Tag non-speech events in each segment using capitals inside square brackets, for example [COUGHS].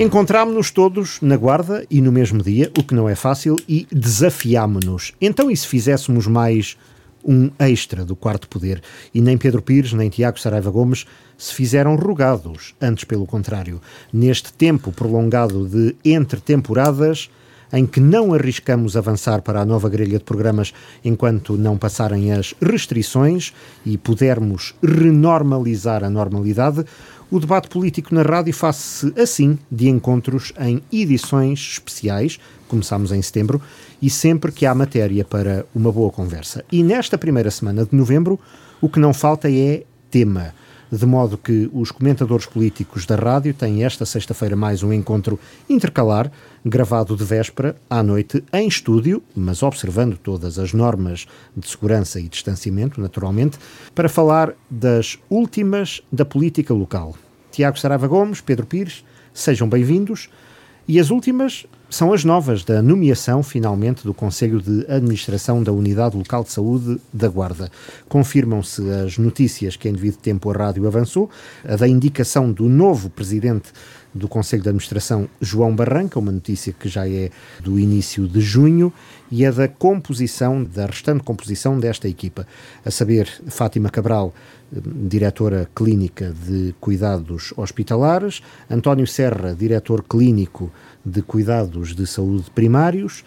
Encontrámo-nos todos na guarda e no mesmo dia, o que não é fácil, e desafiámo-nos. Então, e se fizéssemos mais um extra do quarto poder? E nem Pedro Pires, nem Tiago Saraiva Gomes se fizeram rogados, antes pelo contrário. Neste tempo prolongado de entre temporadas, em que não arriscamos avançar para a nova grelha de programas enquanto não passarem as restrições e pudermos renormalizar a normalidade, o debate político na rádio faz-se assim de encontros em edições especiais, começamos em setembro, e sempre que há matéria para uma boa conversa. E nesta primeira semana de novembro, o que não falta é tema de modo que os comentadores políticos da rádio têm esta sexta-feira mais um encontro intercalar, gravado de véspera à noite em estúdio, mas observando todas as normas de segurança e distanciamento, naturalmente, para falar das últimas da política local. Tiago Sarava Gomes, Pedro Pires, sejam bem-vindos. E as últimas são as novas da nomeação, finalmente, do Conselho de Administração da Unidade Local de Saúde da Guarda. Confirmam-se as notícias que em devido tempo a rádio avançou, a da indicação do novo presidente do Conselho de Administração, João Barranca, uma notícia que já é do início de junho, e a da composição, da restante composição desta equipa, a saber, Fátima Cabral, diretora clínica de cuidados hospitalares, António Serra, diretor clínico de cuidados de saúde primários,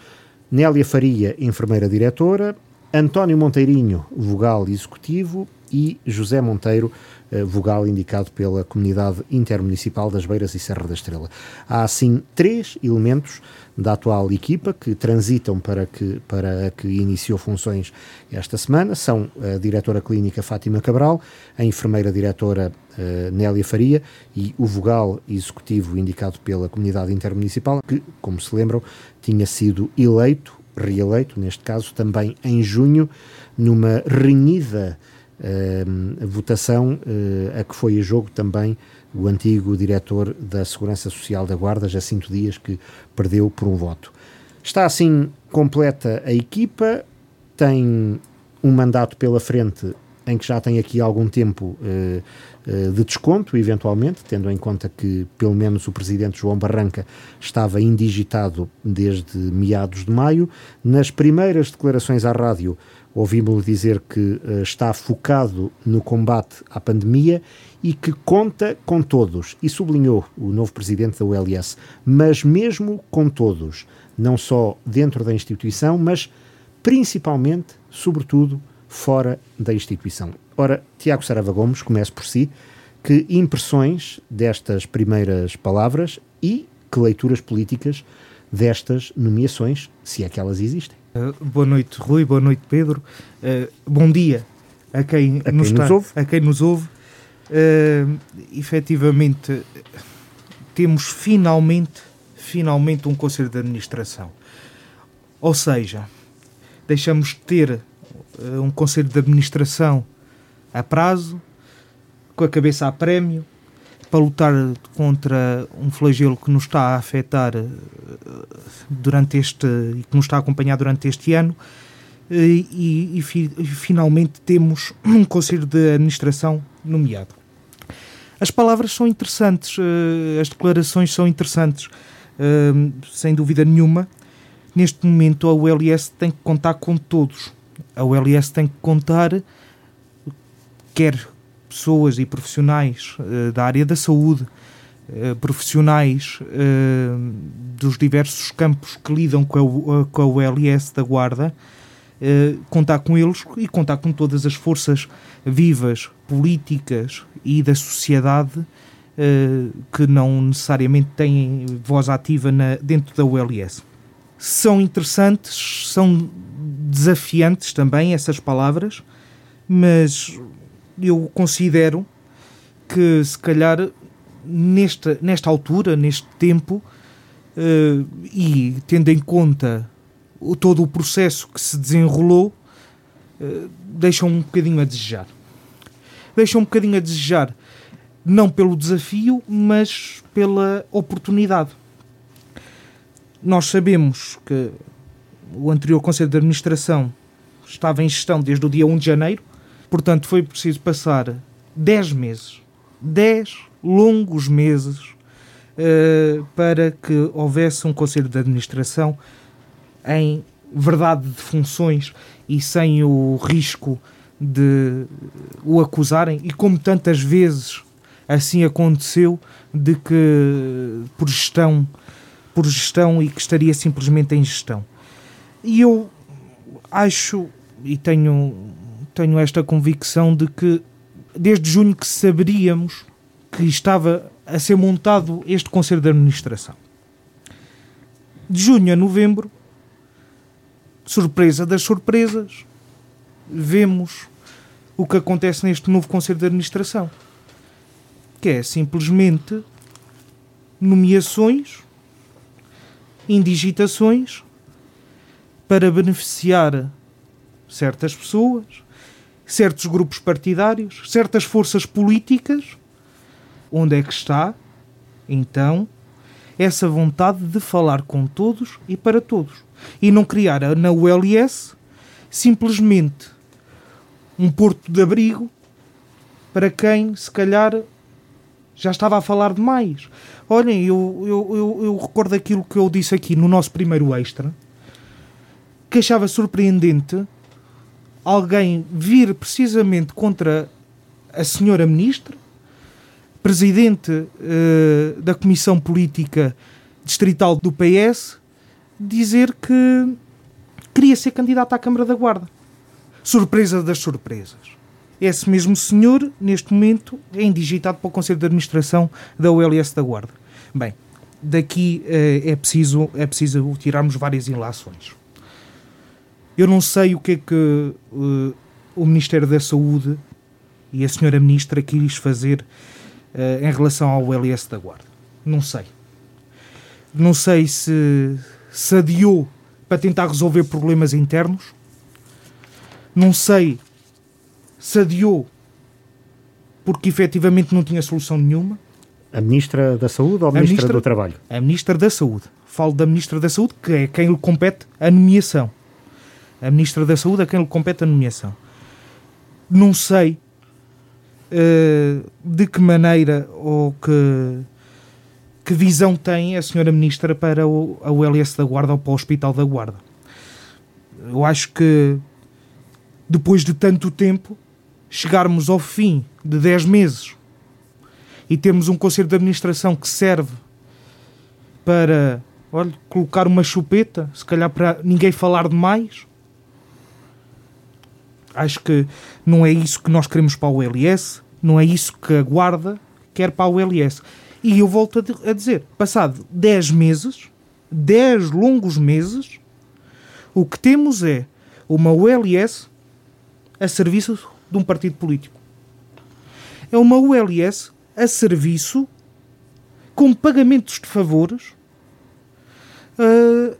Nélia Faria, enfermeira diretora, António Monteirinho, vogal executivo e José Monteiro, eh, vogal indicado pela Comunidade Intermunicipal das Beiras e Serra da Estrela. Há, assim, três elementos da atual equipa que transitam para, que, para a que iniciou funções esta semana. São a diretora clínica Fátima Cabral, a enfermeira diretora uh, Nélia Faria e o vogal executivo indicado pela Comunidade Intermunicipal, que, como se lembram, tinha sido eleito, reeleito, neste caso, também em junho, numa renhida uh, votação uh, a que foi a jogo também o antigo diretor da Segurança Social da Guarda, Jacinto Dias, que perdeu por um voto. Está assim completa a equipa, tem um mandato pela frente em que já tem aqui algum tempo uh, uh, de desconto, eventualmente, tendo em conta que pelo menos o presidente João Barranca estava indigitado desde meados de maio. Nas primeiras declarações à rádio, ouvimos-lhe dizer que uh, está focado no combate à pandemia e que conta com todos. E sublinhou o novo presidente da ULS, mas mesmo com todos, não só dentro da instituição, mas principalmente, sobretudo, fora da instituição. Ora, Tiago Sarava Gomes, comece por si. Que impressões destas primeiras palavras e que leituras políticas destas nomeações, se é que elas existem? Uh, boa noite, Rui. Boa noite, Pedro. Uh, bom dia a quem, a nos, quem nos, ouve. A quem nos ouve. Uh, efetivamente, temos finalmente, finalmente um Conselho de Administração. Ou seja, deixamos de ter uh, um Conselho de Administração a prazo, com a cabeça a prémio, para lutar contra um flagelo que nos está a afetar eh, durante este e que nos está a acompanhar durante este ano e, e, e finalmente temos um conselho de administração nomeado. As palavras são interessantes, eh, as declarações são interessantes, sem dúvida nenhuma. Neste momento, a ULS tem que contar com todos. A ULS tem que contar, quer pessoas e profissionais uh, da área da saúde, profissionais dos diversos campos que lidam com a, com a ULS da Guarda, contar com eles e contar com todas as forças vivas, políticas e da sociedade que não necessariamente têm voz ativa na, dentro da ULS. São interessantes, são desafiantes também essas palavras, mas eu considero que se calhar nesta, nesta altura, neste tempo, uh, e tendo em conta o, todo o processo que se desenrolou, uh, deixa um bocadinho a desejar. Deixa um bocadinho a desejar, não pelo desafio, mas pela oportunidade. Nós sabemos que o anterior Conselho de Administração estava em gestão desde o dia 1 de janeiro, Portanto, foi preciso passar 10 meses, 10 longos meses, uh, para que houvesse um Conselho de Administração em verdade de funções e sem o risco de o acusarem, e como tantas vezes assim aconteceu, de que por gestão, por gestão e que estaria simplesmente em gestão. E eu acho e tenho, tenho esta convicção de que desde junho que saberíamos que estava a ser montado este Conselho de Administração. De junho a novembro, surpresa das surpresas, vemos o que acontece neste novo Conselho de Administração, que é simplesmente nomeações, indigitações para beneficiar certas pessoas, certos grupos partidários, certas forças políticas. Onde é que está, então, essa vontade de falar com todos e para todos? E não criar na ULS simplesmente um porto de abrigo para quem, se calhar, já estava a falar demais. Olhem, eu, eu, eu, eu recordo aquilo que eu disse aqui no nosso primeiro extra, que achava surpreendente alguém vir precisamente contra a senhora ministra, presidente uh, da Comissão Política Distrital do PS, dizer que queria ser candidato à Câmara da Guarda. Surpresa das surpresas. Esse mesmo senhor, neste momento, é indigitado para o Conselho de Administração da ULS da Guarda. Bem, daqui uh, é, preciso, é preciso tirarmos várias ilações. Eu não sei o que é que uh, o Ministério da Saúde e a senhora Ministra quis fazer uh, em relação ao LS da Guarda. Não sei. Não sei se, se adiou para tentar resolver problemas internos. Não sei se adiou porque efetivamente não tinha solução nenhuma. A Ministra da Saúde ou a Ministra, ministra do Trabalho? A Ministra da Saúde. Falo da Ministra da Saúde, que é quem lhe compete a nomeação a Ministra da Saúde, a quem lhe compete a nomeação. Não sei uh, de que maneira ou que, que visão tem a senhora Ministra para o, a ULS da Guarda ou para o Hospital da Guarda. Eu acho que depois de tanto tempo, chegarmos ao fim de 10 meses e temos um Conselho de Administração que serve para olha, colocar uma chupeta, se calhar para ninguém falar demais, Acho que não é isso que nós queremos para o LS, não é isso que a Guarda quer para o LS. E eu volto a dizer, passado 10 meses, 10 longos meses, o que temos é uma ULS a serviço de um partido político. É uma ULS a serviço com pagamentos de favores uh,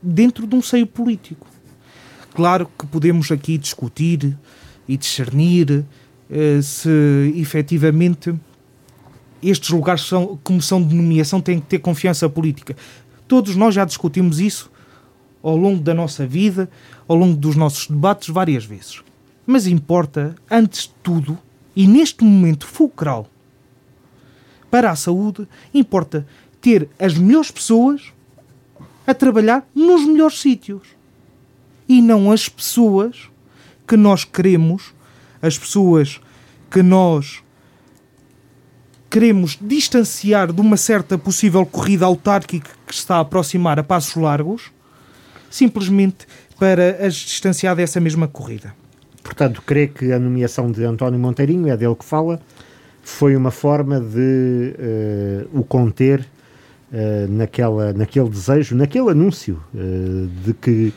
dentro de um seio político. Claro que podemos aqui discutir e discernir uh, se efetivamente estes lugares são, como são de nomeação têm que ter confiança política. Todos nós já discutimos isso ao longo da nossa vida, ao longo dos nossos debates, várias vezes. Mas importa, antes de tudo, e neste momento fulcral para a saúde, importa ter as melhores pessoas a trabalhar nos melhores sítios e não as pessoas que nós queremos, as pessoas que nós queremos distanciar de uma certa possível corrida autárquica que está a aproximar a passos largos, simplesmente para as distanciar dessa mesma corrida. Portanto, crê que a nomeação de António Monteirinho, é dele que fala, foi uma forma de uh, o conter uh, naquela, naquele desejo, naquele anúncio uh, de que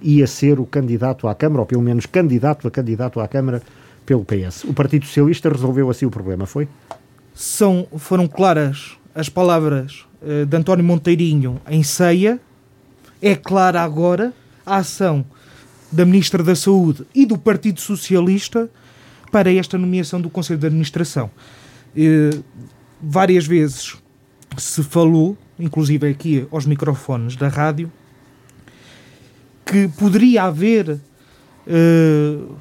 ia ser o candidato à Câmara, ou pelo menos candidato a candidato à Câmara pelo PS. O Partido Socialista resolveu assim o problema, foi? São, foram claras as palavras uh, de António Monteirinho em ceia. É clara agora a ação da Ministra da Saúde e do Partido Socialista para esta nomeação do Conselho de Administração. Uh, várias vezes se falou, inclusive aqui aos microfones da rádio, que poderia haver uh,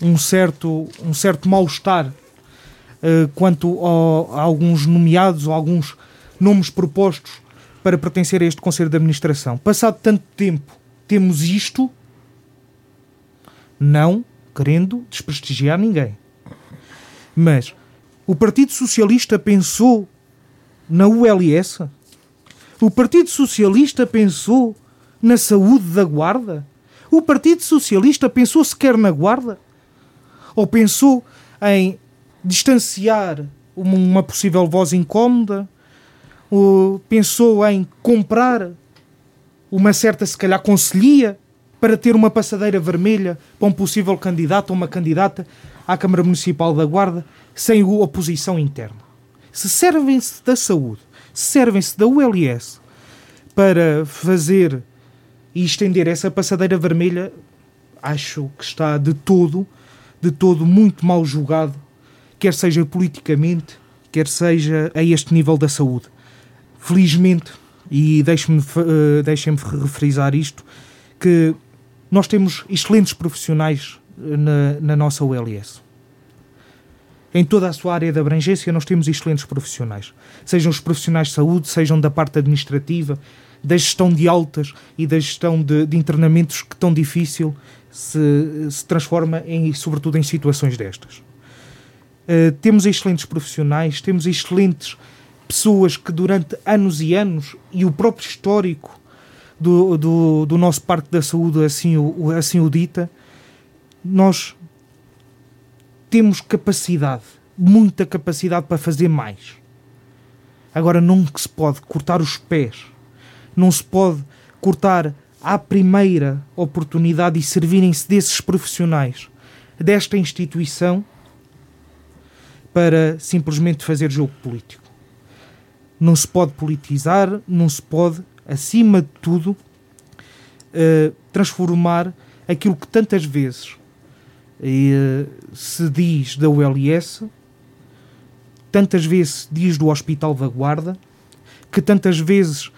um certo, um certo mal-estar uh, quanto ao, a alguns nomeados ou alguns nomes propostos para pertencer a este Conselho de Administração. Passado tanto tempo, temos isto, não querendo desprestigiar ninguém. Mas o Partido Socialista pensou na ULS? O Partido Socialista pensou na saúde da Guarda? O Partido Socialista pensou sequer na Guarda? Ou pensou em distanciar uma possível voz incómoda? Ou pensou em comprar uma certa, se calhar, conselhia para ter uma passadeira vermelha para um possível candidato ou uma candidata à Câmara Municipal da Guarda sem oposição interna? Se servem-se da saúde, servem-se da ULS para fazer e estender essa passadeira vermelha, acho que está de todo, de todo muito mal julgado, quer seja politicamente, quer seja a este nível da saúde. Felizmente, e deixem-me uh, deixem refrisar isto, que nós temos excelentes profissionais eh, na, na nossa ULS. Em toda a sua área de abrangência, nós temos excelentes profissionais. Sejam os profissionais de saúde, sejam da parte administrativa, da gestão de altas e da gestão de, de internamentos que tão difícil se, se transforma em, sobretudo em situações destas. Uh, temos excelentes profissionais, temos excelentes pessoas que durante anos e anos, e o próprio histórico do, do, do nosso Parque da Saúde assim o, assim o dita, nós temos capacidade, muita capacidade para fazer mais. Agora não se pode cortar os pés não se pode cortar à primeira oportunidade e servirem-se desses profissionais, desta instituição, para simplesmente fazer jogo político. Não se pode politizar, não se pode, acima de tudo, uh, transformar aquilo que tantas vezes uh, se diz da ULS, tantas vezes diz do Hospital da Guarda, que tantas vezes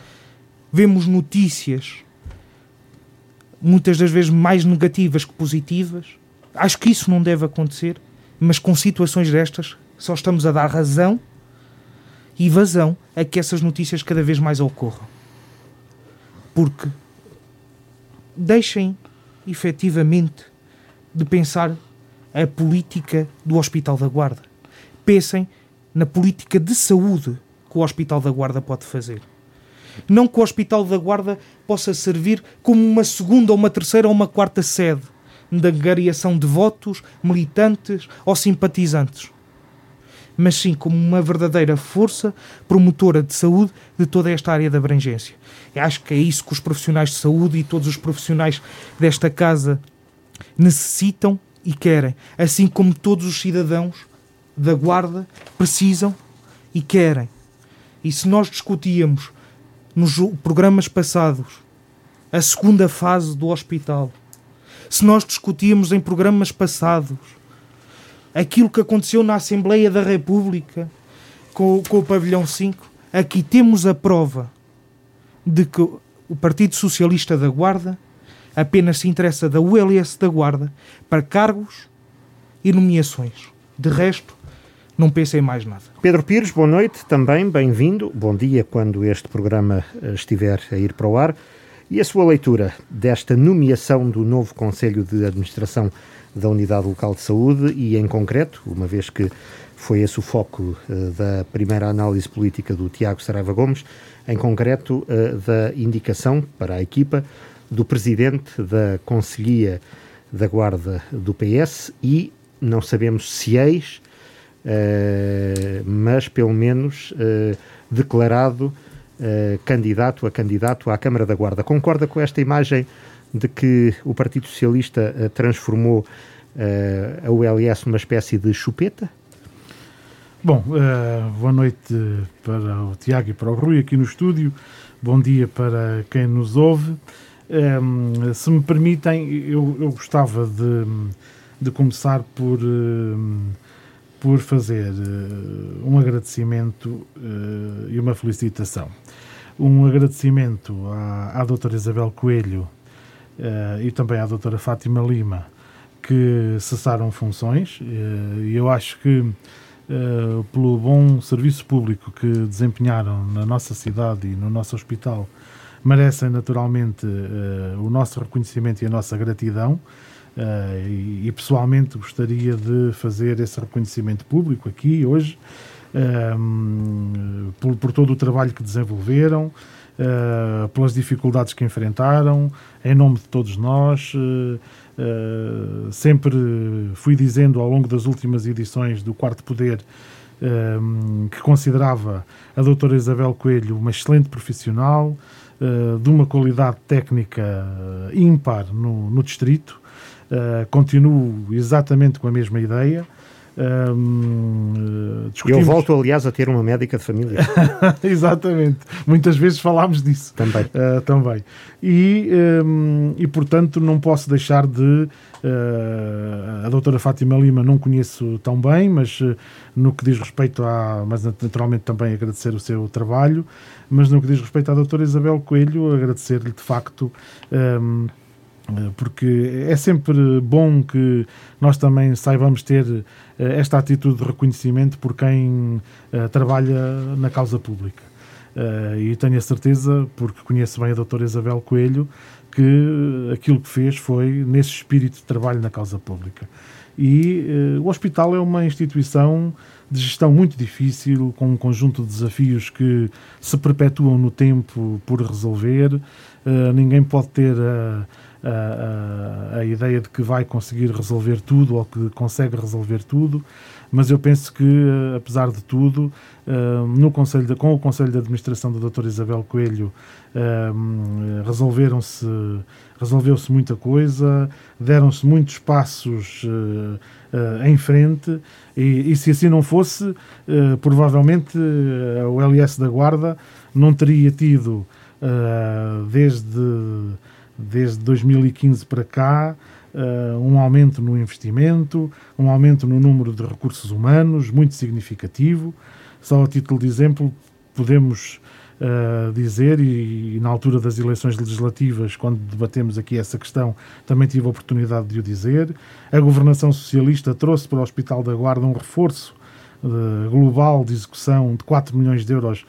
vemos notícias muitas das vezes mais negativas que positivas. Acho que isso não deve acontecer, mas com situações destas só estamos a dar razão e vazão a que essas notícias cada vez mais ocorram. Porque deixem efetivamente de pensar a política do Hospital da Guarda. Pensem na política de saúde que o Hospital da Guarda pode fazer. Não que o Hospital da Guarda possa servir como uma segunda ou uma terceira ou uma quarta sede de angariação de votos, militantes ou simpatizantes, mas sim como uma verdadeira força promotora de saúde de toda esta área de abrangência. Eu acho que é isso que os profissionais de saúde e todos os profissionais desta casa necessitam e querem, assim como todos os cidadãos da Guarda precisam e querem. E se nós discutíamos nos programas passados a segunda fase do hospital, se nós discutíamos em programas passados aquilo que aconteceu na Assembleia da República com, com o Pavilhão 5, aqui temos a prova de que o Partido Socialista da Guarda apenas se interessa da ULS da Guarda para cargos e nomeações. De resto, não pensem mais nada. Pedro Pires, boa noite, também bem-vindo. Bom dia quando este programa eh, estiver a ir para o ar. E a sua leitura desta nomeação do novo Conselho de Administração da Unidade Local de Saúde e, em concreto, uma vez que foi esse o foco uh, da primeira análise política do Tiago Saraiva Gomes, em concreto uh, da indicação para a equipa do presidente da Conselhia da Guarda do PS e não sabemos se ex uh, mas pelo menos uh, declarado uh, candidato a candidato à Câmara da Guarda. Concorda com esta imagem de que o Partido Socialista transformou a ULS numa espécie de chupeta? Bom, boa noite para o Tiago e para o Rui aqui no estúdio. Bom dia para quem nos ouve. Um, se me permitem, eu, eu gostava de, de começar por um, por fazer uh, um agradecimento uh, e uma felicitação. Um agradecimento à, à doutora Isabel Coelho uh, e também à doutora Fátima Lima, que cessaram funções, e eu acho que pelo bom serviço público que desempenharam na nossa cidade e no nosso hospital, merecem naturalmente o nosso reconhecimento e a nossa gratidão. Uh, e, e, pessoalmente gostaria de fazer esse reconhecimento público aqui hoje, por, por, todo o trabalho que desenvolveram, uh, pelas dificuldades que enfrentaram, em nome de todos nós. Uh, sempre fui dizendo ao longo das últimas edições do Quarto Poder que considerava a doutora Isabel Coelho uma excelente profissional, de uma qualidade técnica ímpar no, no distrito. Continuo exatamente com a mesma ideia. Um, discutimos... Eu volto, aliás, a ter uma médica de família. [LAUGHS] Exatamente. Muitas vezes falámos disso. Também. Uh, também. E, um, e, portanto, não posso deixar de. Uh, a doutora Fátima Lima não conheço tão bem, mas uh, no que diz respeito a. Mas naturalmente também agradecer o seu trabalho, mas no que diz respeito à doutora Isabel Coelho, agradecer-lhe de facto. Um, eh, porque é sempre bom que nós também saibamos ter eh, esta atitude de reconhecimento por quem uh, trabalha na causa pública. E tenho a certeza, porque conheço bem a doutora Isabel Coelho, que aquilo que fez foi nesse espírito de trabalho na causa pública. E o hospital é uma instituição de gestão muito difícil, com um conjunto de desafios que se perpetuam no tempo por resolver. ninguém pode ter a a, a, ideia de que vai conseguir resolver tudo ou que consegue resolver tudo, mas eu penso que, eh, apesar de tudo, uh, no conselho de, com o Conselho de Administração da doutora Isabel Coelho, uh, resolveram-se resolveu-se muita coisa, deram-se muitos passos em frente e, e, se assim não fosse, provavelmente o LS da Guarda não teria tido desde desde 2015 para cá, uh, um aumento no investimento, um aumento no número de recursos humanos muito significativo. Só a título de exemplo, podemos uh, dizer, e, e, na altura das eleições legislativas, quando debatemos aqui essa questão, também tive a oportunidade de o dizer, a governação socialista trouxe para o Hospital da Guarda um reforço uh, global de execução de 4 milhões de euros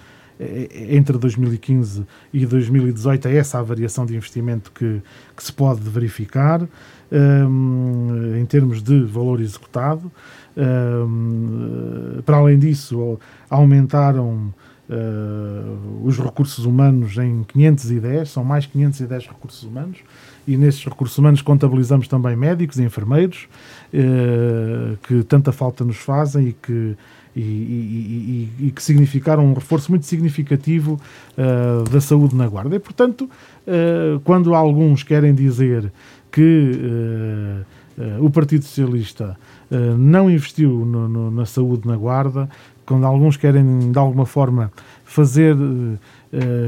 entre 2015 e 2018 é essa a variação de investimento que, que se pode verificar um, em termos de valor executado. Um, para além disso, aumentaram uh, os recursos humanos em 510, são mais 510 recursos humanos, e nesses recursos humanos contabilizamos também médicos e enfermeiros, uh, que tanta falta nos fazem e que e, e, e, e, que significaram um reforço muito significativo uh, da saúde na Guarda. E, portanto, uh, quando alguns querem dizer que uh, o Partido Socialista não investiu no, no, na saúde na Guarda, quando alguns querem, de alguma forma, fazer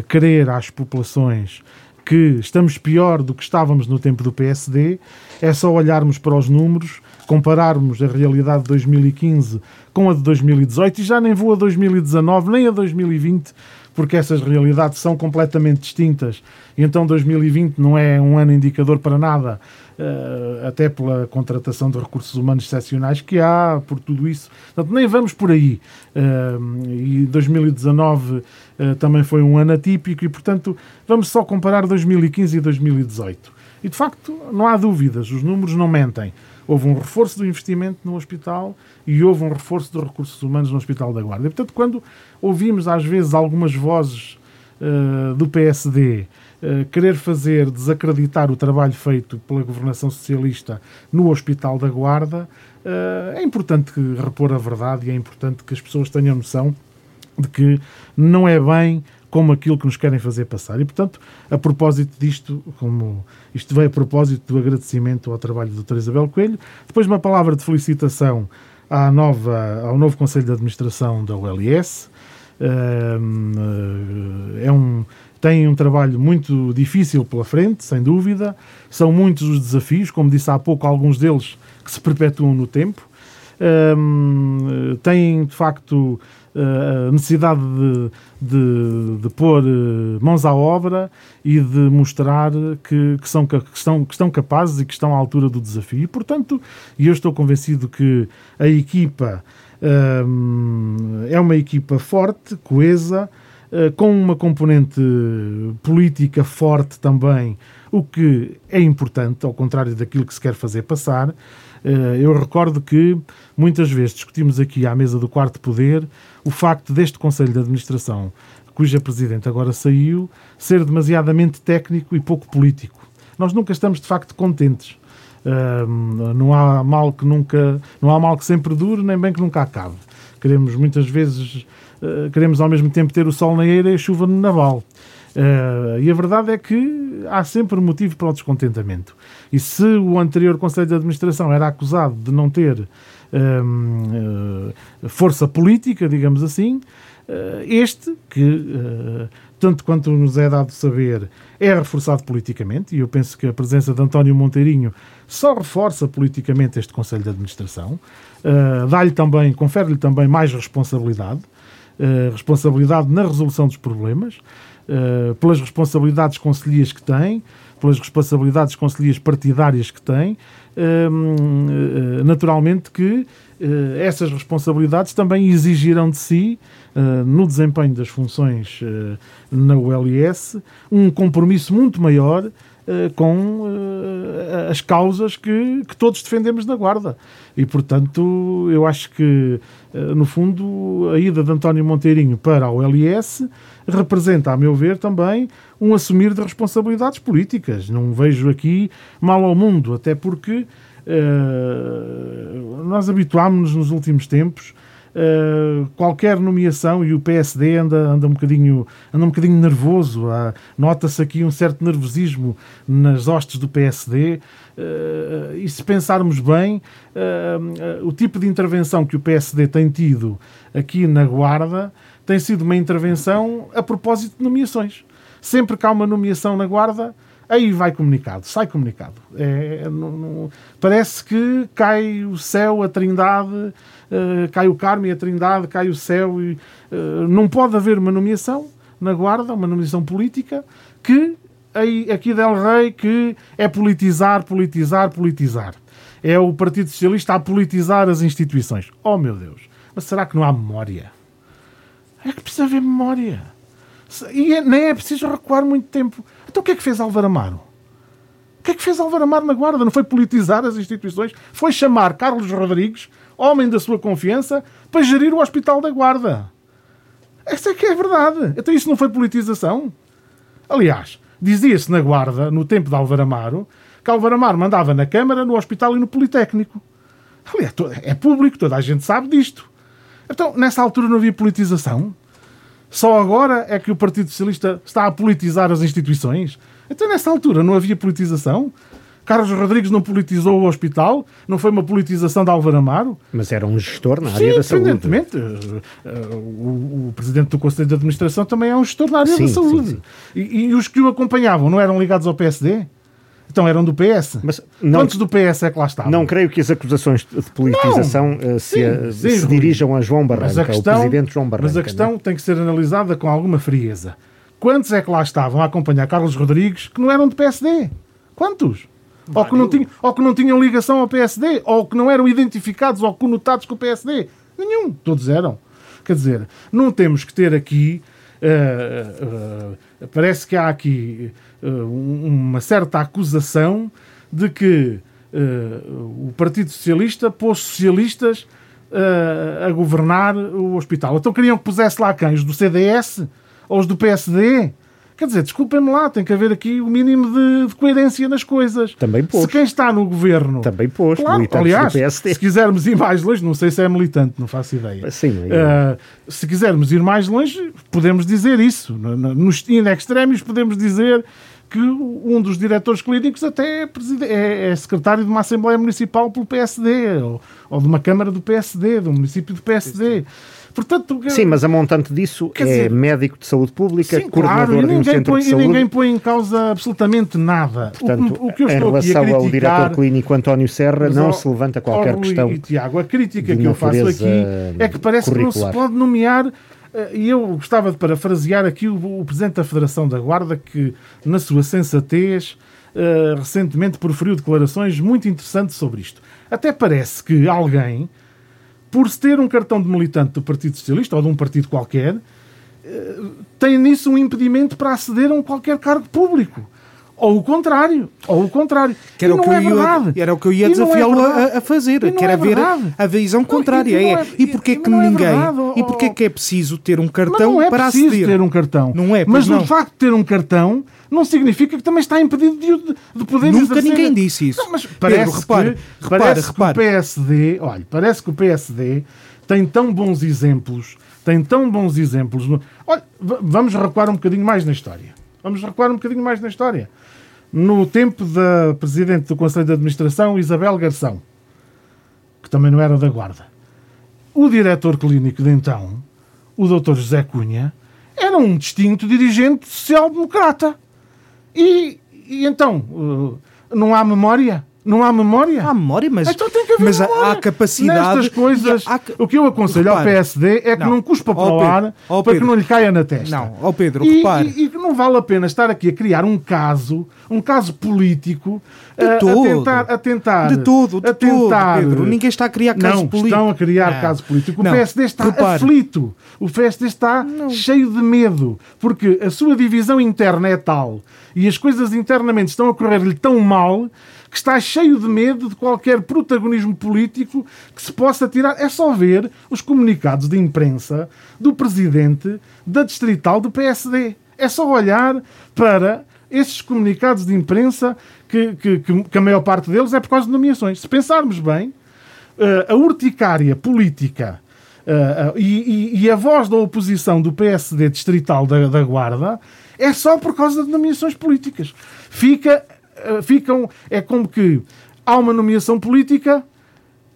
crer às populações que estamos pior do que estávamos no tempo do PSD, é só olharmos para os números, compararmos a realidade de 2015 com a de 2018 e já nem vou a 2019 nem a 2020 porque essas realidades são completamente distintas. Então 2020 não é um ano indicador para nada, uh, até pela contratação de recursos humanos excepcionais que há, por tudo isso. Portanto, nem vamos por aí. Uh, e 2019 uh, eh, também foi um ano atípico e, portanto, vamos só comparar 2015 e 2018. E, de facto, não há dúvidas, os números não mentem. Houve um reforço do investimento no hospital e houve um reforço dos recursos humanos no Hospital da Guarda. E, portanto, quando ouvimos às vezes algumas vozes uh, do PSD uh, eh, querer fazer desacreditar o trabalho feito pela governação socialista no Hospital da Guarda, uh, é importante repor a verdade e é importante que as pessoas tenham noção de que não é bem como aquilo que nos querem fazer passar. E, portanto, a propósito disto, como isto veio a propósito do agradecimento ao trabalho da doutora Isabel Coelho, depois uma palavra de felicitação à nova, ao novo Conselho de Administração da ULS. Eh, é um, tem um trabalho muito difícil pela frente, sem dúvida. São muitos os desafios, como disse há pouco, alguns deles que se perpetuam no tempo. Um, têm, de facto, a necessidade de, de, de, pôr eh, mãos à obra e de mostrar que, que, são, que, estão, que estão capazes e que estão à altura do desafio. E, portanto, eu estou convencido que a equipa é uma equipa forte, coesa, com uma componente política forte também, o que é importante, ao contrário daquilo que se quer fazer passar. Uh, eu recordo que muitas vezes discutimos aqui à mesa do quarto poder o facto deste Conselho de Administração, cuja presidente agora saiu, ser demasiadamente técnico e pouco político. Nós nunca estamos de facto contentes Uh, não há mal que nunca, não há mal que sempre dure, nem bem que nunca acabe. Queremos muitas vezes, uh, queremos ao mesmo tempo ter o sol na eira e a chuva no naval. Uh, e a verdade é que há sempre motivo para o descontentamento. E se o anterior Conselho de Administração era acusado de não ter força política, digamos assim, este, que tanto quanto nos é dado saber, é reforçado politicamente, e eu penso que a presença de António Monteirinho só reforça politicamente este Conselho de Administração, uh, dá-lhe também, confere-lhe também mais responsabilidade, uh, responsabilidade na resolução dos problemas, uh, pelas responsabilidades conselhias que tem, pelas responsabilidades conselhias partidárias que tem, naturalmente que essas responsabilidades também exigirão de si, no desempenho das funções na ULS, um compromisso muito maior eh, com uh, as causas que, que, todos defendemos na Guarda. E, portanto, eu acho que, uh, no fundo, a ida de António Monteirinho para a OLS representa, a meu ver, também um assumir de responsabilidades políticas. Não vejo aqui mal ao mundo, até porque nós habituámos-nos nos últimos tempos Uh, qualquer nomeação e o PSD anda, anda, um, bocadinho, anda um bocadinho nervoso. Nota-se aqui um certo nervosismo nas hostes do PSD. Uh, e se pensarmos bem, uh, o tipo de intervenção que o PSD tem tido aqui na Guarda tem sido uma intervenção a propósito de nomeações. Sempre que há uma nomeação na Guarda, aí vai comunicado, sai comunicado. É, não, não, parece que cai o céu, a trindade eh, cai o Carmo e a Trindade, cai o céu. E, uh, não pode haver uma nomeação na Guarda, uma nomeação política, que aí, aqui Del Rey, que é politizar, politizar, politizar. É o Partido Socialista a politizar as instituições. Oh meu Deus, mas será que não há memória? É que precisa haver memória. E é, nem é preciso recuar muito tempo. Então o que é que fez Álvaro Amaro? O que é que fez Álvaro Amaro na Guarda? Não foi politizar as instituições? Foi chamar Carlos Rodrigues homem da sua confiança, para gerir o Hospital da Guarda. Essa é que é verdade. Então isso não foi politização? Aliás, dizia-se na Guarda, no tempo de Álvaro Amaro, que Álvaro Amaro mandava na Câmara, no Hospital e no Politécnico. Aliás, é público, toda a gente sabe disto. Então, nessa altura não havia politização? Só agora é que o Partido Socialista está a politizar as instituições? Então, nessa altura não havia politização? Carlos Rodrigues não politizou o hospital, não foi uma politização de Álvaro Amaro. Mas era um gestor na área sim, da saúde. Evidentemente. Eh, eh, o, o, presidente do Conselho de Administração também é um gestor na área sim, da saúde. Sim, e, e, os que o acompanhavam não eram ligados ao PSD? Então eram do PS. Mas não, Quantos do PS é que lá estavam? Não creio que as acusações de politização não, uh, se, sim, sim, se dirijam a João Barranca, questão, o presidente João Barranca. Mas a questão não? tem que ser analisada com alguma frieza. Quantos é que lá estavam a acompanhar Carlos Rodrigues que não eram do PSD? Quantos? Ou que, não tinham, ou que não tinham ligação ao PSD, ou que não eram identificados ou conotados com o PSD. Nenhum, todos eram. Quer dizer, não temos que ter aqui. Uh, uh, parece que há aqui uh, uma certa acusação de que o Partido Socialista pôs socialistas a governar o hospital. Então queriam que pusesse lá quem? Os do CDS? Ou os do PSD? Quer dizer, desculpem-me lá, tem que haver aqui o mínimo de, de, coerência nas coisas. Também pôs. Se quem está no governo. Também pôs, claro, aliás, se quisermos ir mais longe, não sei se é militante, não faço ideia. Sim, uh, se quisermos ir mais longe, podemos dizer isso. Nos in extremis, podemos dizer que um dos diretores clínicos até é, é, é, secretário de uma Assembleia Municipal pelo PSD, ou, ou, de uma Câmara do PSD, de um município do PSD. Sim. Portanto, Sim, mas a montante disso é dizer, médico de saúde pública, sim, coordenador claro, de um centro põe, de saúde. E ninguém põe em causa absolutamente nada. Portanto, o, o que eu estou em relação criticar, ao diretor clínico António Serra, não ao, se levanta qualquer questão. E, Tiago, a crítica que eu faço aqui é que parece curricular. que não se pode nomear eh, e eu gostava de parafrasear aqui o, o, Presidente da Federação da Guarda, que, na sua sensatez, uh, recentemente proferiu declarações muito interessantes sobre isto. Até parece que alguém por se ter um cartão de militante do Partido Socialista ou de um partido qualquer, eh, tem nisso um impedimento para aceder a um qualquer cargo público. Ou o contrário. Ou o contrário. Que era, o que, é eu ia, era o que eu ia é desafiá-lo é a, fazer. Que era é ver a visão contrária. Não, e, é, e porquê que ninguém. É e porquê que é preciso ter um cartão não é para preciso aceder? ter um cartão. Não é, Mas não. o facto de ter um cartão não significa que também está impedido de, de poder Nunca exercer. ninguém disse isso. Não, mas parece Pedro, repare, que, repare, parece repare. que o PSD, olha, parece que o PSD tem tão bons exemplos, tem tão bons exemplos. No... Olha, vamos recuar um bocadinho mais na história. Vamos recuar um bocadinho mais na história. No tempo da Presidente do Conselho de Administração, Isabel Garção, que também não era da Guarda. O diretor clínico de então, o Dr. José Cunha, era um distinto dirigente social-democrata. E, e então, uh, não há memória? Não há memória? Há memória, mas, então tem que haver mas memória. há capacidade. Nestas coisas, há, o que eu aconselho ao PSD é que não, não cuspa para o ar para que não lhe caia na testa. Não, ao Pedro, e, repare. E, e não vale a pena estar aqui a criar um caso, um caso político, de a, todo. a tentar, a tentar. De todo, de a tentar, todo, Pedro. Ninguém está a criar caso não, político. estão a criar não. caso político. O não. PSD está repare. aflito. O PSD está não. cheio de medo. Porque a sua divisão interna é tal e as coisas internamente estão a correr-lhe tão mal que está cheio de medo de qualquer protagonismo político que se possa tirar. É só ver os comunicados de imprensa do presidente da distrital do PSD. É só olhar para esses comunicados de imprensa que, que, que, a maior parte deles é por causa de nomeações. Se pensarmos bem, eh, a urticária política uh, e, e, a voz da oposição do PSD distrital da, da Guarda é só por causa de nomeações políticas. Fica eh, ficam. É como que há uma nomeação política,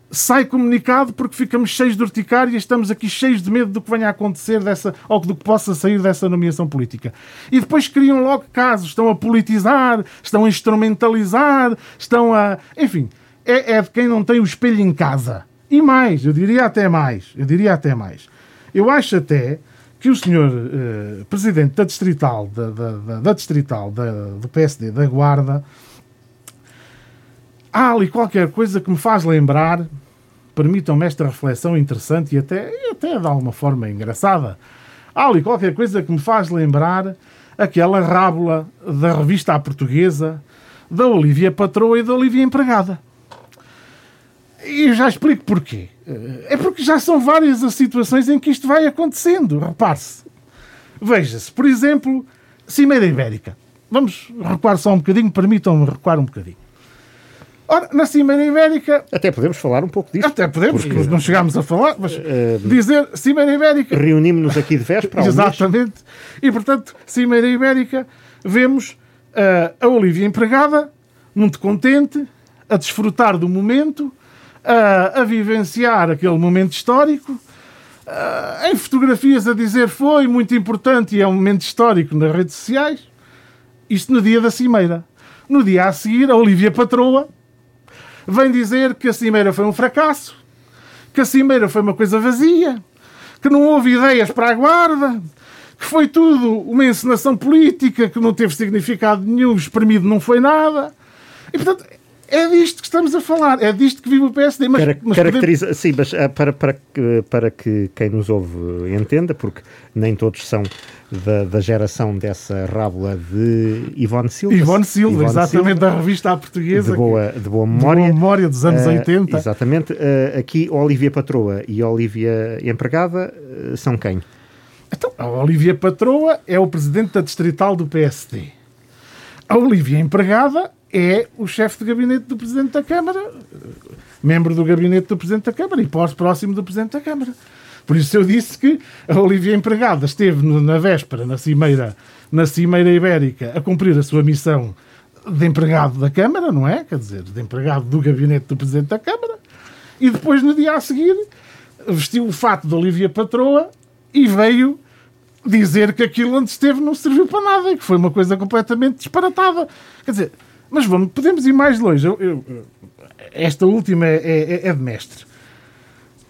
sai comunicado porque ficamos cheios de urticária e estamos aqui cheios de medo do que venha a acontecer dessa, ou do que possa sair dessa nomeação política. E depois criam logo casos, estão a politizar, estão a instrumentalizar, estão a. Enfim, é, é de quem não tem o espelho em casa. E mais, eu diria até mais, eu diria até mais. Eu acho até que o senhor uh, presidente da distrital, da, da, da distrital da, do PSD da Guarda, há ali qualquer coisa que me faz lembrar, permitam-me esta reflexão interessante e até, e até de alguma forma engraçada, há ali qualquer coisa que me faz lembrar aquela rábula da revista à portuguesa da Olivia Patroa e da Olivia Empregada. E já explico porquê. É porque já são várias as situações em que isto vai acontecendo. Repare-se. Veja-se, por exemplo, Cimeira Ibérica. Vamos recuar só um bocadinho, permitam-me recuar um bocadinho. Ora, na Cimeira Ibérica. Até podemos falar um pouco disso. Até podemos, porque não chegámos a falar, mas uh, dizer Cimeira Ibérica. Reunimos-nos aqui de véspera. [LAUGHS] Exatamente. E portanto, Cimeira Ibérica, vemos uh, a Olivia empregada, muito contente, a desfrutar do momento, a, a vivenciar aquele momento histórico, em fotografias a dizer foi muito importante e é um momento histórico nas redes sociais. Isto no dia da Cimeira. No dia a seguir, a Olivia Patroa vem dizer que a Cimeira foi um fracasso, que a Cimeira foi uma coisa vazia, que não houve ideias para a guarda, que foi tudo uma encenação política que não teve significado nenhum, espremido não foi nada. E, portanto, é disto que estamos a falar, é disto que vive o PSD. Mas, Cara, mas caracteriza, podemos... Sim, mas ah, para, para, para que quem nos ouve entenda, porque nem todos são da, da geração dessa rábula de Ivone Silva. Ivone Silva, Ivone exatamente, Silva, da revista à portuguesa. De boa, de boa memória. De boa memória dos anos uh, 80. Exatamente. Uh, aqui, Olivia Patroa e Olivia Empregada uh, são quem? Então, a Olivia Patroa é o presidente da distrital do PSD. A Olivia Empregada é o chefe de gabinete do Presidente da Câmara, membro do gabinete do Presidente da Câmara e pós-próximo do Presidente da Câmara. Por isso eu disse que a Olivia Empregada esteve na véspera, na Cimeira, na Cimeira Ibérica, a cumprir a sua missão de empregado da Câmara, não é? Quer dizer, de empregado do gabinete do Presidente da Câmara. E depois, no dia a seguir, vestiu o fato de Olivia Patroa e veio dizer que aquilo onde esteve não serviu para nada que foi uma coisa completamente disparatada. Quer dizer, mas vamos, podemos ir mais longe. Eu, eu, esta última é, é, é de mestre.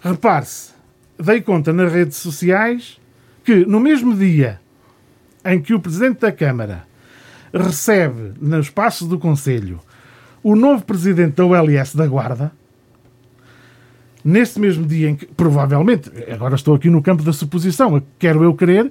Repare-se, dei conta nas redes sociais que no mesmo dia em que o Presidente da Câmara recebe no espaço do Conselho o novo Presidente da ULS da Guarda, nesse mesmo dia em que, provavelmente, agora estou aqui no campo da suposição, quero eu crer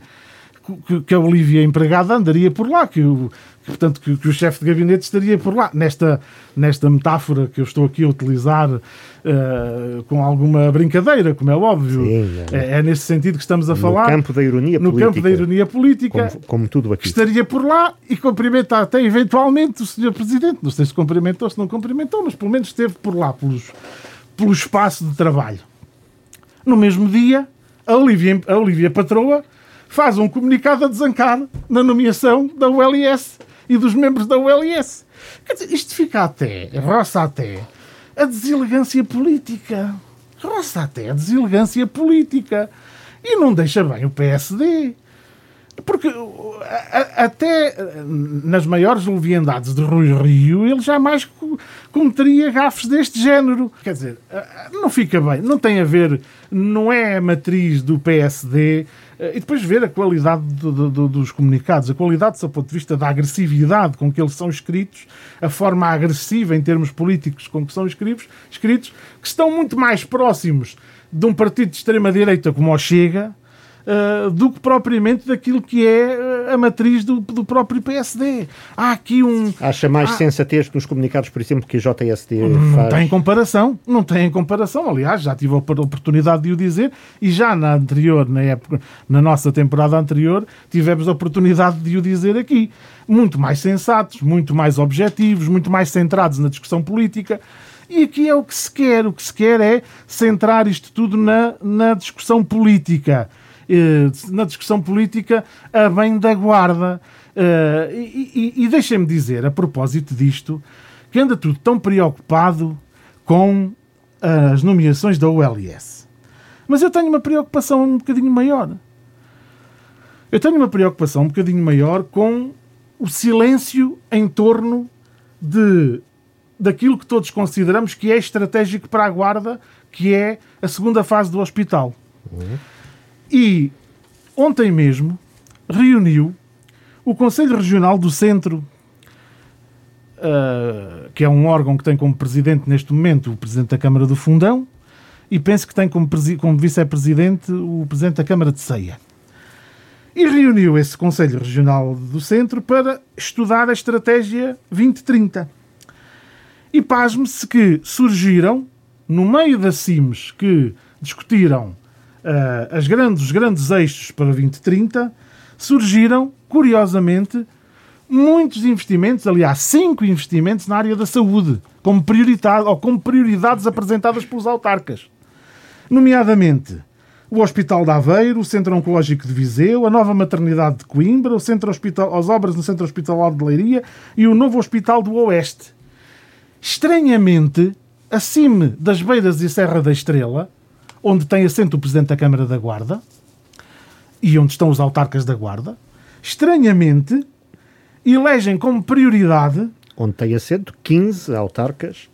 que, que a Olivia empregada andaria por lá, que o, portanto, que, que, o chefe de gabinete estaria por lá. Nesta, nesta metáfora que eu estou aqui a utilizar uh, com alguma brincadeira, como é óbvio, Sim, é. É, nesse sentido que estamos a no falar. No campo da ironia no política. campo da ironia política. Como, como tudo aqui. estaria por lá e cumprimenta até eventualmente o senhor Presidente. Não sei se cumprimentou, se não cumprimentou, mas pelo menos esteve por lá, pelos, pelo espaço de trabalho. No mesmo dia, a Olivia, a Olivia Patroa faz um comunicado a desancar na nomeação da ULS e dos membros da ULS. Isto fica até, roça até, a deselegância política. Roça até a deselegância política. E não deixa bem o PSD. Porque até nas maiores leviandades de Rui Rio ele jamais cometeria gafes deste género. Quer dizer, não fica bem, não tem a ver, não é a matriz do PSD e depois ver a qualidade do, do, dos comunicados, a qualidade, do ponto de vista da agressividade com que eles são escritos, a forma agressiva em termos políticos com que são escritos, escritos que estão muito mais próximos de um partido de extrema-direita como o Chega, uh, do que propriamente daquilo que é a matriz do, do próprio PSD. Há aqui um. Acha mais há... sensatez nos comunicados, por exemplo, que a JSD não faz? Não tem comparação, não tem comparação. Aliás, já tive a oportunidade de o dizer e já na anterior, na época, na nossa temporada anterior, tivemos a oportunidade de o dizer aqui. Muito mais sensatos, muito mais objetivos, muito mais centrados na discussão política. E aqui é o que se quer. O que se quer é centrar isto tudo na, na discussão política. Eh, na discussão política a bem da guarda. Eh, e, e, e deixem-me dizer, a propósito disto, que anda tudo tão preocupado com as nomeações da OLS. Mas eu tenho uma preocupação um bocadinho maior. Eu tenho uma preocupação um bocadinho maior com o silêncio em torno de daquilo que todos consideramos que é estratégico para a guarda, que é a segunda fase do hospital. Uhum. E ontem mesmo reuniu o Conselho Regional do Centro, uh, que é um órgão que tem como presidente neste momento o Presidente da Câmara do Fundão, e penso que tem como, como vice-presidente o Presidente da Câmara de Ceia. E reuniu esse Conselho Regional do Centro para estudar a Estratégia 2030. E pasme-se que surgiram, no meio das CIMs que discutiram as grandes, os grandes eixos para 2030, surgiram, curiosamente, muitos investimentos, aliás, cinco investimentos na área da saúde, como prioridade, ou como prioridades apresentadas pelos autarcas. Nomeadamente, o Hospital de Aveiro, o Centro Oncológico de Viseu, a nova maternidade de Coimbra, o Centro Hospital, as obras no Centro Hospitalar de Leiria e o novo Hospital do Oeste. Estranhamente, acima das Beiras e Serra da Estrela, onde tem assento o Presidente da Câmara da Guarda e onde estão os autarcas da Guarda, estranhamente elegem como prioridade. Onde tem assento 15 autarcas.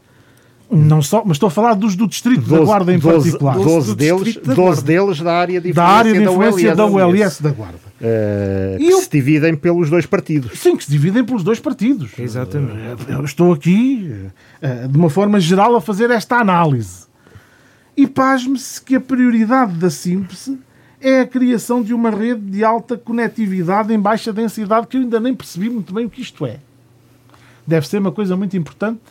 Não só, mas estou a falar dos do Distrito 12, da Guarda em 12, particular. 12, deles, da 12 deles da área de influência da, área de influência da, ULS, da, ULS da Guarda. Uh, que eu... se dividem pelos dois partidos. Sim, que se dividem pelos dois partidos. Exatamente. Eu estou aqui, uh, de uma forma geral, a fazer esta análise. E pasme-se que a prioridade da síntese é a criação de uma rede de alta conectividade em baixa densidade, que eu ainda nem percebi muito bem o que isto é. Deve ser uma coisa muito importante,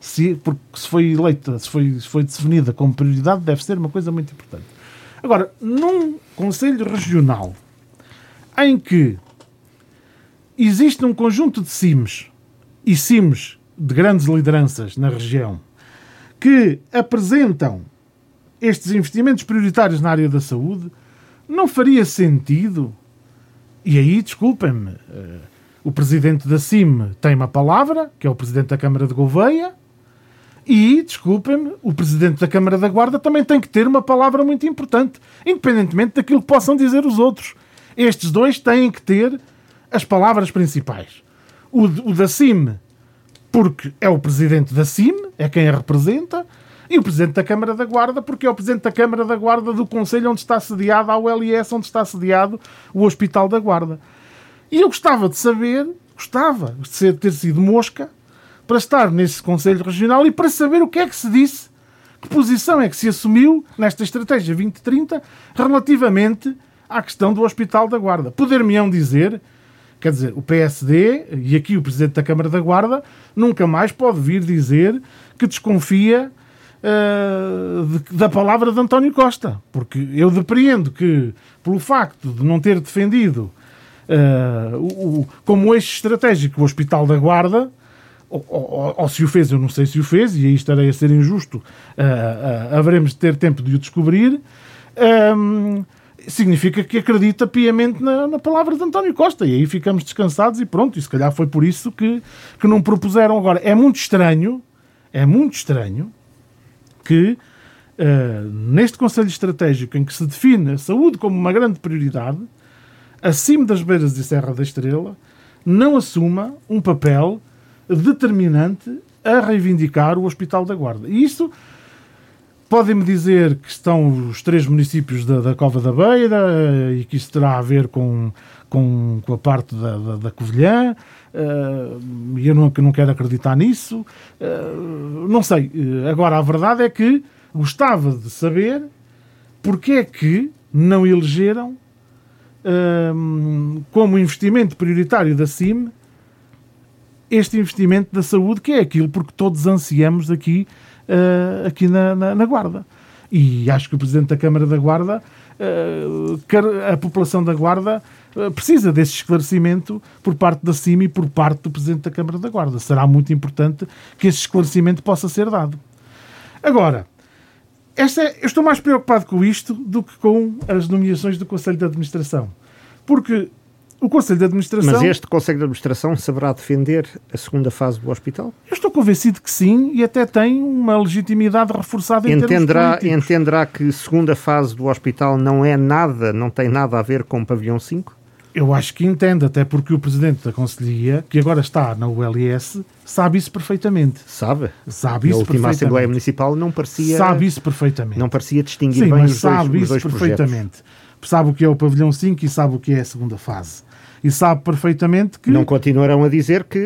se, porque se foi eleita, se foi, se foi definida como prioridade, deve ser uma coisa muito importante. Agora, num Conselho Regional em que existe um conjunto de CIMs e CIMs de grandes lideranças na região que apresentam estes investimentos prioritários na área da saúde, não faria sentido. E aí, desculpem-me, uh, o presidente da CIM tem uma palavra, que é o presidente da Câmara de Gouveia, e, desculpem-me, o presidente da Câmara da Guarda também tem que ter uma palavra muito importante, independentemente daquilo que possam dizer os outros. Estes dois têm que ter as palavras principais. O, o da CIM, porque é o presidente da CIM, é quem a representa, e o Presidente da Câmara da Guarda, porque é o Presidente da Câmara da Guarda do Conselho onde está sediado a ULS, onde está sediado o Hospital da Guarda. E eu gostava de saber, gostava de ter sido mosca, para estar nesse Conselho Regional e para saber o que é que se disse Que posição é que se assumiu nesta estratégia 2030 relativamente à questão do Hospital da Guarda? Poder-me-ão dizer, quer dizer, o PSD e aqui o Presidente da Câmara da Guarda nunca mais pode vir dizer que desconfia uh, de, da palavra de António Costa, porque eu depreendo que, pelo facto de não ter defendido uh, o, como eixo estratégico o Hospital da Guarda, ou, ou, ou, se o fez, eu não sei se o fez, e aí estarei a ser injusto, uh, haveremos de ter tempo de o descobrir, um, significa que acredita piamente na, na, palavra de António Costa, e aí ficamos descansados e pronto, e se calhar foi por isso que, que não propuseram agora. É muito estranho, é muito estranho que uh, neste Conselho Estratégico em que se define a saúde como uma grande prioridade, acima das beiras de Serra da Estrela, não assuma um papel determinante a reivindicar o Hospital da Guarda. E isto podem-me dizer que estão os três municípios da, da, Cova da Beira eh, e que isso terá a ver com, com, com a parte da, da, da Covilhã. Uh, eu não, não quero acreditar nisso. Uh, não sei. Agora, a verdade é que gostava de saber porque é que não elegeram uh, como investimento prioritário da CIM este investimento da saúde, que é aquilo porque todos ansiamos aqui, uh, aqui na, na, na, Guarda. E acho que o Presidente da Câmara da Guarda, uh, a população da Guarda, precisa desse esclarecimento por parte da CIMI e por parte do Presidente da Câmara da Guarda. Será muito importante que esse esclarecimento possa ser dado. Agora, esta é, eu estou mais preocupado com isto do que com as nomeações do Conselho de Administração. Porque o Conselho de Administração. Mas este Conselho de Administração saberá defender a segunda fase do hospital? Eu estou convencido que sim e até tem uma legitimidade reforçada em entenderá, termos Entenderá que a segunda fase do hospital não é nada, não tem nada a ver com o pavilhão 5? Eu acho que entende, até porque o Presidente da Conselhia, que agora está na ULS, sabe isso perfeitamente. Sabe? Sabe isso Na última Assembleia Municipal não parecia... Sabe isso perfeitamente. Não parecia distinguir Sim, bem os sabe dois, isso os dois perfeitamente. Projetos. Sabe o que é o pavilhão 5 e sabe o que é a segunda fase e sabe perfeitamente que. Não continuarão a dizer que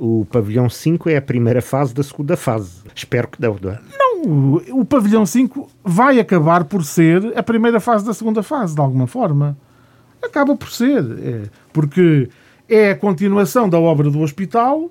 uh, o pavilhão 5 é a primeira fase da segunda fase. Espero que não, não é? Não, o pavilhão 5 vai acabar por ser a primeira fase da segunda fase, de alguma forma. Acaba por ser. É, porque é a continuação da obra do hospital,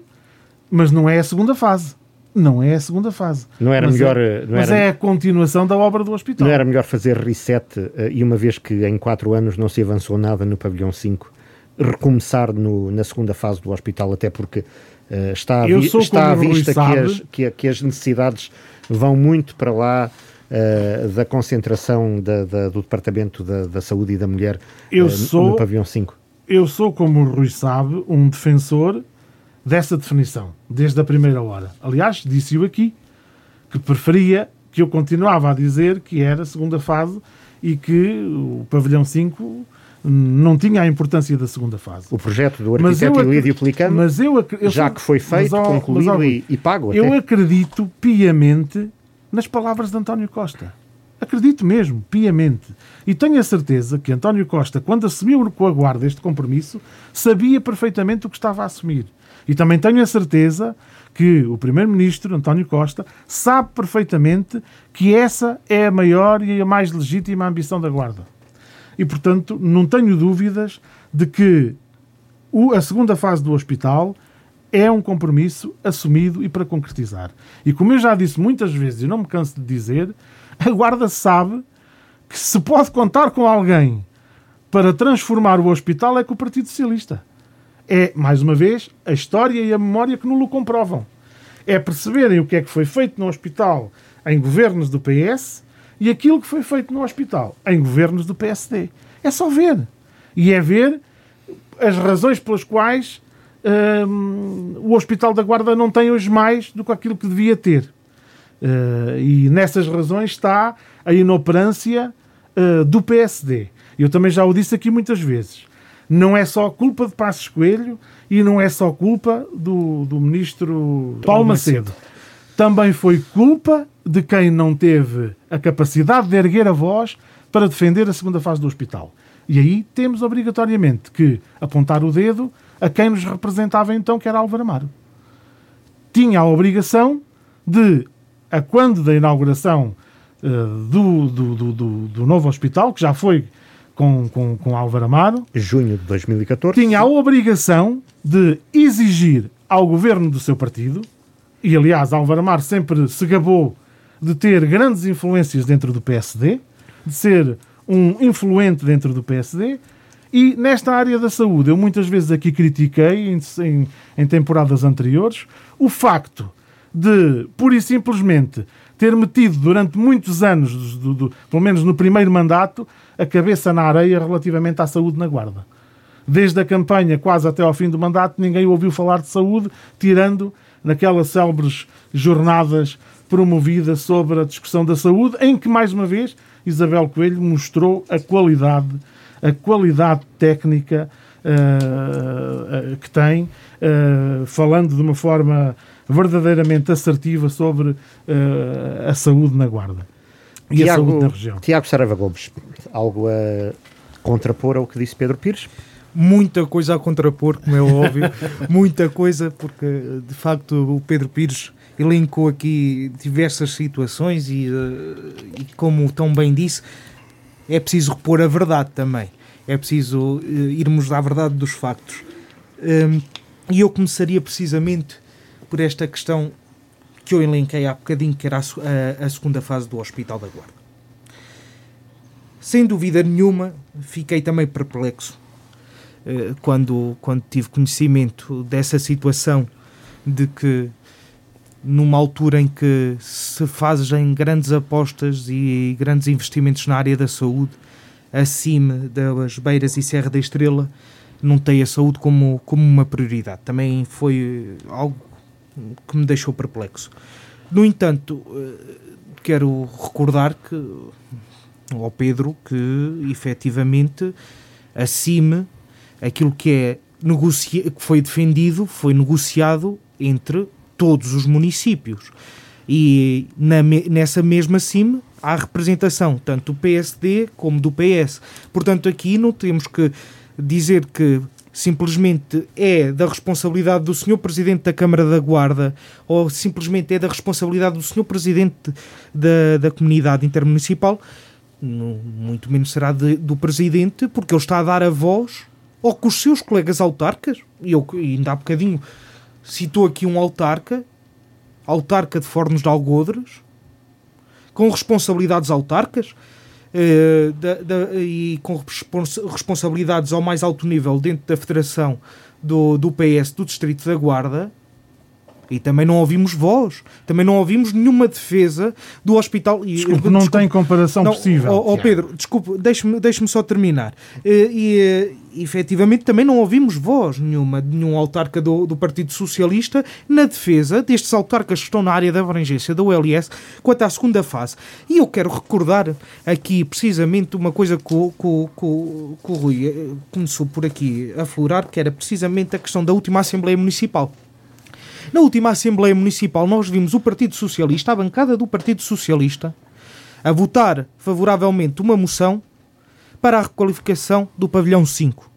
mas não é a segunda fase. Não é a segunda fase. Não era mas melhor. É, não mas era, é a continuação da obra do hospital. Não era melhor fazer reset uh, e uma vez que em quatro anos não se avançou nada no pavilhão 5, recomeçar no, na segunda fase do hospital, até porque uh, está, vi, está à vista que as, que, que, as necessidades vão muito para lá uh, da concentração da, da, do Departamento da, da, Saúde e da Mulher eu uh, sou, no pavilhão 5. Eu sou, como o Rui sabe, um defensor dessa definição, desde a primeira hora. Aliás, disse-o aqui, que preferia, que eu continuava a dizer que era a segunda fase e que o pavilhão 5 não tinha a importância da segunda fase. O projeto do arquiteto Lídio Pelicano, mas eu, eu, já que foi feito, mas, concluído mas, e, e, pago até. Eu acredito piamente nas palavras de António Costa. Acredito mesmo, piamente. E tenho a certeza que António Costa, quando assumiu com a guarda este compromisso, sabia perfeitamente o que estava a assumir. E também tenho a certeza que o Primeiro-Ministro, António Costa, sabe perfeitamente que essa é a maior e a mais legítima ambição da Guarda e, portanto, não tenho dúvidas de que a segunda fase do hospital é um compromisso assumido e para concretizar. E como eu já disse muitas vezes e não me canso de dizer, a Guarda sabe que se pode contar com alguém para transformar o hospital é com o Partido Socialista. É, mais uma vez, a história e a memória que não o comprovam. É perceberem o que é que foi feito no hospital em governos do PS e aquilo que foi feito no hospital em governos do PSD. É só ver. E é ver as razões pelas quais hum, o Hospital da Guarda não tem hoje mais do que aquilo que devia ter. Uh, e nessas razões está a inoperância uh, do PSD. Eu também já o disse aqui muitas vezes. Não é só culpa de Passos Coelho e não é só culpa do, do ministro Paulo Macedo. Também foi culpa de quem não teve a capacidade de erguer a voz para defender a segunda fase do hospital. E aí temos obrigatoriamente que apontar o dedo a quem nos representava então, que era Álvaro Amaro. Tinha a obrigação de a quando da inauguração uh, do, do, do, do, novo hospital, que já foi com, com, com Álvaro Amaro, junho de 2014, tinha a obrigação de exigir ao governo do seu partido, e aliás, Álvaro Amaro sempre se gabou de ter grandes influências dentro do PSD, de ser um influente dentro do PSD, e nesta área da saúde, eu muitas vezes aqui critiquei, em, em, em temporadas anteriores, o facto de, pura e simplesmente, ter metido durante muitos anos, do, do, pelo menos no primeiro mandato, a cabeça na areia relativamente à saúde na Guarda. Desde a campanha quase até ao fim do mandato, ninguém ouviu falar de saúde, tirando naquelas célebres jornadas promovidas sobre a discussão da saúde, em que, mais uma vez, Isabel Coelho mostrou a qualidade, a qualidade técnica uh, uh, que tem, uh, falando de uma forma verdadeiramente assertiva sobre a saúde na Guarda e Tiago, a saúde na região. Tiago Sarava Gomes, algo a contrapor ao que disse Pedro Pires? Muita coisa a contrapor, como é óbvio, [LAUGHS] muita coisa, porque de facto o Pedro Pires elencou aqui diversas situações e, uh, e, como tão bem disse, é preciso repor a verdade também. É preciso uh, irmos à verdade dos factos. Um, e eu começaria precisamente por esta questão que eu elenquei há bocadinho, que era a, a, a segunda fase do Hospital da Guarda. Sem dúvida nenhuma, fiquei também perplexo uh, quando, quando tive conhecimento dessa situação de que numa altura em que se fazem grandes apostas e grandes investimentos na área da saúde, acima das Beiras e Serra da Estrela, não tem a saúde como, como uma prioridade. Também foi algo que me deixou perplexo. No entanto, eh, quero recordar que ao Pedro que efetivamente acima aquilo que é que foi defendido foi negociado entre todos os municípios. E na, nessa mesma CIM há representação tanto do PSD como do PS. Portanto, aqui não temos que dizer que simplesmente é da responsabilidade do Sr. Presidente da Câmara da Guarda ou simplesmente é da responsabilidade do Sr. Presidente da, da Comunidade Intermunicipal, muito menos será de, do Presidente, porque ele está a dar a voz ou com os seus colegas autarcas, e eu ainda há bocadinho citou aqui um autarca, autarca de Fornos de Algodres, com responsabilidades autarcas uh, da, da, e com respons responsabilidades ao mais alto nível dentro da federação do, do PS do Distrito da Guarda, e também não ouvimos voz, também não ouvimos nenhuma defesa do hospital. Desculpe, não desculpe, tem comparação não, possível. Oh, oh Pedro, desculpe, deixe-me deixe só terminar. E, e, e, efetivamente também não ouvimos voz nenhuma de nenhum autarca do, do Partido Socialista na defesa destes autarcas que estão na área da abrangência da ULS quanto à segunda fase. E eu quero recordar aqui precisamente uma coisa que o, que, que, que o Rui eh, começou por aqui a aflorar, que era precisamente a questão da última Assembleia Municipal. Na última Assembleia Municipal, nós vimos o Partido Socialista, a bancada do Partido Socialista, a votar favoravelmente uma moção para a requalificação do Pavilhão 5.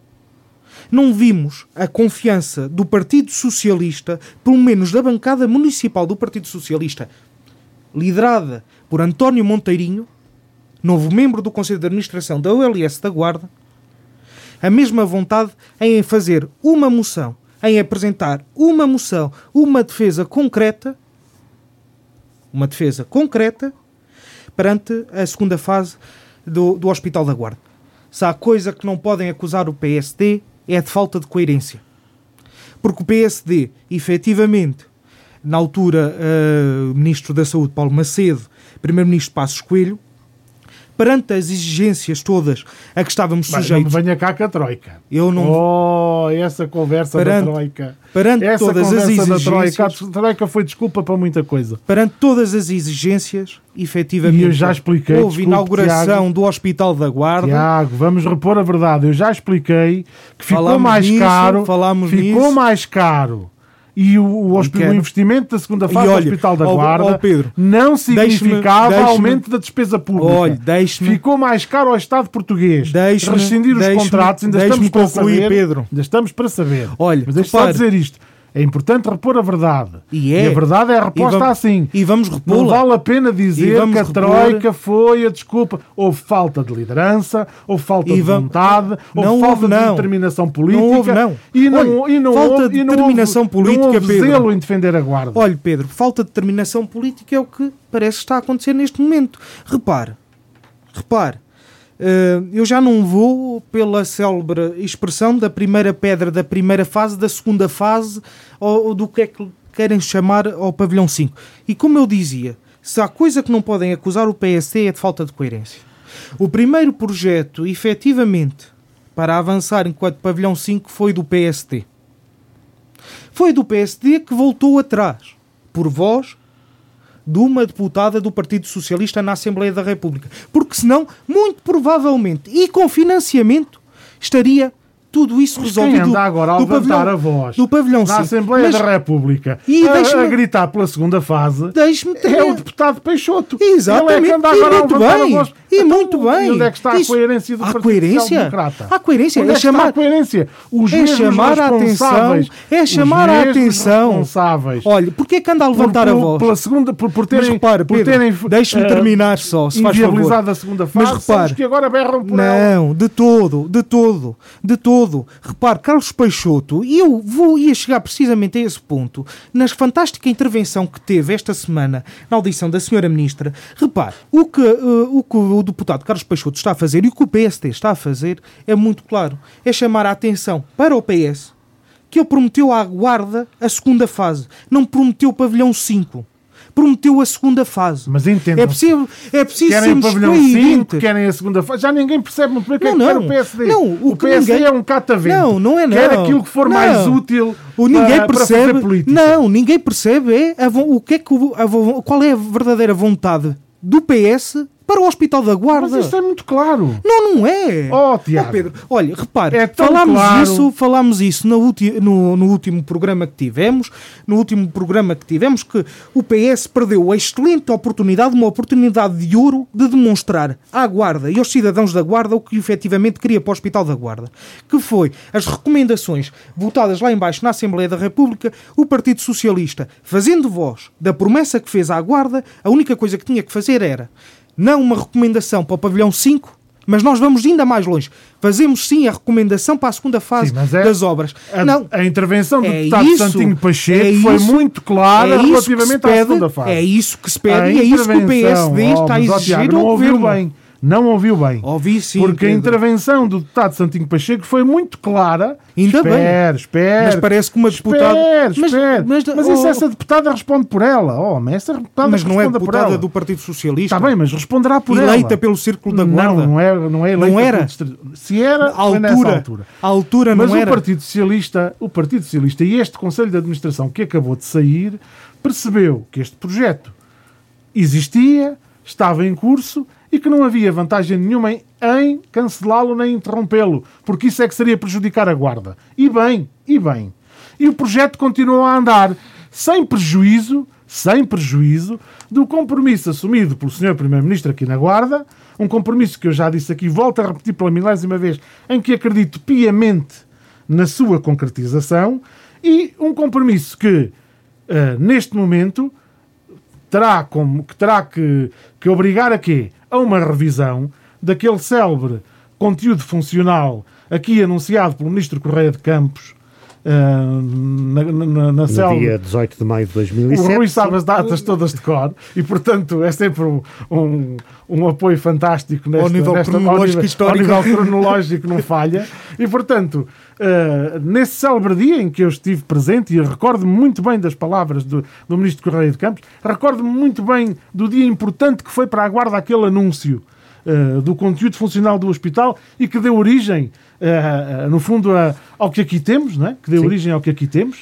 Não vimos a confiança do Partido Socialista, pelo menos da bancada municipal do Partido Socialista, liderada por António Monteirinho, novo membro do Conselho de Administração da OLS da Guarda, a mesma vontade em fazer uma moção em apresentar uma moção, uma defesa concreta, uma defesa concreta perante a segunda fase do, do Hospital da Guarda. Se há coisa que não podem acusar o PSD é de falta de coerência. Porque o PSD, efetivamente, na altura, uh, Ministro da Saúde Paulo Macedo, Primeiro-Ministro Passos Coelho, perante as exigências todas a que estávamos Mas sujeitos. Não venha cá com a Troika. Eu não. Oh, essa conversa perante, da Troika. Perante essa todas as exigências. Da troika, a Troika foi desculpa para muita coisa. Perante todas as exigências, efetivamente. E eu já expliquei. Houve desculpe, inauguração Tiago, do Hospital da Guarda. Tiago, vamos repor a verdade. Eu já expliquei que ficou falámos mais nisso, caro. ficou nisso. mais caro e o, o, o investimento da segunda fase olha, do Hospital da Guarda oh, Pedro, não significava deixe aumento da despesa pública. Olha, Ficou mais caro ao Estado português. Rescindir os contratos, ainda estamos para saber. Pedro. Ainda estamos para saber. Olha, Mas deixa só dizer isto. É importante repor a verdade. E é. a verdade é a resposta vamos- assim. E vamos Não repô-la. vale a pena E dizer que a repor- Troika foi a desculpa. Houve falta de liderança, houve falta E de vontade, houve Não falta houve, de não. determinação política. Não houve, não. E não, Olha, e não falta houve, de e não determinação houve, política, não houve Pedro. zelo em defender a guarda. Olha, Pedro, falta de determinação política é o que parece que está a acontecer neste momento. Repare, repare, eu já não vou pela célebre expressão da primeira pedra da primeira fase, da segunda fase, ou, ou do que é que querem chamar ao pavilhão 5. E como eu dizia, se há coisa que não podem acusar o PSD é de falta de coerência. O primeiro projeto, efetivamente, para avançar enquanto pavilhão 5 foi do PSD. Foi do PSD que voltou atrás, por voz de uma deputada do Partido Socialista na Assembleia da República. Porque senão, muito provavelmente, e com financiamento, estaria tudo isso Mas quem resolvido anda agora a levantar pavilhão, a voz do pavilhão na 5. Assembleia Mas da República E a, a gritar pela segunda fase é o deputado Peixoto. Exatamente. Ele é que anda E agora a muito bem. a voz. E Então, muito bem. E onde é que está Isso- a coerência do Partido coerência? Democrata? Há coerência. Onde É é chamar- a coerência? Os é chamar a atenção. É chamar a atenção. responsáveis Olha, porquê é que anda a por- levantar a por- voz? Pela segunda, por, por terem, Mas repare, por terem deixe-me eh, terminar só, se faz favor. a segunda fase, Mas repare, que agora berram por ela. Não, de todo, de todo, de todo. Repare, Carlos Peixoto, e eu vou, ia chegar precisamente a esse ponto, na fantástica intervenção que teve esta semana na audição da senhora Ministra, repare, o que, eh, o que o deputado Carlos Peixoto está a fazer e o que o PSD está a fazer é muito claro. É chamar a atenção para o PS que ele prometeu à Guarda a segunda fase, não prometeu o pavilhão 5. Prometeu a segunda fase. Mas entendam. É preciso, é preciso Querem sermos pavilhão coerentes. 5, querem a segunda fase. Já ninguém percebe muito bem o que é Não, que quer não. o PSD. Não, o o que PSD ninguém- é um catavento. Não, não é Quer não. aquilo que for Não. mais útil O ninguém para, para percebe. fazer política. Não, ninguém percebe é a o que é que a qual é a verdadeira vontade do PS para o Hospital da Guarda. Mas isto é muito claro. Não, não é. Oh, Tiago. Pedro, olha, repare, É falámos claro. isso, falámos isso no, no- no último programa que tivemos, no último programa que tivemos, que o PS perdeu a excelente oportunidade, uma oportunidade de ouro, de demonstrar à Guarda e aos cidadãos da Guarda o que efetivamente queria para o Hospital da Guarda, que foi as recomendações votadas lá embaixo na Assembleia da República, o Partido Socialista, fazendo voz da promessa que fez à Guarda, a única coisa que tinha que fazer era não uma recomendação para o pavilhão 5, mas nós vamos ainda mais longe. Fazemos sim a recomendação para a segunda fase Sim, é- das obras. A, não, a intervenção do é deputado isso, Santinho Pacheco é foi isso- muito clara é relativamente se à pede, segunda fase. É isso que se pede A e é isso que o PSD está a exigir ao governo. bem. Não ouviu bem. Ouvi sim, Porque a intervenção do deputado Santinho Pacheco foi muito clara. Ainda bem. espera, espera. Mas parece que uma deputada- Espera, Mas- espera. mas- Mas, oh, isso essa deputada responde por ela. Oh, mas essa deputada Mas não é deputada do Partido Socialista. Está bem, mas responderá por ela. eleita pelo Círculo da Guarda. Não, não é, não é eleita Não era? pelo distri- Se era, A foi nessa altura, altura. a altura Mas não o era. Partido Socialista, o Partido Socialista e este Conselho de Administração que acabou de sair, percebeu que este projeto existia, estava em curso e que não havia vantagem nenhuma em, cancelá-lo nem interrompê-lo, porque isso é que seria prejudicar a guarda. E bem, e bem. E o projeto continuou a andar sem prejuízo, sem prejuízo do compromisso assumido pelo Sr. Primeiro-Ministro aqui na Guarda, um compromisso que eu já disse aqui, volto a repetir pela milésima vez, em que acredito piamente na sua concretização e um compromisso que, eh, neste momento, terá, como, que, terá que, que obrigar a quê? A uma revisão daquele célebre conteúdo funcional aqui anunciado pelo Ministro Correia de Campos eh, na, na, na No célebre dia 18 de maio de o 2007. Rui sabe as datas todas de cor e, portanto, é sempre um, um, um apoio fantástico nesta, Ao nível nesta- cronológico histórico. Ao nível cronológico não falha. E, portanto, eh, nesse célebre dia em que eu estive presente, e recordo-me muito bem das palavras do, do Ministro Correia de Campos, recordo-me muito bem do dia importante que foi para a Guarda aquele anúncio eh, do conteúdo funcional do hospital e que deu origem, eh, no fundo, a- ao que aqui temos, não é? que deu Sim. origem ao que aqui temos.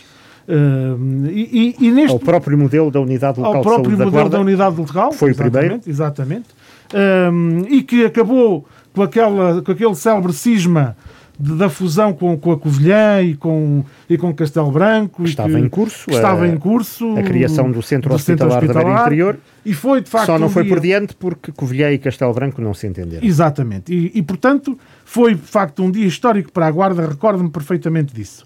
Eh, e, e- neste Ao próprio modelo da Unidade Local ao próprio Saúde da modelo Guarda. da unidade local. foi o primeiro. Exatamente. Um, e que acabou com, aquela, com aquele célebre cisma de- da fusão com, com a Covilhã e com, e com Castelo Branco. e Estava que- em curso que estava a- em curso. a criação do Centro do Hospitalar da Beira Interior. E foi, de facto, Só não um foi dia- por diante porque Covilhã e Castelo Branco não se entenderam. Exatamente. E, e, portanto, foi de facto um dia histórico para a Guarda, recordo-me perfeitamente disso.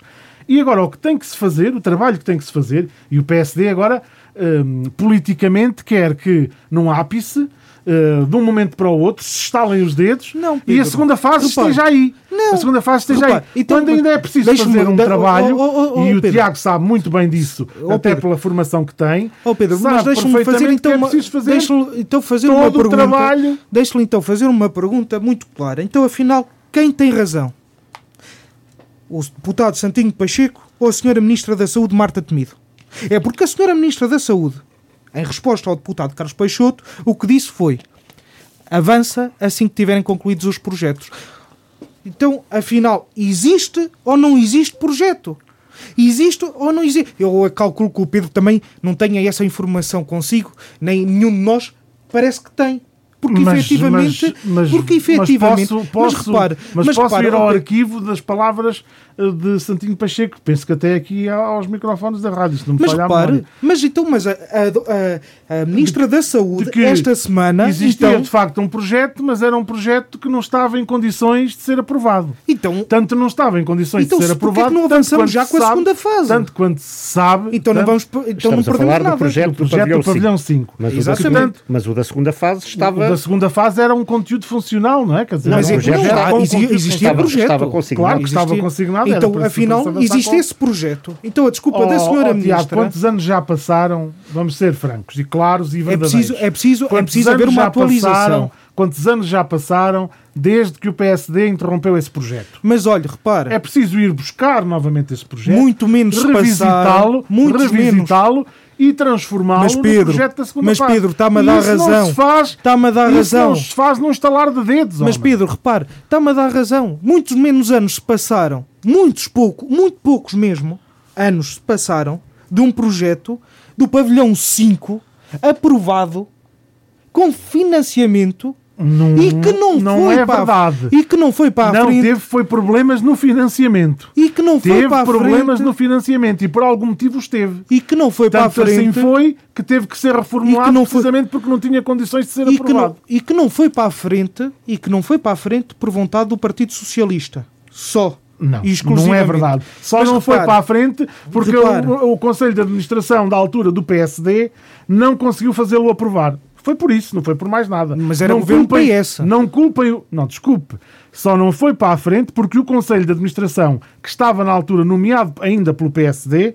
E agora, o que tem que se fazer, o trabalho que tem que se fazer, e o PSD agora, hum, politicamente, quer que num ápice, uh, de um momento para o outro, se estalem os dedos Não, e a segunda fase Repare. esteja aí. Não. A segunda fase esteja Repare. aí. Então, Quando ainda é preciso fazer um da- trabalho, oh, oh, oh, e o Pedro. Tiago sabe muito bem disso, Oh, até Pedro. pela formação que tem, Ó Pedro, mas deixa-me fazer então é uma, fazer então fazer uma pergunta. trabalho. Deixa-lhe então fazer uma pergunta muito clara. Então, afinal, quem tem razão? O deputado Santinho Pacheco ou a senhora Ministra da Saúde, Marta Temido? É porque a senhora Ministra da Saúde, em resposta ao deputado Carlos Peixoto, o que disse foi avança assim que tiverem concluídos os projetos. Então, afinal, existe ou não existe projeto? Existe ou não existe? Eu calculo que o Pedro também não tenha essa informação consigo, nem nenhum de nós parece que tem. Porque Mas- efetivamente. mas- mas- porque efetivamente. Mas posso, posso, repare, mas mas posso repare, ir ao Pedro, arquivo das palavras eh, de Santinho Pacheco. Penso que até aqui aos microfones da rádio, se não me Mas repare, mas então, mas a, a- a- a Ministra da Saúde, esta semana. Existia então, de facto um projeto, mas era um projeto que não estava em condições de ser aprovado. então, Tanto não estava em condições Então, de ser aprovado. que não tanto avançamos quanto já com a sabe- segunda fase? Tanto quanto se sabe. então não, tanto- vamos, então não Estamos a perdemos falar do nada. projeto o projeto do pavilhão 5. Mas, o da mas o da segunda fase estava. Da segunda fase era um conteúdo funcional, não é? Quer dizer, Mas um é, projeto não, já- há- com exi- conteúdo existia estava- projeto. estava consignado. Claro que estava Existia. consignado, era Então, afinal, existe esse projeto. Então, a desculpa da Oh, senhora oh, Tiago, Ministra. quantos anos já passaram? Vamos ser francos e claros e É verdadeiros. preciso, é preciso, é preciso haver uma atualização. passaram? Quantos anos já passaram desde que o PSD interrompeu esse projeto? Mas olha, repara, É preciso ir buscar novamente esse projeto, muito menos revisitá-lo, revisitá-lo e transformá-lo Mas no projeto da segunda mas fase. Pedro, está-me a dar isso Não razão. se faz, Está-me a dar razão. não se faz num estalar de dedos. Mas homem. Pedro, repare, está-me a dar razão. Muitos menos anos se passaram, muitos pouco, muito poucos mesmo, anos se passaram de um projeto do pavilhão 5 aprovado com financiamento não, e que não, não foi é para a- verdade. e que não foi para a não frente teve foi problemas no financiamento. e que não foi Teve para a problemas frente no financiamento e por algum motivo os teve. e que não foi para a Tanto assim frente foi que teve que ser reformulado que não foi- precisamente porque não tinha condições de ser e que, não, aprovado. e que não foi para a frente e que não foi para a frente por vontade do Partido Socialista. Só. Não, não é verdade. Só Mas não foi para a frente porque o, o Conselho de Administração da altura do PSD não conseguiu fazê-lo aprovar. Foi por isso, não foi por mais nada. Mas era não culpem, PS. Não culpem. o- Não, desculpe. Só não foi para a frente porque o Conselho de Administração, que estava na altura nomeado ainda pelo PSD,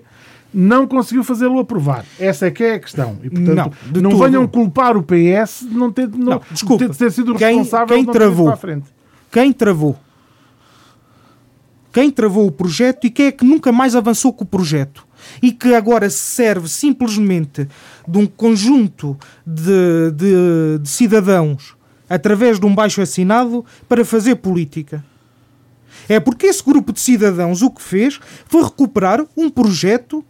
não conseguiu fazê-lo aprovar. Essa é que é a questão. E, portanto, Não, não tudo. venham culpar o PS de não ter, não, Não, desculpe. de ter sido Quem- responsável quem ido travou? para a frente. Quem travou? Quem travou o projeto e quem é que nunca mais avançou com o projeto? E que agora serve simplesmente de um conjunto de, de- de cidadãos através de um baixo assinado para fazer política. É porque esse grupo de cidadãos o que fez foi recuperar um projeto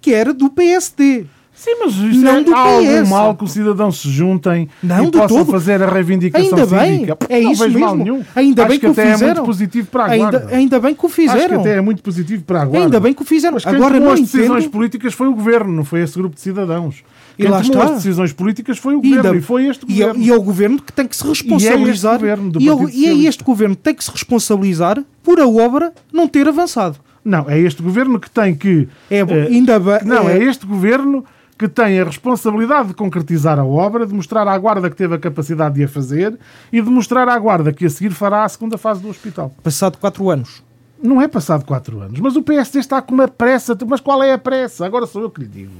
que era do PSD. Sim, mas isso Não é, do PS. mal que os cidadãos se juntem Não, e de possam todo. fazer a reivindicação Ainda bem, cívica. é não isso vejo mal mesmo. nenhum. Ainda Acho bem que o até é fizeram. muito positivo para a Ainda, guarda. ainda bem que o Acho que fizeram. até é muito positivo para a guarda. Ainda bem que o fizeram. Mas quem Agora tomou não as decisões entendo. políticas foi o governo, não foi esse grupo de cidadãos. E Quem lá tomou está. as decisões políticas foi o E governo ainda- e foi este e é, governo. e é o governo que tem que se responsabilizar. governo do e, é o- Partido e é Socialista. este governo que tem que se responsabilizar por a obra não ter avançado. Não, é este governo que tem que. É, eh, ainda bem. Não, é, é este governo que tem a responsabilidade de concretizar a obra, de mostrar à Guarda que teve a capacidade de a fazer e de mostrar à Guarda que a seguir fará a segunda fase do hospital. Passado quatro anos. Não é passado quatro anos, mas o PSD está com uma pressa. Mas qual é a pressa? Agora sou eu que lhe digo.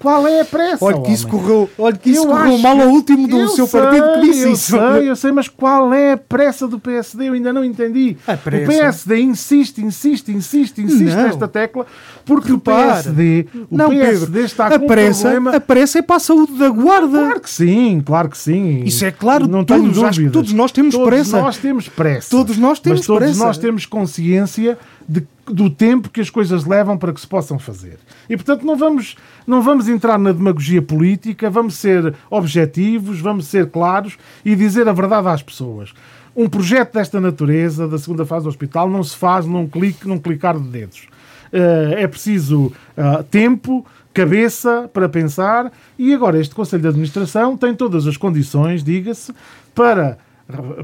Qual é a pressa? Olha que isso homem? correu, olha que isso Eu correu mal ao último do Eu seu sei, partido que disse eu isso. sei, eu sei, mas qual é a pressa do PSD? Eu ainda não entendi. A? O PSD insiste, insiste, insiste, insiste Não. nesta tecla, porque Repare. o PSD, o não, PSD Pedro, está a com pressa, um problema. a pressa é para a saúde da guarda. Claro que sim, claro que sim. Isso é claro, não todos, tenho todos nós temos todos pressa. nós temos pressa. Todos nós temos Mas todos pressa. nós temos consciência de- do tempo que as coisas levam para que se possam fazer. E, portanto, não vamos, não vamos entrar na demagogia política, vamos ser objetivos, vamos ser claros e dizer a verdade às pessoas. Um projeto desta natureza, da segunda fase do hospital, não se faz num clique, num clicar de dedos. Eh, é preciso ah, tempo, cabeça para pensar e agora este Conselho de Administração tem todas as condições, diga-se, para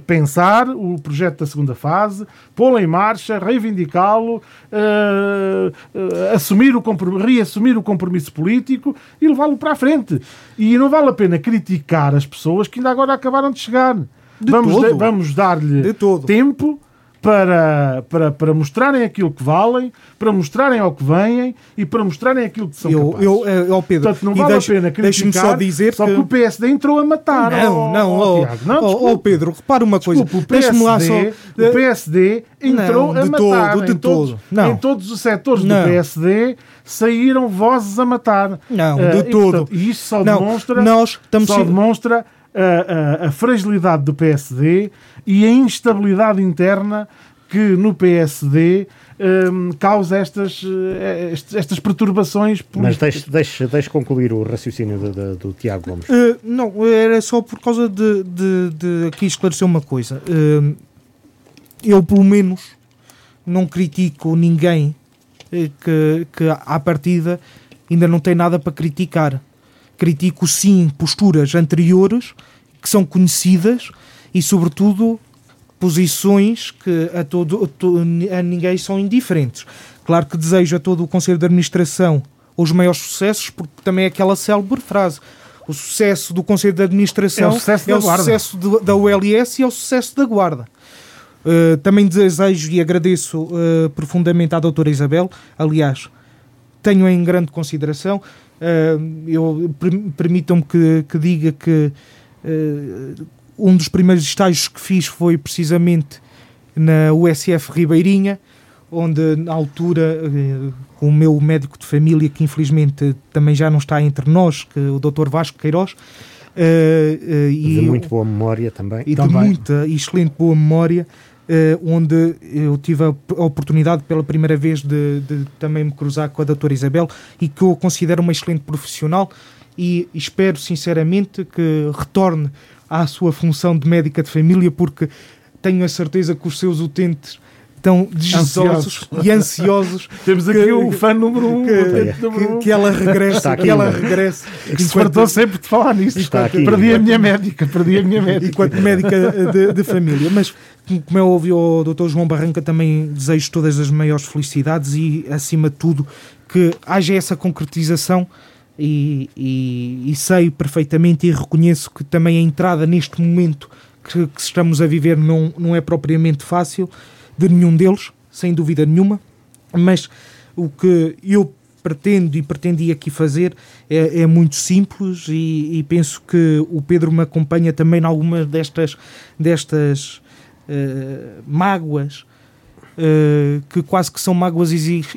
pensar o projeto da segunda fase, pô-lo em marcha, reivindicá-lo, uh, uh, assumir o reassumir o compromisso político e levá-lo para a frente. E não vale a pena criticar as pessoas que ainda agora acabaram de chegar. De vamos, todo. vamos dar-lhe tempo para, para, para mostrarem aquilo que valem, para mostrarem ao que vêm e para mostrarem aquilo que são eu, capazes. Eu, eu, Pedro, Portanto, não vale deixe, a pena criticar só dizer só que... que o PSD entrou a matar. Não, não, Tiago, não oh, Pedro, repara uma coisa. Desculpa, o PSD, lá só... o PSD entrou não, a matar. Todo, de em, todos, todo. Não. em todos os setores não. do PSD saíram vozes a matar. Não, uh, de e, todo. E isto só demonstra, nós estamos só demonstra a, a, a fragilidade do PSD e a instabilidade interna que no PSD um, causa estas, eh, estas perturbações políticas. Mas deixe, deixe, deixe concluir o raciocínio do, do, do Tiago Gomes. Uh, não, era só por causa de, de, de aqui esclarecer uma coisa. Uh, eu, pelo menos, não critico ninguém que, que à partida ainda não tem nada para criticar. Critico sim posturas anteriores que são conhecidas e, sobretudo, posições que a, todo, a ninguém são indiferentes. Claro que desejo a todo o Conselho de Administração os maiores sucessos, porque também é aquela célebre frase. O sucesso do Conselho de Administração é o sucesso, é da, o sucesso de, da ULS e é o sucesso da Guarda. Uh, também desejo e agradeço uh, profundamente à doutora Isabel. Aliás, tenho em grande consideração. Uh, eu Permitam-me que, que, diga que um dos primeiros estágios que fiz foi precisamente na USF Ribeirinha, onde na altura com o meu médico de família, que infelizmente também já não está entre nós, que o Dr. Vasco Queiroz, Uh, uh, e de muito boa memória também. E também. de muita e excelente boa memória, uh, onde eu tive a oportunidade pela primeira vez de, de, também me cruzar com a doutora Isabel e que eu considero uma excelente profissional e espero sinceramente que retorne à sua função de médica de família porque tenho a certeza que os seus utentes tão desejosos e ansiosos. [LAUGHS] Temos aqui que, o fã número um. Que, que, que ela regresse. aqui, que ela regresse. Que se fartou sempre de falar nisso. Está aqui, perdi a minha médica, perdi a minha médica. Enquanto médica de, de família. Mas, como eu ouvi o Dr. João Barranca, também desejo todas as maiores felicidades e, acima de tudo, que haja essa concretização. E, e, e sei perfeitamente e reconheço que também a entrada neste momento que, que estamos a viver não, não é propriamente fácil de nenhum deles, sem dúvida nenhuma, mas o que eu pretendo e pretendi aqui fazer é, é muito simples e, e, penso que o Pedro me acompanha também em algumas destas, destas uh, mágoas uh, que quase que são mágoas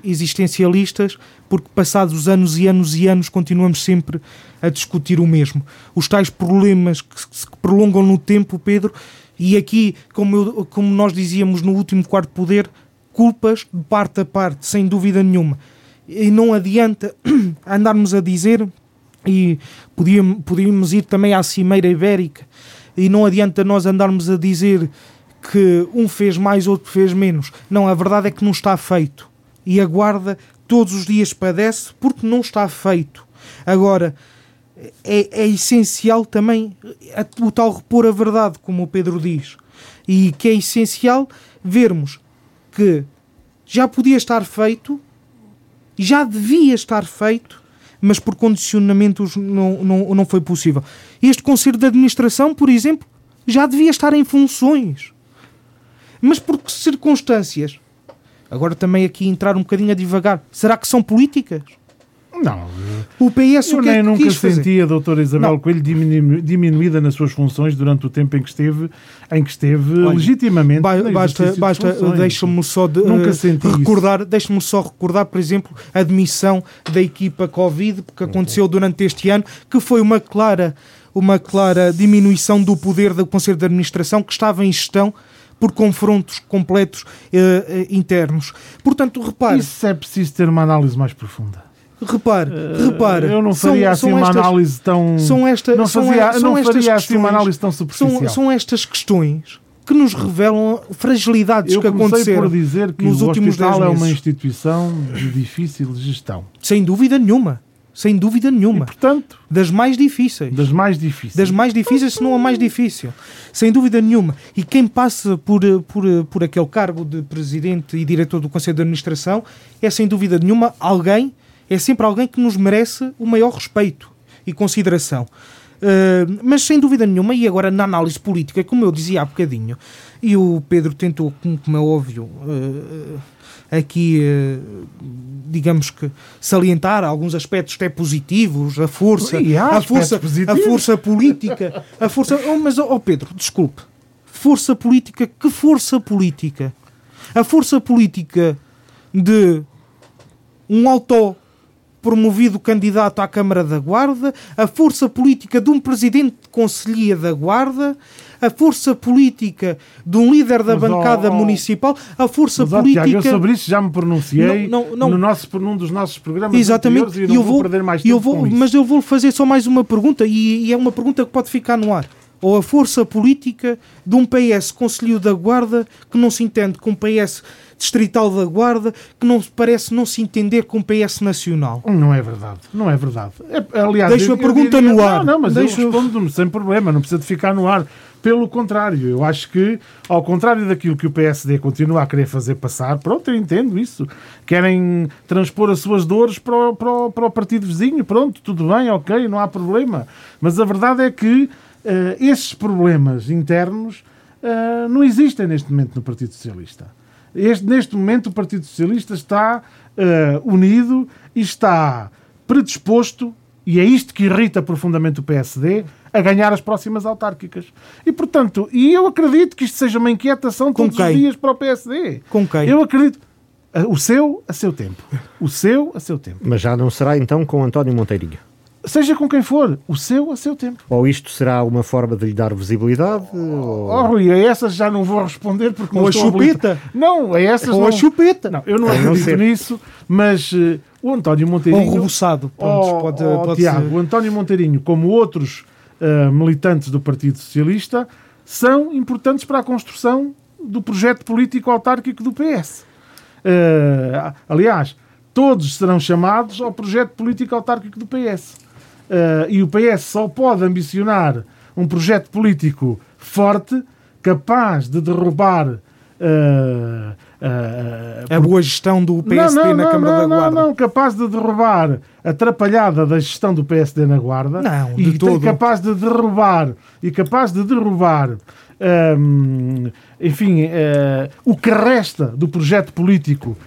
existencialistas porque passados os anos e anos e anos continuamos sempre a discutir o mesmo. Os tais problemas que se prolongam no tempo, Pedro, e aqui, como, eu, como nós dizíamos no último quarto poder, culpas de parte a parte, sem dúvida nenhuma. E não adianta [CLEARS THROAT] andarmos a dizer, e podíamos, podíamos ir também à Cimeira Ibérica, e não adianta nós andarmos a dizer que um fez mais, outro fez menos. Não, a verdade é que não está feito. E a guarda todos os dias padece porque não está feito. Agora, é, é essencial também o tal repor a verdade, como o Pedro diz. E que é essencial vermos que já podia estar feito, já devia estar feito, mas por condicionamentos não, não, não foi possível. Este Conselho de Administração, por exemplo, já devia estar em funções. Mas por que circunstâncias? Agora também aqui entrar um bocadinho a devagar. Será que são políticas? Não. O PS eu o que nem é que nunca quis senti a doutora Isabel Não. Coelho diminu diminuída nas suas funções durante o tempo em que esteve, em que esteve Olha, legitimamente. Basta, de basta funções. deixa-me só de, Nunca senti recordar, deixa-me só recordar, por exemplo, a demissão da equipa Covid que aconteceu durante este ano, que foi uma clara, uma clara diminuição do poder do Conselho de Administração que estava em gestão por confrontos completos eh, eh, internos. Portanto, repare, Isso é preciso ter uma análise mais profunda. repare, repare. Eu não são- faria assim são uma estas- análise tão. são esta- não são fazia, eu são não estas faria assim uma questões- análise tão superficial. São, são estas questões que nos revelam fragilidades eu que comecei aconteceram por dizer que nos o últimos hospital 10 é uma instituição de difícil gestão. Sem dúvida nenhuma. Sem dúvida nenhuma. E, portanto, das mais difíceis. Das mais difíceis. Das mais difíceis, se não a mais difícil. Sem dúvida nenhuma. E quem passa por, por, por aquele cargo de presidente e diretor do Conselho de Administração é, sem dúvida nenhuma, alguém, é sempre alguém que nos merece o maior respeito e consideração. Uh, mas sem dúvida nenhuma, e agora na análise política, como eu dizia há bocadinho, e o Pedro tentou, como é óbvio, uh, aqui, uh, digamos que, salientar alguns aspectos até positivos, a força, a força, positivos. a força política, a força. Oh, mas, oh Pedro, desculpe, força política, que força política? A força política de um auto promovido candidato à Câmara da Guarda, a força política de um presidente de Conselhia da Guarda, a força política de um líder da mas, bancada oh, municipal, a força mas, política. Tiago, eu sobre isso já me pronunciei não, não, não, no nosso, num dos nossos programas Exatamente, e eu vou, perder mais tempo eu vou, Mas eu vou fazer só mais uma pergunta, e, e é uma pergunta que pode ficar no ar ou a força política de um PS Conselho da Guarda que não se entende com um PS Distrital da Guarda que não parece não se entender com o PS Nacional. Não é verdade, não é verdade. É, aliás, Deixo eu, a pergunta diria, no ar. Não, não mas Deixo... eu respondo sem problema, não precisa de ficar no ar. Pelo contrário, eu acho que, ao contrário daquilo que o PSD continua a querer fazer passar, pronto, eu entendo isso. Querem transpor as suas dores para o, para o, para o partido vizinho, pronto, tudo bem, ok, não há problema. Mas a verdade é que uh, esses problemas internos uh, não existem neste momento no Partido Socialista. Este, neste momento, o Partido Socialista está uh, unido e está predisposto, e é isto que irrita profundamente o PSD, a ganhar as próximas autárquicas. E, portanto, e eu acredito que isto seja uma inquietação Com todos quem? os dias para o PSD. Com quem? Eu acredito. O seu, a seu tempo. O seu, a seu tempo. Mas já não será então com António Monteirinho? Seja com quem for, o seu a seu tempo. Ou isto será uma forma de lhe dar visibilidade? Ou... Oh, Rui, a essas já não vou responder porque ou não a chupeta. Não, a essas ou não... a chupeta. Não, eu não acredito nisso, mas uh, o António Monteirinho... Ou rebuçado, pronto, oh, pode, oh, pode Tiago, ser. o António Monteirinho, como outros uh, militantes do Partido Socialista, são importantes para a construção do projeto político autárquico do PS. Uh, eh, aliás, todos serão chamados ao projeto político autárquico do PS. Uh, e o PS só pode ambicionar um projeto político forte, capaz de derrubar uh, a boa gestão do PSD não, não, na Câmara não, da Guarda. Não, não, capaz de derrubar atrapalhada da gestão do PSD na Guarda. Não, de e todo. capaz de derrubar e capaz de derrubar um, enfim, o que resta do projeto político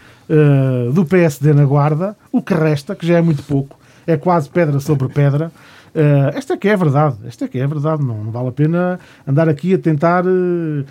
do PSD na Guarda, o que resta, que já é muito pouco, é quase pedra sobre pedra. Uh, esta é que é a verdade, esta é que é a verdade, não, não vale a pena andar aqui a tentar uh,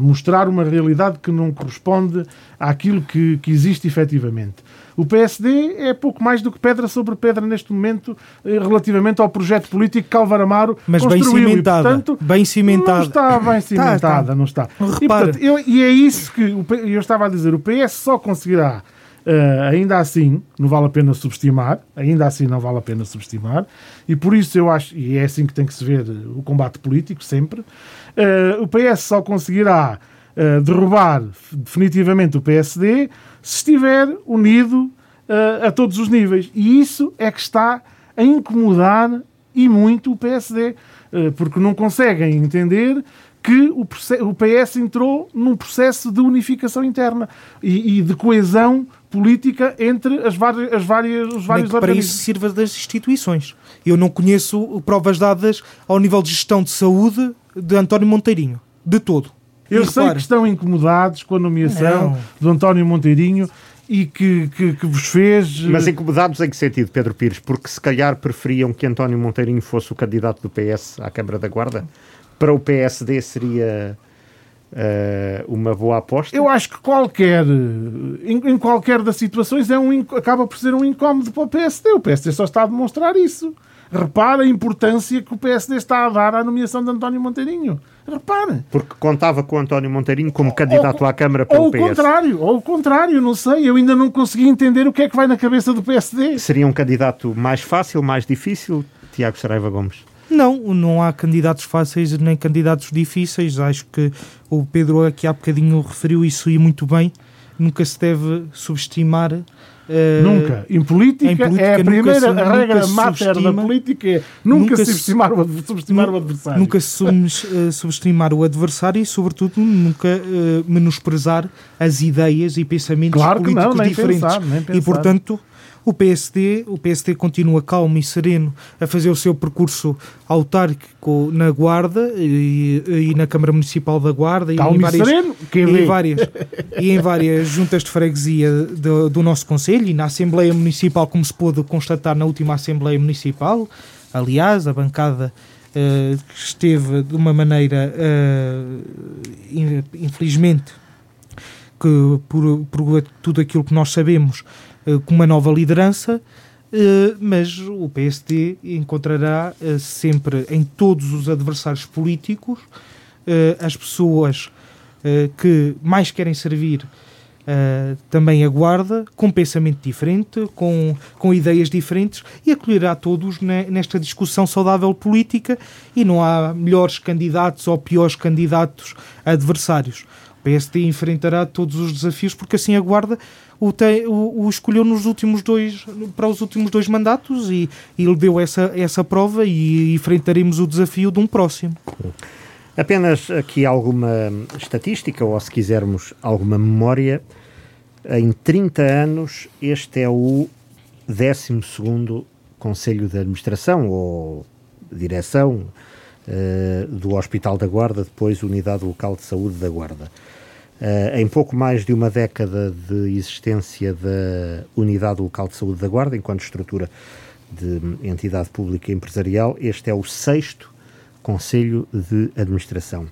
mostrar uma realidade que não corresponde àquilo que, que existe efetivamente. O PSD é pouco mais do que pedra sobre pedra neste momento relativamente ao projeto político que Calvar Amaro Mas bem cimentada, e, portanto, bem cimentada. Não está bem cimentada, está, está. não está. E, portanto, eu, e é isso que eu estava a dizer, o PS só conseguirá Uh, ainda assim, não vale a pena subestimar, ainda assim não vale a pena subestimar, e por isso eu acho, e é assim que tem que se ver o combate político sempre, uh, o PS só conseguirá uh, derrubar definitivamente o PSD se estiver unido a todos os níveis. E isso é que está a incomodar e muito o PSD, porque não conseguem entender que o, PS entrou num processo de unificação interna e, e de coesão política entre as várias, as várias, os vários Nem que para isso sirva das instituições. Eu não conheço provas dadas ao nível de gestão de saúde de António Monteirinho. De todo. Eu e sei repare. que estão incomodados com a nomeação não. do António Monteirinho e que, que, que, vos fez. Mas incomodados em que sentido, Pedro Pires? Porque se calhar preferiam que António Monteirinho fosse o candidato do PS à Câmara da Guarda? Para o PSD seria uma boa aposta? Eu acho que qualquer, em, em, qualquer das situações, é um, acaba por ser um incómodo para o PSD. O PSD só está a demonstrar isso. Repara a importância que o PSD está a dar à nomeação de António Monteirinho. Repara. Porque contava com António Monteirinho como candidato ou, à Câmara pelo ou PS. Ou o contrário, ou o contrário, não sei. Eu ainda não consegui entender o que é que vai na cabeça do PSD. Seria um candidato mais fácil, mais difícil, Tiago Saraiva Gomes? Não, não há candidatos fáceis nem candidatos difíceis. Acho que o Pedro aqui há bocadinho referiu isso e muito bem. Nunca se deve subestimar Uh, nunca. Em política, em política, é a primeira se, regra mater da política é nunca, nunca subestimar, o, subestimar o adversário. Nunca uh, subestimar o adversário e, sobretudo, nunca uh, menosprezar as ideias e pensamentos claro políticos não, diferentes. Pensar, e, portanto, o PSD, o PSD continua calmo e sereno a fazer o seu percurso autárquico na Guarda e, e na Câmara Municipal da Guarda calmo e, em várias, sereno? em várias, e em várias juntas de freguesia do, do nosso Conselho e na Assembleia Municipal, como se pôde constatar na última Assembleia Municipal. Aliás, a bancada uh, esteve de uma maneira, uh, infelizmente, que por, por tudo aquilo que nós sabemos, com uma nova liderança, eh, mas o PSD encontrará eh, sempre em todos os adversários políticos as pessoas que mais querem servir também aguarda, com pensamento diferente, com, com ideias diferentes e acolherá todos nesta discussão saudável política e não há melhores candidatos ou piores candidatos adversários. O PSD enfrentará todos os desafios porque assim aguarda o, te, o, o, escolheu nos últimos dois, para os últimos dois mandatos e, e lhe deu essa, essa prova e enfrentaremos o desafio de um próximo. Apenas aqui alguma estatística, ou se quisermos alguma memória. Em 30 anos, este é o 12 Conselho de Administração ou Direção uh, do Hospital da Guarda, depois Unidade Local de Saúde da Guarda. Uh, em pouco mais de uma década de existência da Unidade Local de Saúde da Guarda, enquanto estrutura de entidade pública empresarial, este é o sexto Conselho de Administração.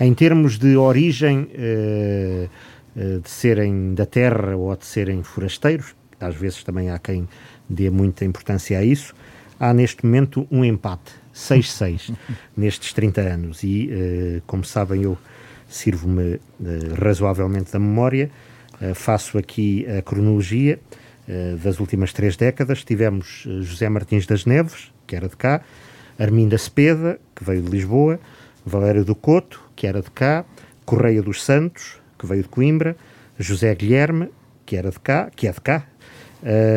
Em termos de origem, uh, uh, de serem da terra ou de serem forasteiros, às vezes também há quem dê muita importância a isso, há neste momento um empate, 6-6, [LAUGHS] nestes 30 anos. E, como sabem, eu sirvo-me uh, razoavelmente da memória. Uh, faço aqui a cronologia uh, das últimas três décadas. Tivemos José Martins das Neves, que era de cá, Arminda Cepeda, que veio de Lisboa, Valério do Coto, que era de cá, Correia dos Santos, que veio de Coimbra, José Guilherme, que era de cá, que é de cá,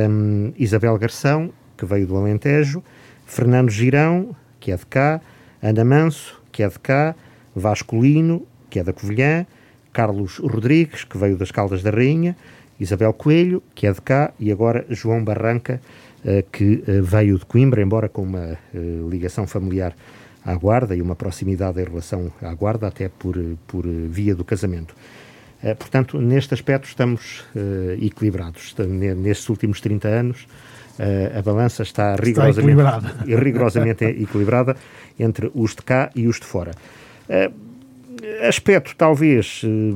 um, Isabel Garção, que veio do Alentejo, Fernando Girão, que é de cá, Ana Manso, que é de cá, Vasco Lino, que é da Covilhã, Carlos Rodrigues, que veio das Caldas da Rainha, Isabel Coelho, que é de cá, e agora João Barranca, uh, que uh, veio de Coimbra, embora com uma uh, ligação familiar à Guarda e uma proximidade em relação à Guarda, até por, por via do casamento. portanto, neste aspecto estamos equilibrados. Nestes últimos 30 anos, a balança está rigorosamente, está equilibrada. [LAUGHS] rigorosamente equilibrada entre os de cá e os de fora aspecto talvez eh,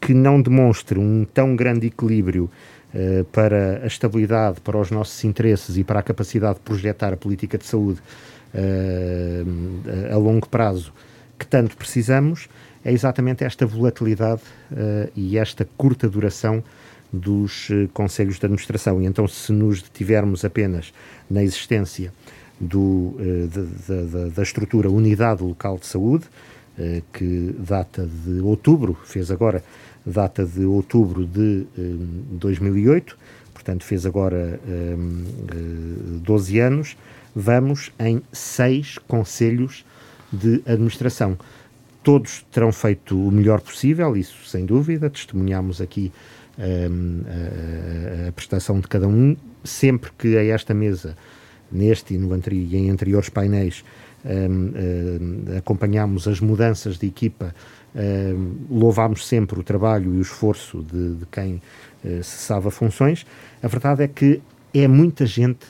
que não demonstre um tão grande equilíbrio uh, para a estabilidade, para os nossos interesses e para a capacidade de projetar a política de saúde uh, a longo prazo que tanto precisamos, é exatamente esta volatilidade e esta curta duração dos conselhos de administração. E então, se nos detivermos apenas na existência do, da estrutura Unidade Local de Saúde, eh, que data de outubro, fez agora data de outubro de 2008, eh, portanto fez agora 12 eh, anos, vamos em seis conselhos de administração. Todos terão feito o melhor possível, isso sem dúvida, testemunhamos aqui um, a, a, prestação de cada um, sempre que a esta mesa, neste e, no anteri e em anteriores painéis, acompanhámos as mudanças de equipa, louvámos sempre o trabalho e o esforço de, de quem uh, cessava funções. A verdade é que é muita gente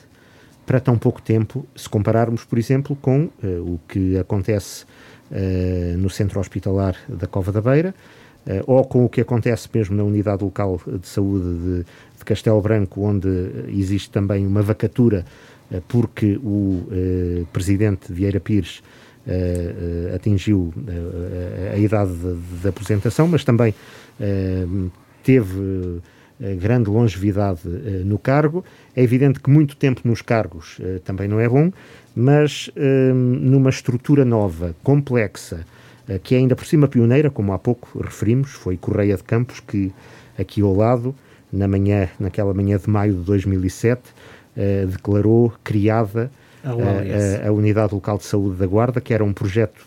para tão pouco tempo, se compararmos, por exemplo, com uh, o que acontece uh, no centro hospitalar da Cova da Beira, uh, ou com o que acontece mesmo na unidade local de saúde de, de Castelo Branco, onde existe também uma vacatura eh, porque o uh, presidente Vieira Pires uh, atingiu a idade de, de, aposentação, mas também teve grande longevidade no cargo. É evidente que muito tempo nos cargos também não é bom, mas numa estrutura nova, complexa, que é ainda por cima pioneira, como há pouco referimos, foi Correia de Campos, que aqui ao lado na manhã, naquela manhã de maio de 2007, declarou criada a, a, a, Unidade Local de Saúde da Guarda, que era um projeto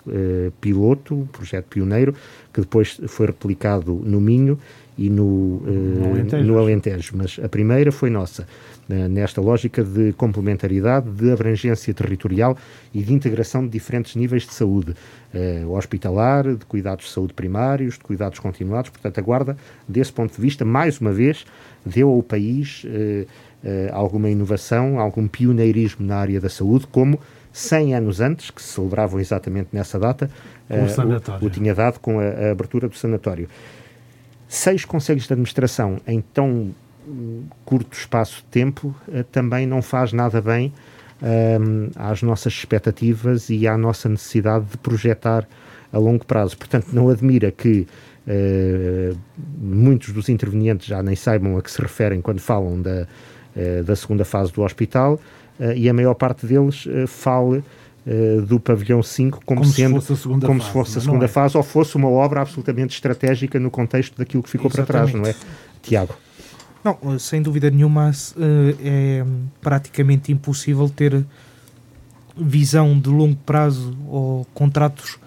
piloto, um projeto pioneiro, que depois foi replicado no Minho e no, uh, no, Alentejo. no, Alentejo. Mas a primeira foi nossa, uh, nesta lógica de complementaridade, de abrangência territorial e de integração de diferentes níveis de saúde. Uh, hospitalar, de cuidados de saúde primários, de cuidados continuados. Portanto, a Guarda, desse ponto de vista, mais uma vez, deu ao país alguma inovação, algum pioneirismo na área da saúde, como 100 anos antes, que se celebravam exatamente nessa data, o, o, tinha dado com a, a abertura do sanatório seis conselhos de administração em tão hum, curto espaço de tempo uh, também não faz nada bem um, às nossas expectativas e à nossa necessidade de projetar a longo prazo. Portanto, não admira que uh, muitos dos intervenientes já nem saibam a que se referem quando falam da, da segunda fase do hospital e a maior parte deles fale uh, do pavilhão 5 como, como sendo se como fase, se fosse a segunda é. fase ou fosse uma obra absolutamente estratégica no contexto daquilo que ficou Exatamente. para trás, não é? Tiago. Não, sem dúvida nenhuma é praticamente impossível ter visão de longo prazo ou contratos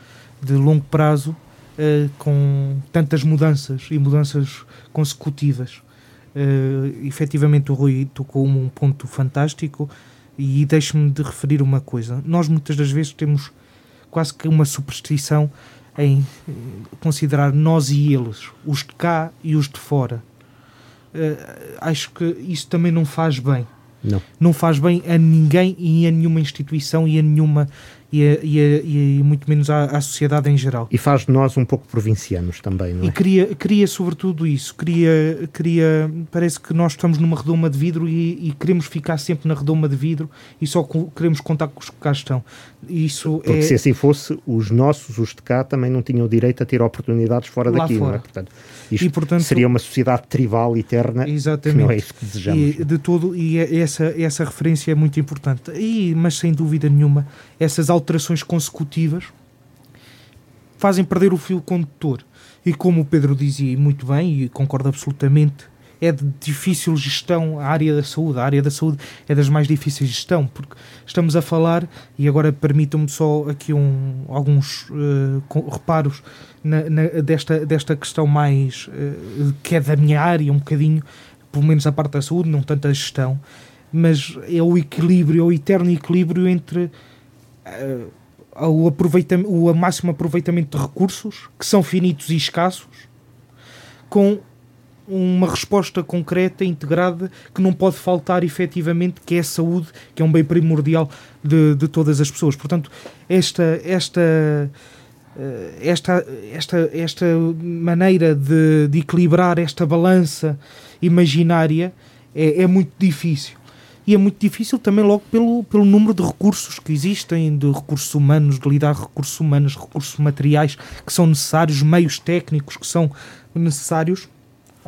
de longo prazo com tantas mudanças e mudanças consecutivas. Uh, efetivamente o Rui tocou um ponto fantástico e deixe-me de referir uma coisa. Nós muitas das vezes temos quase que uma superstição em considerar nós e eles, os de cá e os de fora. Uh, acho que isso também não faz bem. Não. não faz bem a ninguém e a nenhuma instituição e a nenhuma e, a, e, a, e muito menos à, à, sociedade em geral. E faz de nós um pouco provincianos também, não é? E cria, cria sobretudo isso, cria, cria, parece que nós estamos numa redoma de vidro e, e queremos ficar sempre na redoma de vidro e só queremos contar com os que cá estão. Isso Porque é... se assim fosse, os nossos, os de cá, também não tinham direito a ter oportunidades fora Lá daqui, fora. não é? Portanto, isto e, portanto, seria uma sociedade tribal eterna, exatamente. que não é isso que desejamos. E, de todo, e é, essa, essa referência é muito importante. E, mas sem dúvida nenhuma, essas alterações consecutivas fazem perder o fio condutor. E como o Pedro dizia muito bem, e concordo absolutamente, é de difícil gestão a área da saúde. A área da saúde é das mais difíceis de gestão, porque estamos a falar, e agora permitam-me só aqui um, alguns uh, reparos na, na, desta, desta questão mais uh, que é da minha área, um bocadinho, pelo menos a parte da saúde, não tanto a gestão, mas é o equilíbrio, é o eterno equilíbrio entre. Uh, o, aproveitamento, o máximo aproveitamento de recursos, que são finitos e escassos, com uma resposta concreta, integrada, que não pode faltar efetivamente, que é a saúde, que é um bem primordial de, de todas as pessoas. Portanto, esta, esta, eh, esta, esta, esta maneira de, de equilibrar esta balança imaginária é, é muito difícil e é muito difícil também logo pelo, pelo número de recursos que existem, de recursos humanos, de lidar recursos humanos, recursos materiais que são necessários, meios técnicos que são necessários.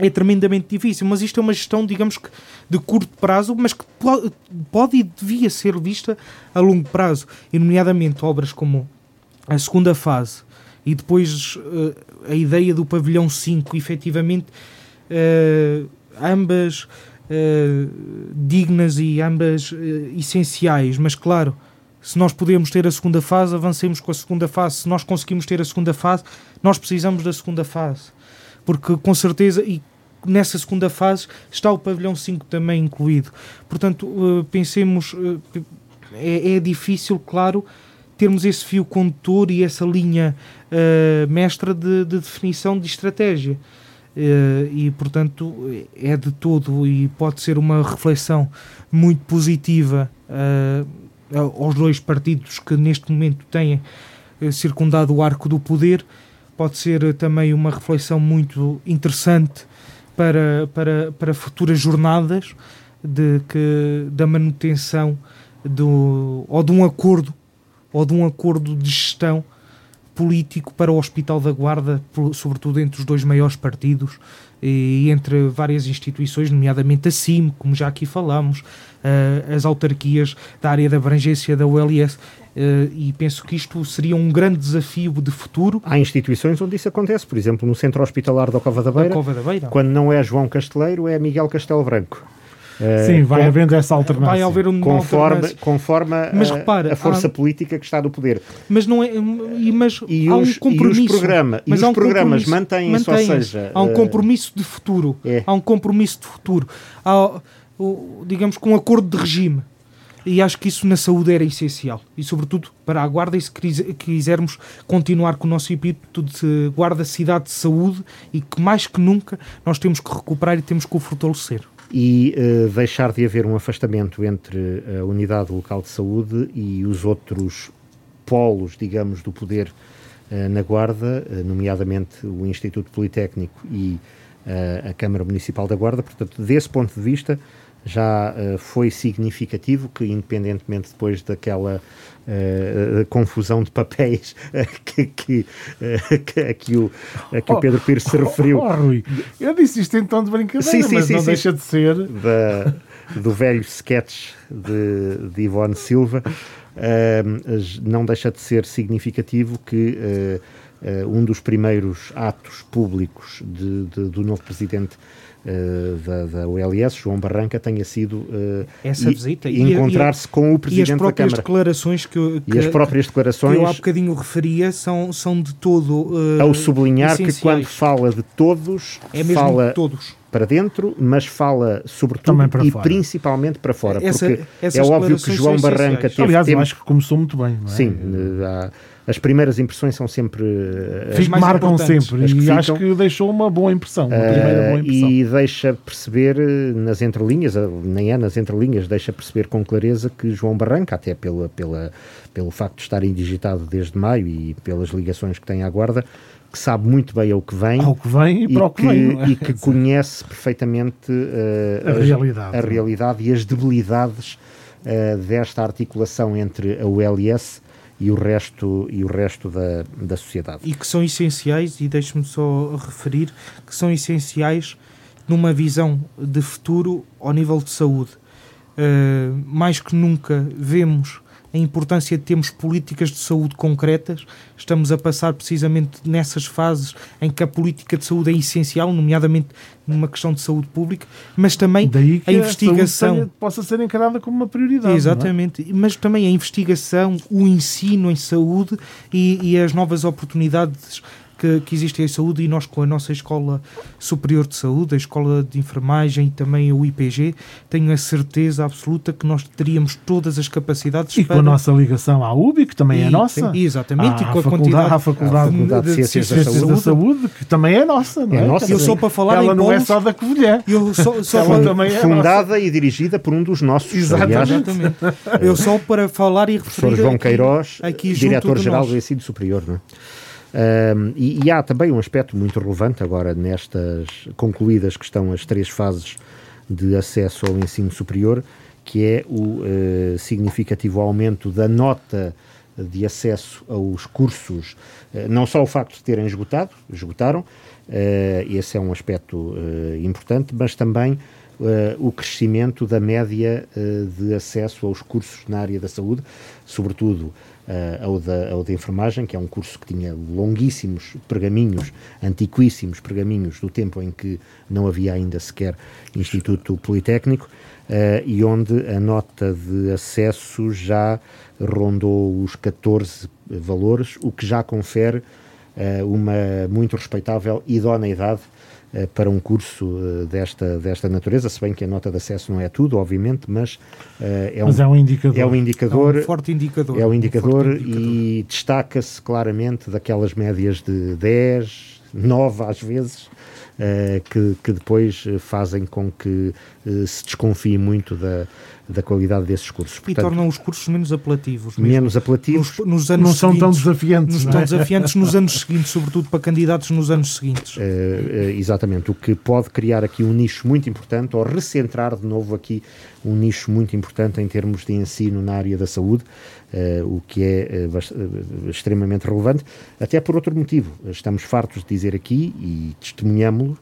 É tremendamente difícil, mas isto é uma gestão, digamos que de curto prazo, mas que pode, e devia ser vista a longo prazo, e nomeadamente obras como a segunda fase e depois uh, a ideia do pavilhão 5, efetivamente, uh, ambas uh, dignas e ambas essenciais, mas claro, se nós podemos ter a segunda fase, avancemos com a segunda fase. Se nós conseguimos ter a segunda fase, nós precisamos da segunda fase. Porque com certeza, e nessa segunda fase está o pavilhão 5 também incluído. Portanto, uh, pensemos, é, é, difícil, claro, termos esse fio condutor e essa linha mestra de, de definição de estratégia. Uh, e portanto é de todo e pode ser uma reflexão muito positiva uh, aos dois partidos que neste momento têm uh, circundado o arco do poder pode ser também uma reflexão muito interessante para, para, para futuras jornadas de que, da manutenção do, ou de um acordo ou de um acordo de gestão político para o Hospital da Guarda, sobretudo entre os dois maiores partidos e entre várias instituições, nomeadamente a CIM, como já aqui falamos, uh, as autarquias da área de abrangência da ULS. Uh, e penso que isto seria um grande desafio de futuro. Há instituições onde isso acontece, por exemplo, no Centro Hospitalar da Cova da Beira, da Cova da Beira. quando não é João Casteleiro, é Miguel Castelo Branco. Sim, vai com, havendo essa alternância. Vai haver um conforme, conforme mas, a, repara, a força há, política que está no poder. Mas não é, mas e há os, um compromisso. E os, programa, mas e os programas mantêm-se, ou seja... Há um compromisso de futuro. É. Há um compromisso de futuro. Há, digamos, com um acordo de regime. E acho que isso na saúde era essencial. E, sobretudo, para a Guarda, e se quisermos continuar com o nosso espírito de Guarda Cidade de Saúde e que, mais que nunca, nós temos que recuperar e temos que o fortalecer e uh, deixar de haver um afastamento entre a unidade local de saúde e os outros polos, digamos, do poder uh, na Guarda, nomeadamente o Instituto Politécnico e a Câmara Municipal da Guarda. Portanto, desse ponto de vista, já uh, foi significativo que, independentemente depois daquela uh, confusão de papéis [LAUGHS] que, que, que, a que, o, a que oh, o Pedro Pires se referiu. Oh, oh, Rui, eu disse isto em tom de brincadeira, sim, sim, mas sim, não deixa de ser. Da, do velho sketch de, de Ivone Silva, uh, não deixa de ser significativo que um dos primeiros atos públicos de, de, do novo presidente uh, da, da OLS, João Barranca, tenha sido uh, essa visita e encontrar-se com o Presidente da Câmara. E as próprias declarações que, que, e as próprias declarações que eu há bocadinho referia são, são de todo uh, Ao sublinhar que quando fala de todos, é mesmo fala... de todos para dentro, mas fala sobretudo e fora. principalmente para fora, Essa, porque é óbvio que João Barranca teve Aliás, tempo... eu acho que começou muito bem. É? Sim, há, as primeiras impressões são sempre as eh, mais marcam sempre e acho que deixou uma boa impressão, uma primeira boa impressão. E deixa perceber eh, nas entrelinhas, eh, nem é nas entrelinhas, deixa perceber com clareza que João Barranca, até pela, pela, pelo facto de estar indigitado desde maio e pelas ligações que tem à guarda, que sabe muito bem ao que vem, ao que vem e, e para o que, que vem, é? e que [LAUGHS] conhece perfeitamente uh, a, realidade. a realidade e as debilidades uh, desta articulação entre a ULS e o resto, e o resto da, da sociedade. E que são essenciais, e deixe-me só referir, que são essenciais numa visão de futuro ao nível de saúde. Uh, mais que nunca vemos a importância de termos políticas de saúde concretas. Estamos a passar precisamente nessas fases em que a política de saúde é essencial, nomeadamente numa questão de saúde pública, mas também Daí a investigação a possa ser encarada como uma prioridade. É? Exatamente, é? mas também a investigação, o ensino em saúde e, e as novas oportunidades que, que existem em saúde e nós com a nossa Escola Superior de Saúde, a Escola de Enfermagem e também o IPG, tenho a certeza absoluta que nós teríamos todas as capacidades e para... com a nossa ligação à UBI, que também é e, é nossa. Exatamente, à, e com a quantidade... À Faculdade, de, de, de, de Ciências, da, saúde. da, saúde. que também é nossa. Não é, é nossa. Eu só para falar Ela em não polos, é só da Covilhã. Eu só, só Ela para, também é fundada nossa. e dirigida por um dos nossos. Exatamente. Exatamente. eu só para falar e referir... Professor João Queiroz, diretor-geral do ensino superior, não é? Um, e, e, há também um aspecto muito relevante agora nestas concluídas que estão as três fases de acesso ao ensino superior, que é o uh, significativo aumento da nota de acesso aos cursos, uh, não só o facto de terem esgotado, esgotaram, uh, esse é um aspecto importante, mas também o crescimento da média de acesso aos cursos na área da saúde, sobretudo uh, ao, da, ao da enfermagem, que é um curso que tinha longuíssimos pergaminhos, antiquíssimos pergaminhos do tempo em que não havia ainda sequer Instituto Politécnico, uh, e onde a nota de acesso já rondou os 14 valores, o que já confere uh, uma muito respeitável idoneidade eh, para um curso eh, desta, desta natureza, se bem que a nota de acesso não é tudo, obviamente, mas, uh, é, um, mas é um indicador. É um indicador. É um forte indicador. É um indicador, um indicador. e destaca-se claramente daquelas médias de 10, 9 às vezes, que, que depois fazem com que se desconfie muito da, da qualidade desses cursos. Portanto, e tornam os cursos menos apelativos. Mesmo. Menos apelativos. Nos, nos anos não são tão desafiantes. Não, não é? desafiantes nos anos seguintes, sobretudo para candidatos nos anos seguintes. Uh, uh, exatamente, o que pode criar aqui um nicho muito importante, ou recentrar de novo aqui um nicho muito importante em termos de ensino na área da saúde, uh, o que é extremamente relevante, até por outro motivo. Estamos fartos de dizer aqui, e testemunhámo-lo,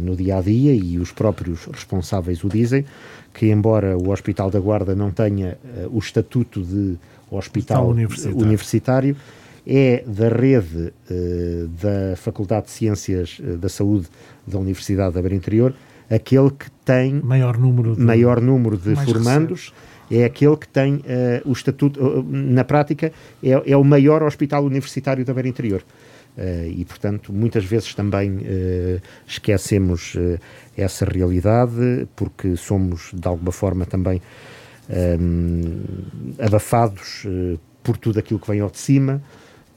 no dia a dia e os próprios responsáveis o dizem, que embora o Hospital da Guarda não tenha o estatuto de hospital universitário. universitário é da rede uh, da Faculdade de Ciências uh, da Saúde da Universidade da Beira Interior, aquele que tem maior número de, maior número de formandos. É aquele que tem uh, o estatuto, na prática, é, é, o maior hospital universitário da Beira Interior. E, portanto, muitas vezes também esquecemos essa realidade, porque somos, de alguma forma, também abafados por tudo aquilo que vem ao de cima,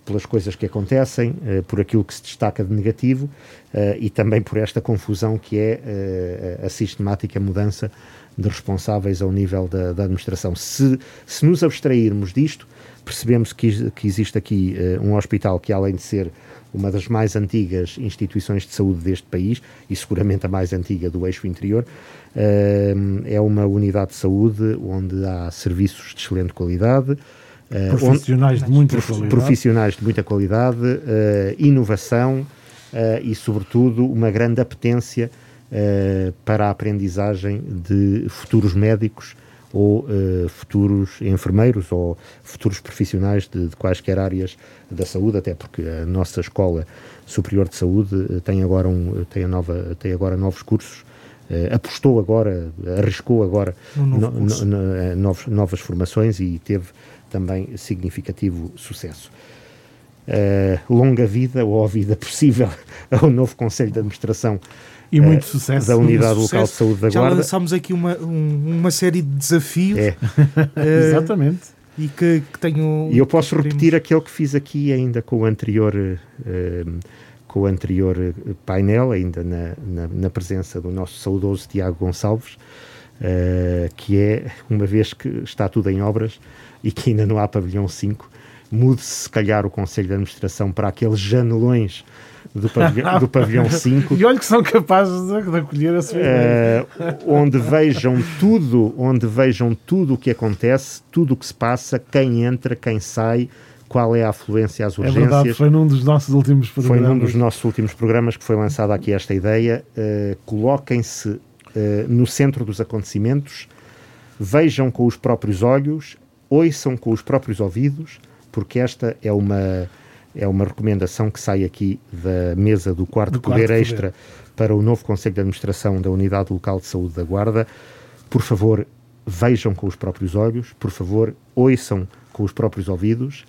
pelas coisas que acontecem, uh, por aquilo que se destaca de negativo uh, e também por esta confusão que é uh, a sistemática mudança de responsáveis ao nível da, da administração. Se, se nos abstrairmos disto, percebemos que, que existe aqui um hospital que, além de ser uma das mais antigas instituições de saúde deste país e seguramente a mais antiga do eixo interior, é uma unidade de saúde onde há serviços de excelente qualidade, eh, profissionais onde, de muita qualidade. Profissionais de muita qualidade, uh, inovação uh, e, sobretudo, uma grande apetência para a aprendizagem de futuros médicos ou futuros enfermeiros ou futuros profissionais de, de, quaisquer áreas da saúde, até porque a nossa Escola Superior de Saúde tem agora, um, tem a nova, tem agora novos cursos apostou agora, arriscou agora no, no, no, novos, novas formações e teve também significativo sucesso. Uh, longa vida ou a vida possível [LAUGHS] ao novo Conselho de Administração e muito uh, sucesso da Unidade Local de Saúde da Já Guarda. Já lançámos aqui uma, um, uma série de desafios. É. Uh, [LAUGHS] Exatamente. E que, que tenho. E eu posso repetir aquele que fiz aqui ainda com o anterior. com o anterior painel, ainda na, na, na presença do nosso saudoso Tiago Gonçalves, que é, uma vez que está tudo em obras, e que ainda não há pavilhão 5, mude-se se calhar o Conselho de Administração para aqueles janelões do pavilhão, do pavilhão [LAUGHS] 5. E olha que são capazes de, de acolher a sua uh, onde vejam tudo, onde vejam tudo o que acontece, tudo o que se passa, quem entra, quem sai, qual é a afluência às urgências. É verdade, foi num dos nossos últimos programas. Foi num dos nossos últimos programas que foi lançada aqui esta ideia. Uh, Coloquem-se uh, no centro dos acontecimentos, vejam com os próprios olhos, ouçam com os próprios ouvidos, porque esta é uma, é uma recomendação que sai aqui da mesa do quarto, do poder quarto extra poder. para o novo Conselho de Administração da Unidade Local de Saúde da Guarda. Por favor, vejam com os próprios olhos, por favor, ouçam com os próprios ouvidos,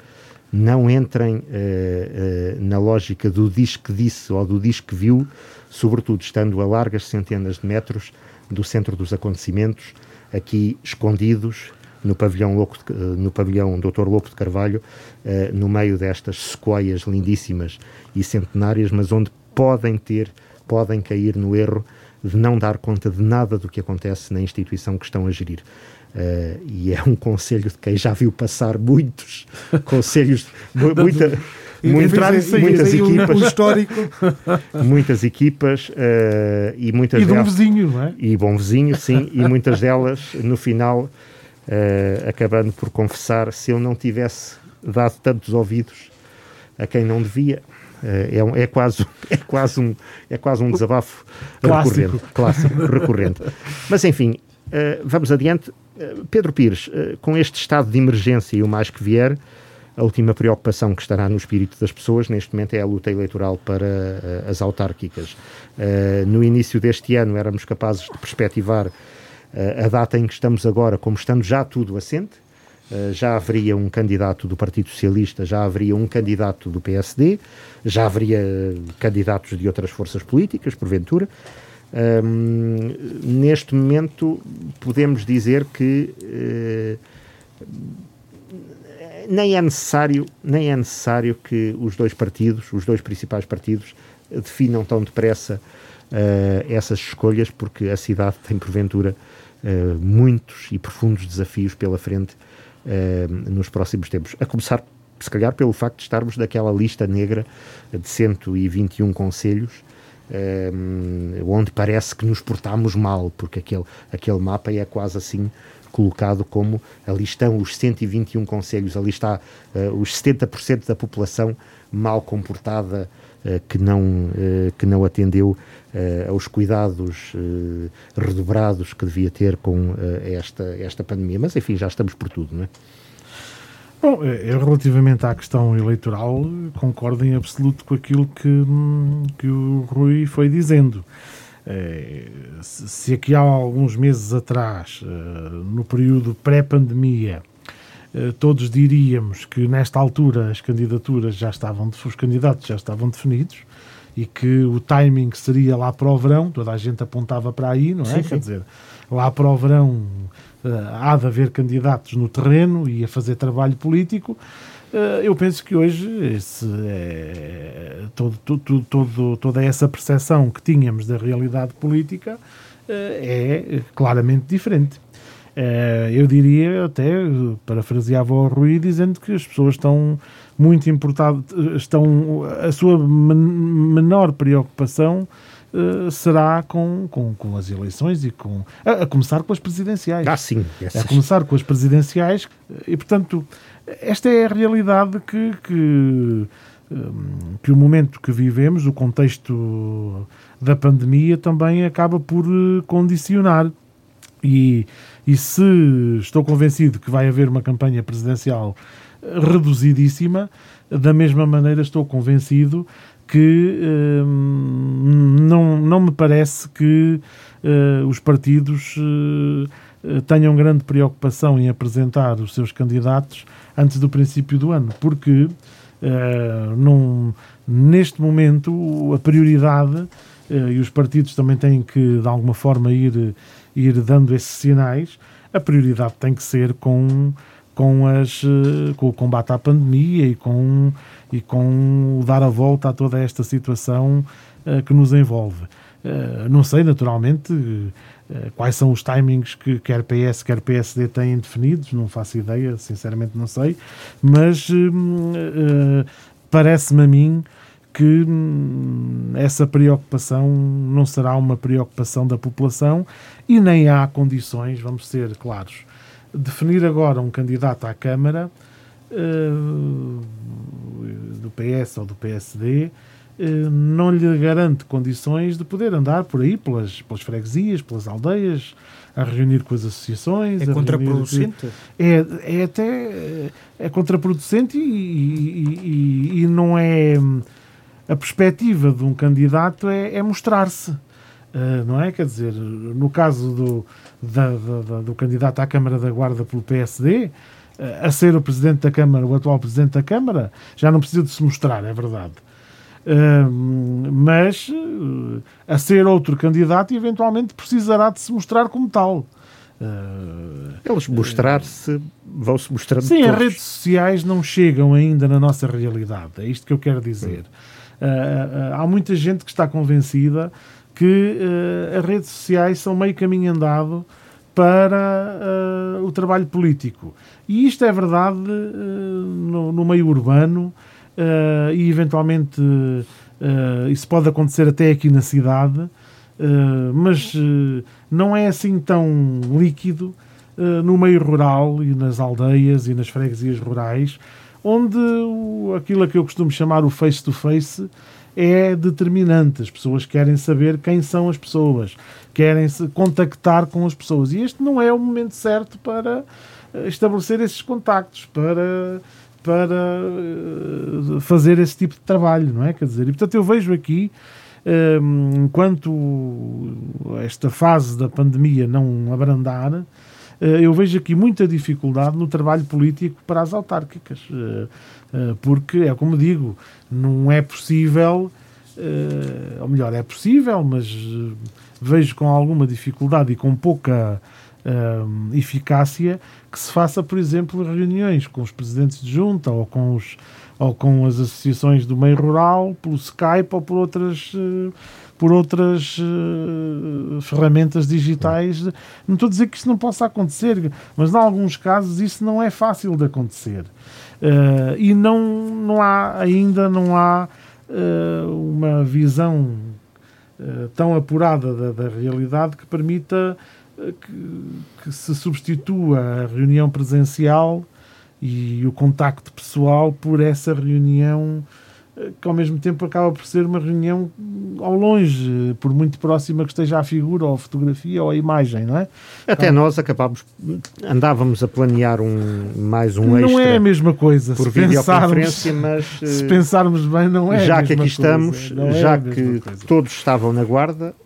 não entrem uh, uh, na lógica do diz que disse ou do diz que viu, sobretudo estando a largas centenas de metros do centro dos acontecimentos, aqui escondidos, no pavilhão, Loco de, no pavilhão Dr. Lopo de Carvalho, uh, no meio destas sequoias lindíssimas e centenárias, mas onde podem ter, podem cair no erro de não dar conta de nada do que acontece na instituição que estão a gerir. Uh, e é um conselho de quem já viu passar muitos [LAUGHS] conselhos, muita, muitas, [LAUGHS] muitas equipas, histórico. muitas equipas uh, e muitas e bom vizinho, não é? E bom vizinho, sim, e muitas [LAUGHS] delas no final uh, acabando por confessar se eu não tivesse dado tantos ouvidos a quem não devia. Uh, é, um, é, quase, [LAUGHS] é, quase um, é quase um desabafo clássico. recorrente. Clássico, [LAUGHS] recorrente. Mas enfim, uh, vamos adiante. Pedro Pires, com este estado de emergência e o mais que vier, a última preocupação que estará no espírito das pessoas neste momento é a luta eleitoral para as autárquicas. No início deste ano éramos capazes de perspectivar a data em que estamos agora, como estando já tudo assente, eh, já haveria um candidato do Partido Socialista, já haveria um candidato do PSD, já haveria candidatos de outras forças políticas, porventura. Um, neste momento, podemos dizer que uh, nem, é necessário, nem é necessário que os dois partidos, os dois principais partidos, definam tão depressa uh, essas escolhas, porque a cidade tem, porventura, uh, muitos e profundos desafios pela frente uh, nos próximos tempos. A começar, se calhar, pelo facto de estarmos daquela lista negra de 121 conselhos. Uh, onde parece que nos portamos mal, porque aquele, aquele mapa é quase assim colocado como ali estão os 121 conselhos, ali está uh, os 70% da população mal comportada que, não, que não atendeu aos cuidados redobrados que devia ter com esta, esta pandemia. Mas, enfim, já estamos por tudo, não é? Bom, eu relativamente à questão eleitoral concordo em absoluto com aquilo que, hum, que o Rui foi dizendo. Se aqui há alguns meses atrás, eh, no período pré-pandemia, eh, todos diríamos que nesta altura as candidaturas já estavam, os candidatos já estavam definidos e que o timing seria lá para o verão, toda a gente apontava para aí, não é? Sim, Quer dizer, lá para o verão uh, há de haver candidatos no terreno e a fazer trabalho político. Uh, eu penso que hoje esse, é, todo, todo, todo, toda essa percepção que tínhamos da realidade política é claramente diferente. Eu diria até, parafraseava o Rui, dizendo que as pessoas estão muito importadas, estão a sua menor preocupação uh, será com, com, com as eleições e com. A, a, começar com as presidenciais. Ah, sim. Essas. A começar com as presidenciais. E, portanto, esta é a realidade que, que, hum, que o momento que vivemos, o contexto da pandemia, também acaba por eh, condicionar. E, e se estou convencido que vai haver uma campanha presidencial reduzidíssima, da mesma maneira estou convencido que uh, não, não me parece que uh, os partidos uh, tenham grande preocupação em apresentar os seus candidatos antes do princípio do ano, porque num, neste momento a prioridade, e os partidos também têm que de alguma forma ir, ir dando esses sinais, a prioridade tem que ser com, com, as, com o combate à pandemia e com e com dar a volta a toda esta situação uh, que nos envolve. Uh, não sei, naturalmente, uh, quais são os timings que quer PS, quer PSD têm definidos, não faço ideia, sinceramente não sei, mas parece-me a mim que hum, essa preocupação não será uma preocupação da população e nem há condições, vamos ser claros, definir agora um candidato à Câmara uh, do PS ou do PSD, eh, não lhe garante condições de poder andar por aí, pelas, pelas freguesias, pelas aldeias, a reunir com as associações. É contraproducente? É, é até é contraproducente e, e, e, e, não é. A perspectiva de um candidato é, é mostrar-se, uh, não é? Quer dizer, no caso do, da, da, do candidato à Câmara da Guarda pelo PSD, a ser o Presidente da Câmara, o atual Presidente da Câmara, já não precisa de se mostrar, é verdade. Uh, mas uh, a ser outro candidato, eventualmente precisará de se mostrar como tal. Uh, Eles mostrar-se, vão-se mostrando Sim, todos. as redes sociais não chegam ainda na nossa realidade, é isto que eu quero dizer. Há muita gente que está convencida que as redes sociais são meio caminho andado para uh, o trabalho político. E isto é verdade uh, no, no, meio urbano uh, e, eventualmente, isso pode acontecer até aqui na cidade, mas não é assim tão líquido no meio rural e nas aldeias e nas freguesias rurais, onde aquilo a que eu costumo chamar o face-to-face -face é determinante. As pessoas querem saber quem são as pessoas, querem se contactar com as pessoas. E este não é o momento certo para eh, estabelecer esses contactos, para, para eh, fazer esse tipo de trabalho, não é? Quer dizer, e portanto eu vejo aqui, ehm, enquanto esta fase da pandemia não abrandar, eu vejo aqui muita dificuldade no trabalho político para as autárquicas, porque é como digo, não é possível, ou melhor, é possível, mas vejo com alguma dificuldade e com pouca uh, eficácia que se faça, por exemplo, reuniões com os presidentes de junta ou com, os, ou com as associações do meio rural, pelo Skype ou por outras. Uh, por outras uh, ferramentas digitais. Não estou a dizer que isso não possa acontecer, mas em alguns casos isso não é fácil de acontecer. Uh, e não, não há ainda não há uh, uma visão eh, tão apurada da, da, realidade que permita eh, que, que, se substitua a reunião presencial e o contacto pessoal por essa reunião que ao mesmo tempo acaba por ser uma reunião ao longe, por muito próxima que esteja a figura, ou a fotografia, ou a imagem, não é? Até então, nós acabámos, andávamos a planear um, mais um não extra. Não é a mesma coisa, por se videoconferência, mas... Se pensarmos bem, não é Já que aqui estamos, é já que todos estavam na guarda, eh,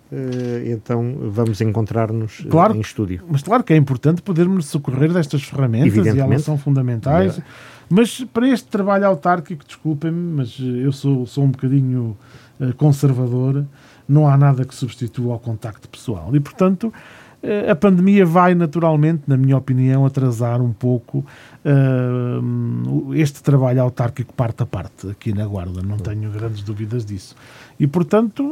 então vamos encontrar-nos eh, claro, em estúdio. Mas claro que é importante podermos socorrer destas ferramentas e elas são fundamentais. É. Mas para este trabalho autárquico, desculpem-me, mas eh, eu sou, sou um bocadinho conservador, não há nada que substitua ao contacto pessoal. E, portanto, a pandemia vai naturalmente, na minha opinião, atrasar um pouco uh, este trabalho autárquico parte a parte aqui na Guarda. Não tenho grandes dúvidas disso. E, portanto,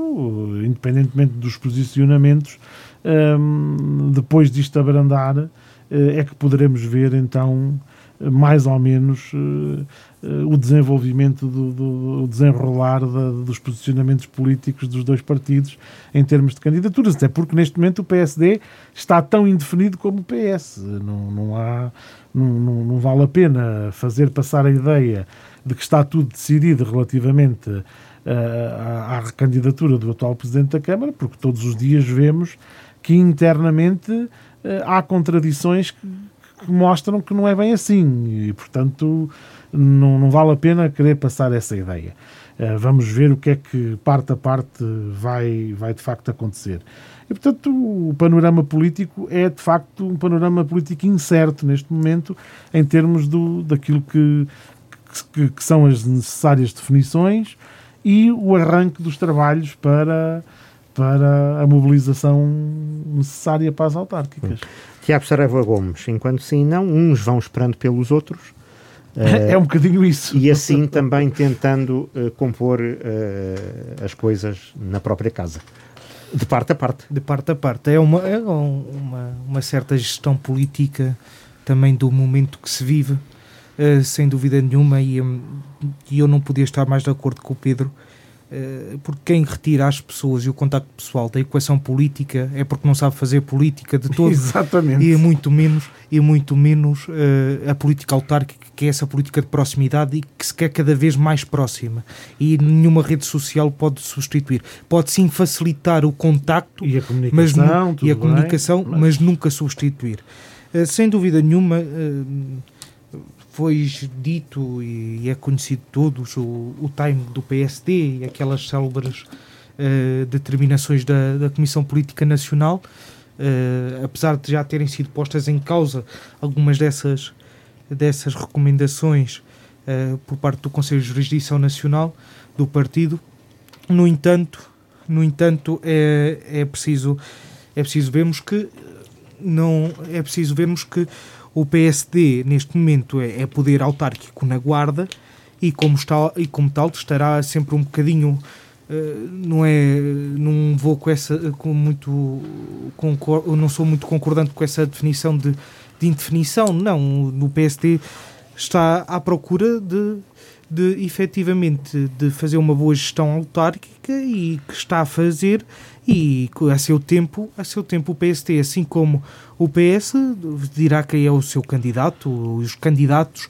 independentemente dos posicionamentos, um, depois disto abrandar, uh, é que poderemos ver então mais ou menos uh, uh, o desenvolvimento, do, do o desenrolar da, dos posicionamentos políticos dos dois partidos em termos de candidaturas, até porque neste momento o PSD está tão indefinido como o PS. Não, não, há, não, não, não vale a pena fazer passar a ideia de que está tudo decidido relativamente uh, à, à recandidatura do atual Presidente da Câmara, porque todos os dias vemos que internamente há contradições que que mostram que não é bem assim e, portanto, não, não vale a pena querer passar essa ideia. Uh, vamos ver o que é que parte a parte vai, vai de facto acontecer. E, portanto, o panorama político é de facto um panorama político incerto neste momento, em termos do, daquilo que, que, que são as necessárias definições e o arranque dos trabalhos para, para a mobilização necessária para as autárquicas. Tiago Saraiva Gomes, enquanto sim não, uns vão esperando pelos outros. É um bocadinho isso. E assim também tentando uh, compor uh, as coisas na própria casa. De parte a parte. De parte a parte. É uma, é uma, uma certa gestão política também do momento que se vive, uh, sem dúvida nenhuma, e, um, e eu não podia estar mais de acordo com o Pedro eh, porque quem retira as pessoas e o contacto pessoal da equação política é porque não sabe fazer política de [LAUGHS] todo. Exatamente. E muito menos, e muito menos uh, a política autárquica, que é essa política de proximidade e que se quer cada vez mais próxima. E nenhuma rede social pode substituir. Pode sim facilitar o contacto e a comunicação, mas, e a comunicação mas... mas... nunca substituir. Uh, sem dúvida nenhuma foi dito e é conhecido de todos o, o time do PSD e aquelas célebres uh, determinações da, da Comissão Política Nacional, uh, apesar de já terem sido postas em causa algumas dessas, dessas recomendações uh, por parte do Conselho de Jurisdição Nacional do partido, no entanto, no entanto é, é preciso é preciso vermos que não é preciso vermos que o PSD, neste momento, é, é poder autárquico na Guarda e, como, está, e como tal, estará sempre um bocadinho. Uh, não é não vou com essa com muito concor, não sou muito concordante com essa definição de, de indefinição não no PSD está à procura de de efetivamente de fazer uma boa gestão autárquica e que está a fazer e a seu tempo, a seu tempo o PST, assim como o PS, dirá quem é o seu candidato, os candidatos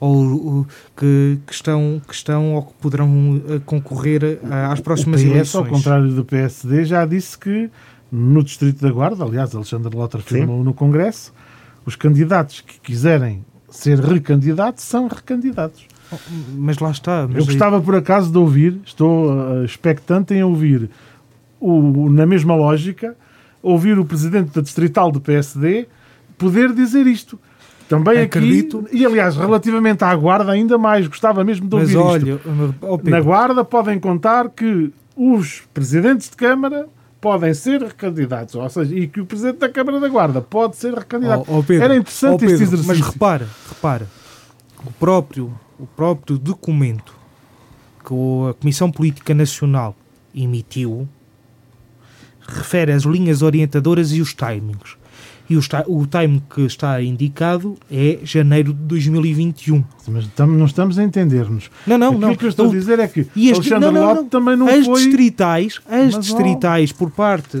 ou que, que, estão, que estão ou que poderão eh, concorrer às próximas o PS, eleições. ao contrário do PSD, já disse que no Distrito da Guarda, aliás, Alexandre Lota afirmou no Congresso, os candidatos que quiserem ser recandidatos são recandidatos. Mas lá está. Mas Eu gostava, por acaso, de ouvir, estou uh, expectante em ouvir, o, na mesma lógica, ouvir o presidente da distrital do PSD poder dizer isto. Também Acredito. aqui, e aliás, relativamente à Guarda, ainda mais, gostava mesmo de ouvir mas olha, isto. Oh Na Guarda podem contar que os presidentes de Câmara podem ser recandidatos, ou seja, e que o presidente da Câmara da Guarda pode ser recandidato. Oh, oh Pedro, Era interessante oh Pedro, este exercício. Mas repara, repara, o próprio o próprio documento que a Comissão Política Nacional emitiu refere as linhas orientadoras e os timings. E o, o time que está indicado é janeiro de 2021. Mas estamos, não estamos a entender-nos. Não, não, Aquilo não. que eu estou a dizer é que este, Alexandre não, não, não. também não as foi... Distritais, as Mas, distritais, por parte,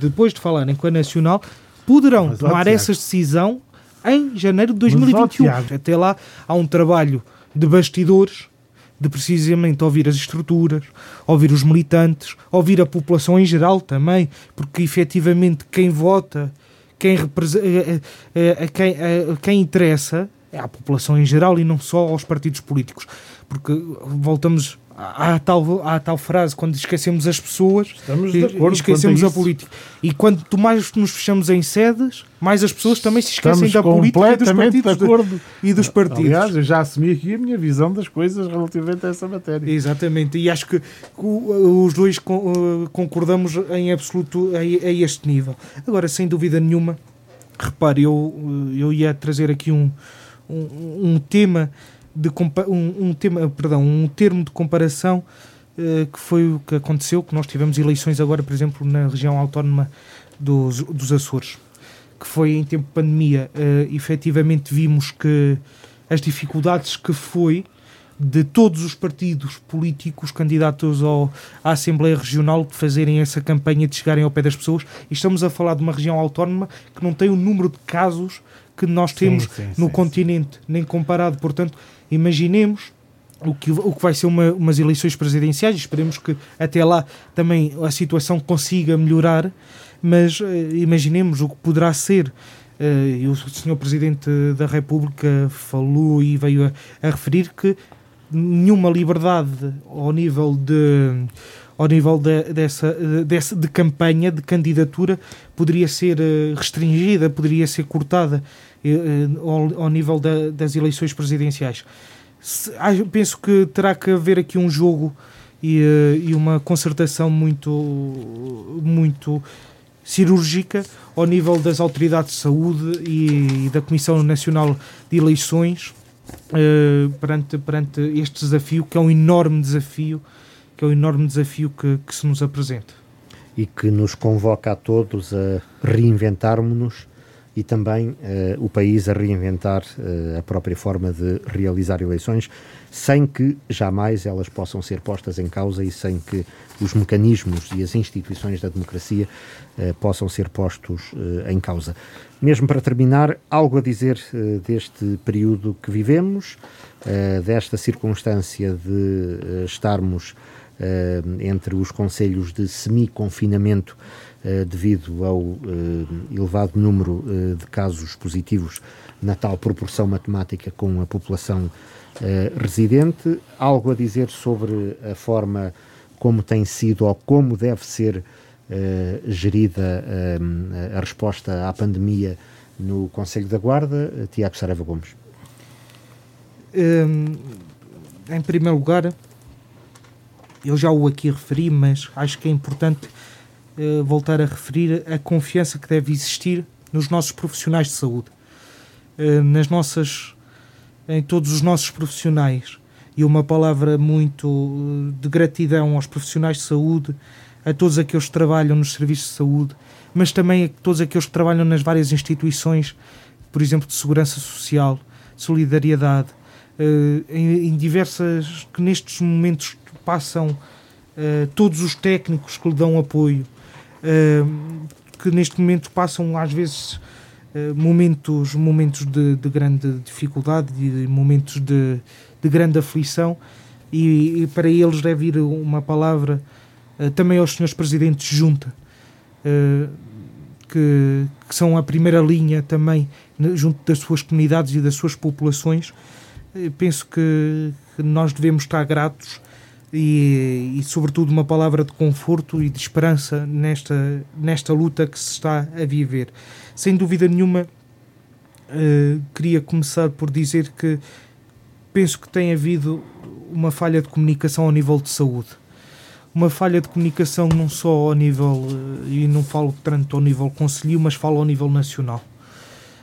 depois de falarem com a Nacional, poderão Mas, tomar essa decisão em janeiro de 2021. Mas, Até lá há um trabalho de bastidores de precisamente ouvir as estruturas, ouvir os militantes, ouvir a população em geral também, porque efetivamente quem vota, quem, representa, a, quem, a, quem interessa é a população em geral e não só aos partidos políticos. Porque voltamos há tal, há tal frase, quando esquecemos as pessoas, esquecemos a política. E quanto mais nos fechamos em sedes, mais as pessoas também se esquecem Estamos da política e dos partidos. De acordo. e dos partidos. Aliás, eu já assumi aqui a minha visão das coisas relativamente a essa matéria. Exatamente, e acho que os dois eh, concordamos em absoluto a este nível. Agora, sem dúvida nenhuma, repare, eu, eh, eu ia trazer aqui um, um, um tema de um, um, tema, perdão, um termo de comparação uh, que foi o que aconteceu, que nós tivemos eleições agora, por exemplo, na região autónoma dos, dos Açores, que foi em tempo de pandemia. Uh, efetivamente vimos que as dificuldades que foi de todos os partidos políticos candidatos ao, à Assembleia Regional de fazerem essa campanha de chegarem ao pé das pessoas. E estamos a falar de uma região autónoma que não tem o número de casos que nós temos sim, sim, no sim, continente, nem comparado. Portanto, imaginemos o que, o que vai ser uma, umas eleições presidenciais, esperemos que até lá também a situação consiga melhorar, mas uh, imaginemos o que poderá ser. Uh, e o Sr. Presidente da República falou e veio a, a, referir que nenhuma liberdade ao nível de ao nível de, dessa, dessa de campanha, de candidatura, poderia ser eh, restringida, poderia ser cortada ao, ao nível da, das eleições presidenciais. Penso que terá que haver aqui um jogo e, eh, uma concertação muito, muito cirúrgica ao nível das autoridades de saúde e, da Comissão Nacional de Eleições perante, perante este desafio, que é um enorme desafio, que é um enorme desafio que, que se nos apresenta. E que nos convoca a todos a reinventarmos-nos e também uh, o país a reinventar uh, a própria forma de realizar eleições, sem que jamais elas possam ser postas em causa e sem que os mecanismos e as instituições da democracia uh, possam ser postos em causa. Mesmo para terminar, algo a dizer deste período que vivemos, desta circunstância de estarmos entre os conselhos de semi-confinamento eh, devido ao uh, elevado número uh, de casos positivos na tal proporção matemática com a população residente. Algo a dizer sobre a forma como tem sido ou como deve ser gerida a resposta à pandemia no Conselho da Guarda, Tiago Saraiva Gomes? Um, em primeiro lugar, eu já o aqui referi, mas acho que é importante uh, voltar a referir a confiança que deve existir nos nossos profissionais de saúde, uh, nas nossas, em todos os nossos profissionais. E uma palavra muito uh, de gratidão aos profissionais de saúde, a todos aqueles que trabalham nos serviços de saúde, mas também a todos aqueles que trabalham nas várias instituições, por exemplo, de segurança social, solidariedade, em diversas que nestes momentos passam todos os técnicos que lhe dão apoio, que neste momento passam às vezes uh, momentos, momentos de, de, grande dificuldade e momentos de, de grande aflição. E, e, para eles deve ir uma palavra uh, também aos senhores presidentes junta uh, que, que, são a primeira linha também junto das suas comunidades e das suas populações. Penso que, que nós devemos estar gratos e, e, sobretudo, uma palavra de conforto e de esperança nesta, nesta luta que se está a viver. Sem dúvida nenhuma, uh, queria começar por dizer que penso que tem havido uma falha de comunicação ao nível de saúde. Uma falha de comunicação não só ao nível, uh, e não falo tanto ao nível conselho, mas falo ao nível nacional.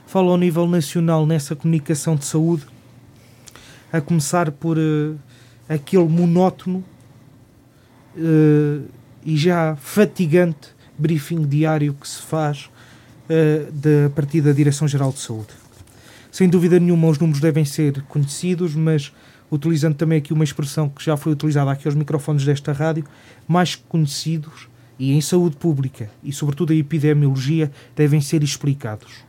Falo ao nível nacional nessa comunicação de saúde, a começar por. Uh, aquele monótono uh, e já fatigante briefing diário que se faz uh, de, a partir da Direção-Geral de Saúde. Sem dúvida nenhuma, os números devem ser conhecidos, mas utilizando também aqui uma expressão que já foi utilizada aqui aos microfones desta rádio, mais conhecidos e em saúde pública e, sobretudo, a epidemiologia devem ser explicados.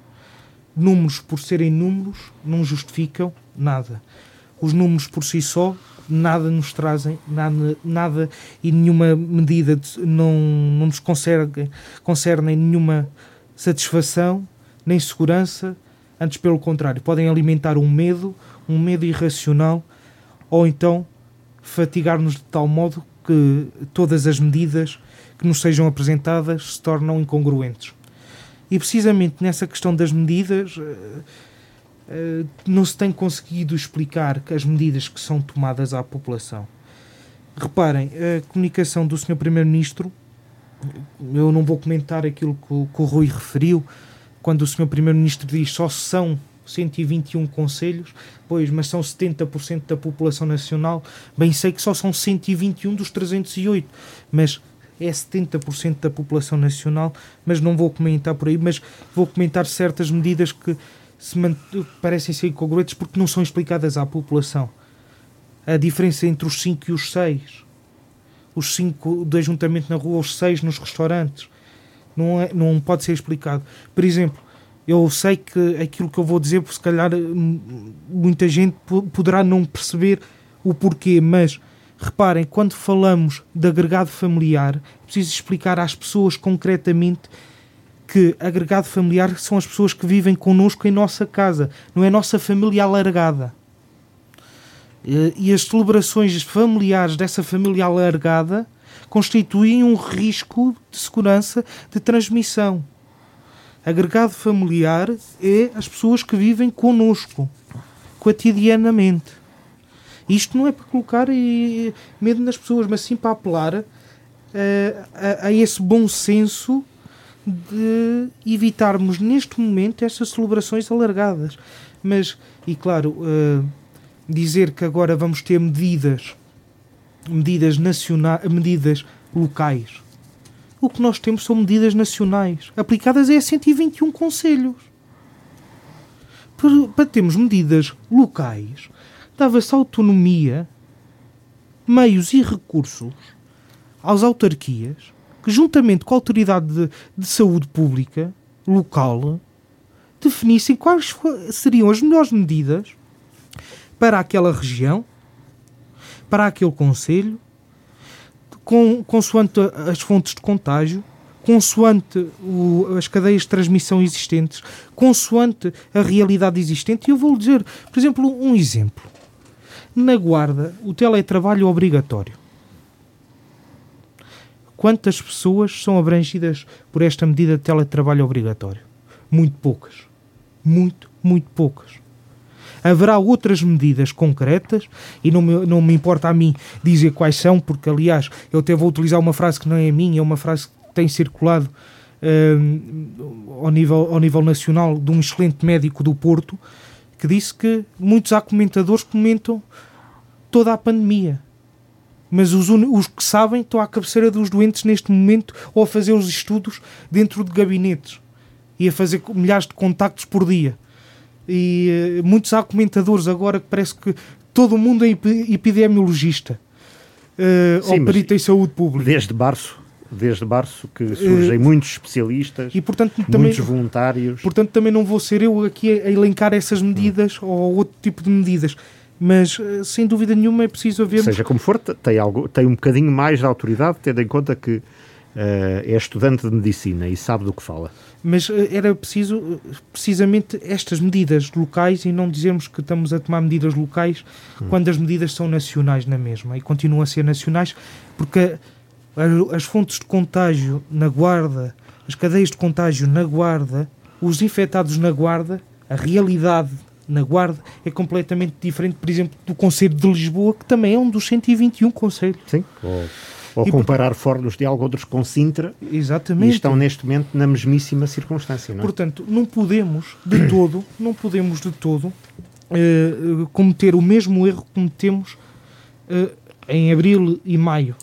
Números por serem números não justificam nada. Os números por si só nada nos trazem, nada, nada e nenhuma medida de, não, não nos concerne, concernem nenhuma satisfação nem segurança, antes pelo contrário, podem alimentar um medo, um medo irracional, ou então fatigar-nos de tal modo que todas as medidas que nos sejam apresentadas se tornam incongruentes. E precisamente nessa questão das medidas, eh, não se tem conseguido explicar as medidas que são tomadas à população. Reparem, a comunicação do Sr. Primeiro-Ministro, eu não vou comentar aquilo que que o Rui referiu, quando o Sr. Primeiro-Ministro diz só são 121 conselhos, pois, mas são 70% da população nacional. Bem, sei que só são 121 dos 308, mas é 70% da população nacional. Mas não vou comentar por aí, mas vou comentar certas medidas que se parecem ser incongruentes porque não são explicadas à população. A diferença entre os 5 e os 6. Os 5 do ajuntamento na rua, os 6 nos restaurantes. Não, é, não pode ser explicado. Por exemplo, eu sei que aquilo que eu vou dizer, se calhar muita gente poderá não perceber o porquê, mas reparem, quando falamos de agregado familiar, preciso explicar às pessoas concretamente que agregado familiar são as pessoas que vivem connosco em nossa casa, não é nossa família alargada. E as celebrações familiares dessa família alargada constituem um risco de segurança de transmissão. Agregado familiar é as pessoas que vivem connosco, cotidianamente. Isto não é para colocar medo nas pessoas, mas sim para apelar a, a, a esse bom senso de evitarmos neste momento estas celebrações alargadas. Mas, e claro, uh, dizer que agora vamos ter medidas, medidas nacionais, medidas locais o que nós temos são medidas nacionais, aplicadas a 121 conselhos. Para, para termos medidas locais, dava-se autonomia, meios e recursos às autarquias que, juntamente com a autoridade de, de saúde pública local, definissem quais seriam as melhores medidas para aquela região, para aquele conselho com, consoante as fontes de contágio, consoante o, as cadeias de transmissão existentes, consoante a realidade existente. E eu vou dizer, por exemplo, um exemplo. Na Guarda, o teletrabalho é obrigatório. Quantas pessoas são abrangidas por esta medida de teletrabalho obrigatório? Muito poucas. Muito, muito poucas. Haverá outras medidas concretas e não me, não me importa a mim dizer quais são, porque aliás eu até vou utilizar uma frase que não é minha, é uma frase que tem circulado uh, ao, nível, ao nível nacional de um excelente médico do Porto que disse que muitos há comentadores comentam toda a pandemia. Mas os, os que sabem estão à cabeceira dos doentes neste momento ou a fazer os estudos dentro de gabinetes e a fazer milhares de contactos por dia e uh, muitos há comentadores agora que parece que todo mundo é epidemiologista uh, Sim, ou perito em saúde pública. Desde março, desde março que surgem uh, muitos especialistas, e, portanto, também, muitos voluntários. Portanto, também não vou ser eu aqui a elencar essas medidas hum. ou outro tipo de medidas. Mas, sem dúvida nenhuma, é preciso ver. Seja como for, tem, algo, tem um bocadinho mais de autoridade, tendo em conta que é estudante de medicina e sabe do que fala mas eh, era preciso eh, precisamente estas medidas locais e não dizermos que estamos a tomar medidas locais hum. quando as medidas são nacionais na mesma e continuam a ser nacionais porque as fontes de contágio na guarda, as cadeias de contágio na guarda, os infectados na guarda, a realidade na guarda é completamente diferente, por exemplo, do Conselho de Lisboa, que também é um dos 121 conselhos. Sim. Ou e comparar por... Fornos de Algodres com Sintra Exatamente. e estão neste momento na mesmíssima circunstância. Não é? Portanto, não podemos de todo, [COUGHS] não podemos de todo uh, cometer o mesmo erro que cometemos uh, em abril e maio.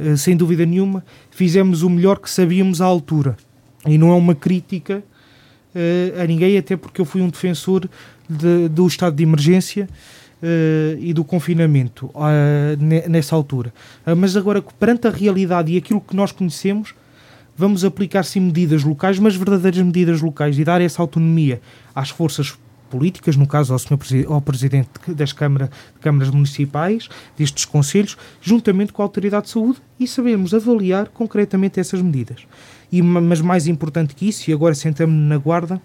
Uh, sem dúvida nenhuma, fizemos o melhor que sabíamos à altura. E não é uma crítica a ninguém, até porque eu fui um defensor de, do estado de emergência uh, e do confinamento uh, nessa altura. Uh, mas agora, perante a realidade e aquilo que nós conhecemos, vamos aplicar sim medidas locais, mas verdadeiras medidas locais e dar essa autonomia às forças políticas, no caso ao, senhor, ao Presidente das Câmara, Câmaras Municipais, destes Conselhos, juntamente com a Autoridade de Saúde, e sabemos avaliar concretamente essas medidas. E, mas mais importante que isso, e agora sentamos na Guarda,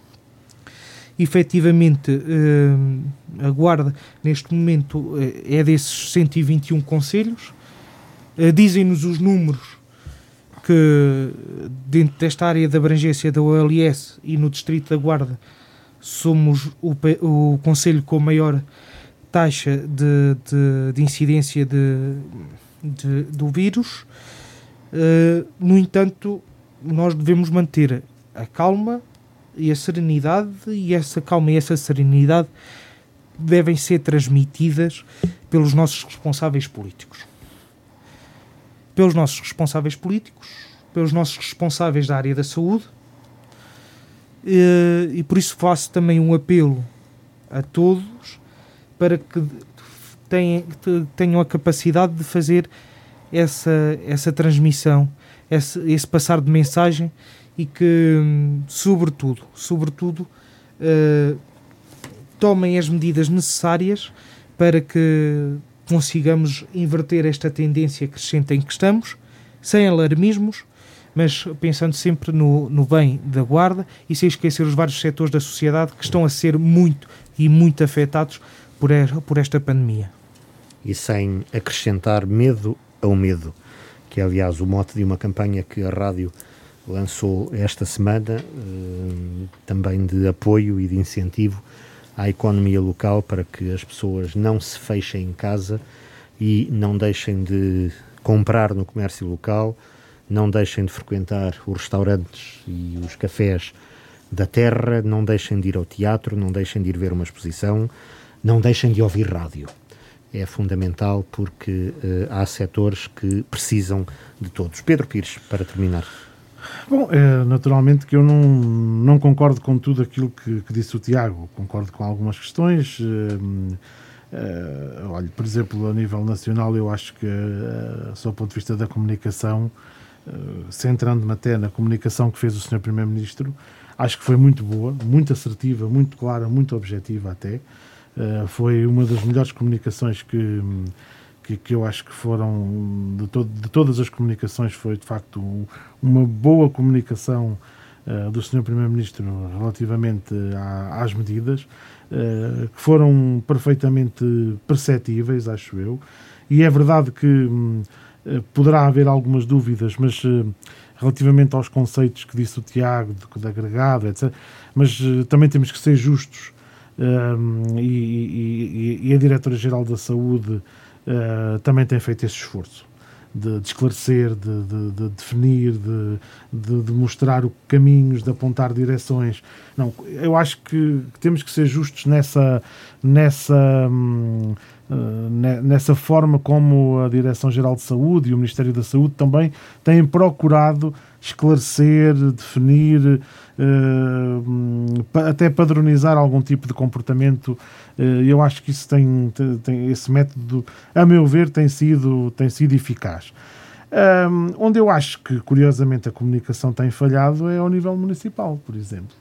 efetivamente eh, a Guarda neste momento eh, é desses 121 conselhos. Eh, dizem-nos os números que dentro desta área de abrangência da OLS e no distrito da Guarda somos o, o conselho com maior taxa de, de, de incidência de, de, do vírus. Uh, no entanto, nós devemos manter a calma e a serenidade, e essa calma e essa serenidade devem ser transmitidas pelos nossos responsáveis políticos. Pelos nossos responsáveis políticos, pelos nossos responsáveis da área da saúde, e, e por isso faço também um apelo a todos para que tenham, tenham a capacidade de fazer essa, essa transmissão, esse, esse passar de mensagem e que, sobretudo, sobretudo, uh, tomem as medidas necessárias para que consigamos inverter esta tendência crescente em que estamos, sem alarmismos, mas pensando sempre no, no bem da guarda e sem esquecer os vários setores da sociedade que estão a ser muito e muito afetados por, por esta pandemia. E sem acrescentar medo ao medo, que é aliás o mote de uma campanha que a rádio lançou esta semana, eh, também de apoio e de incentivo à economia local para que as pessoas não se fechem em casa e não deixem de comprar no comércio local, não deixem de frequentar os restaurantes e os cafés da terra, não deixem de ir ao teatro, não deixem de ir ver uma exposição, não deixem de ouvir rádio. É fundamental porque uh, há setores que precisam de todos. Pedro Pires, para terminar. Bom, é, naturalmente que eu não, não concordo com tudo aquilo que, que disse o Tiago, concordo com algumas questões. Uh, uh, olha, por exemplo, a nível nacional, eu acho que, uh, ponto de vista da comunicação, centrando-me até na comunicação que fez o Sr. Primeiro-Ministro, acho que foi muito boa, muito assertiva, muito clara, muito objetiva até. Uh, foi uma das melhores comunicações que, que, que, eu acho que foram, de, to de todas as comunicações, foi de facto um, uma boa comunicação uh, do Sr. Primeiro-Ministro relativamente à, às medidas, que foram perfeitamente perceptíveis, acho eu. E é verdade que um, eh, poderá haver algumas dúvidas, mas uh, relativamente aos conceitos que disse o Tiago, de, de agregado, etc. Mas uh, também temos que ser justos uh, e, e, e, a Diretora-Geral da Saúde também tem feito esse esforço de, de esclarecer, de, de, de definir, de, mostrar caminhos, de apontar direções. Não, eu acho que, temos que ser justos nessa, nessa hum, eh, nessa forma como a Direção-Geral de Saúde e o Ministério da Saúde também têm procurado esclarecer, definir, eh, até padronizar algum tipo de comportamento. Eh, eu acho que isso tem, tem, esse método, a meu ver, tem sido, tem sido eficaz. Um, onde eu acho que, curiosamente, a comunicação tem falhado é ao nível municipal, por exemplo.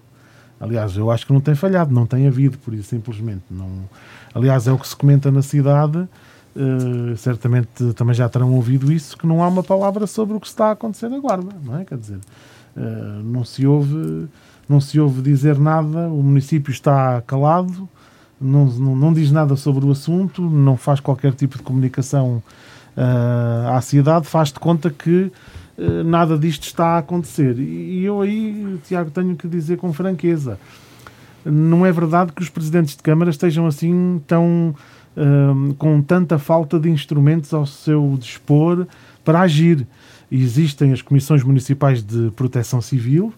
Aliás, eu acho que não tem falhado, não tem havido, por isso, simplesmente. Não, Aliás, é o que se comenta na cidade. Uh, certamente também já terão ouvido isso, que não há uma palavra sobre o que está a acontecer na Guarda, não é? Quer dizer, uh, não, se ouve, não se ouve dizer nada, o município está calado, não, não, não diz nada sobre o assunto, não faz qualquer tipo de comunicação uh, à cidade, faz de conta que nada disto está a acontecer. E, e eu aí, Tiago, tenho que dizer com franqueza, não é verdade que os presidentes de Câmara estejam assim tão uh, com tanta falta de instrumentos ao seu dispor para agir. Existem as comissões municipais de proteção civil,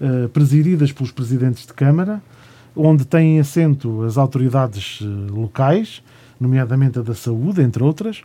uh, presididas pelos presidentes de Câmara, onde têm assento as autoridades uh, locais, nomeadamente a da saúde, entre outras,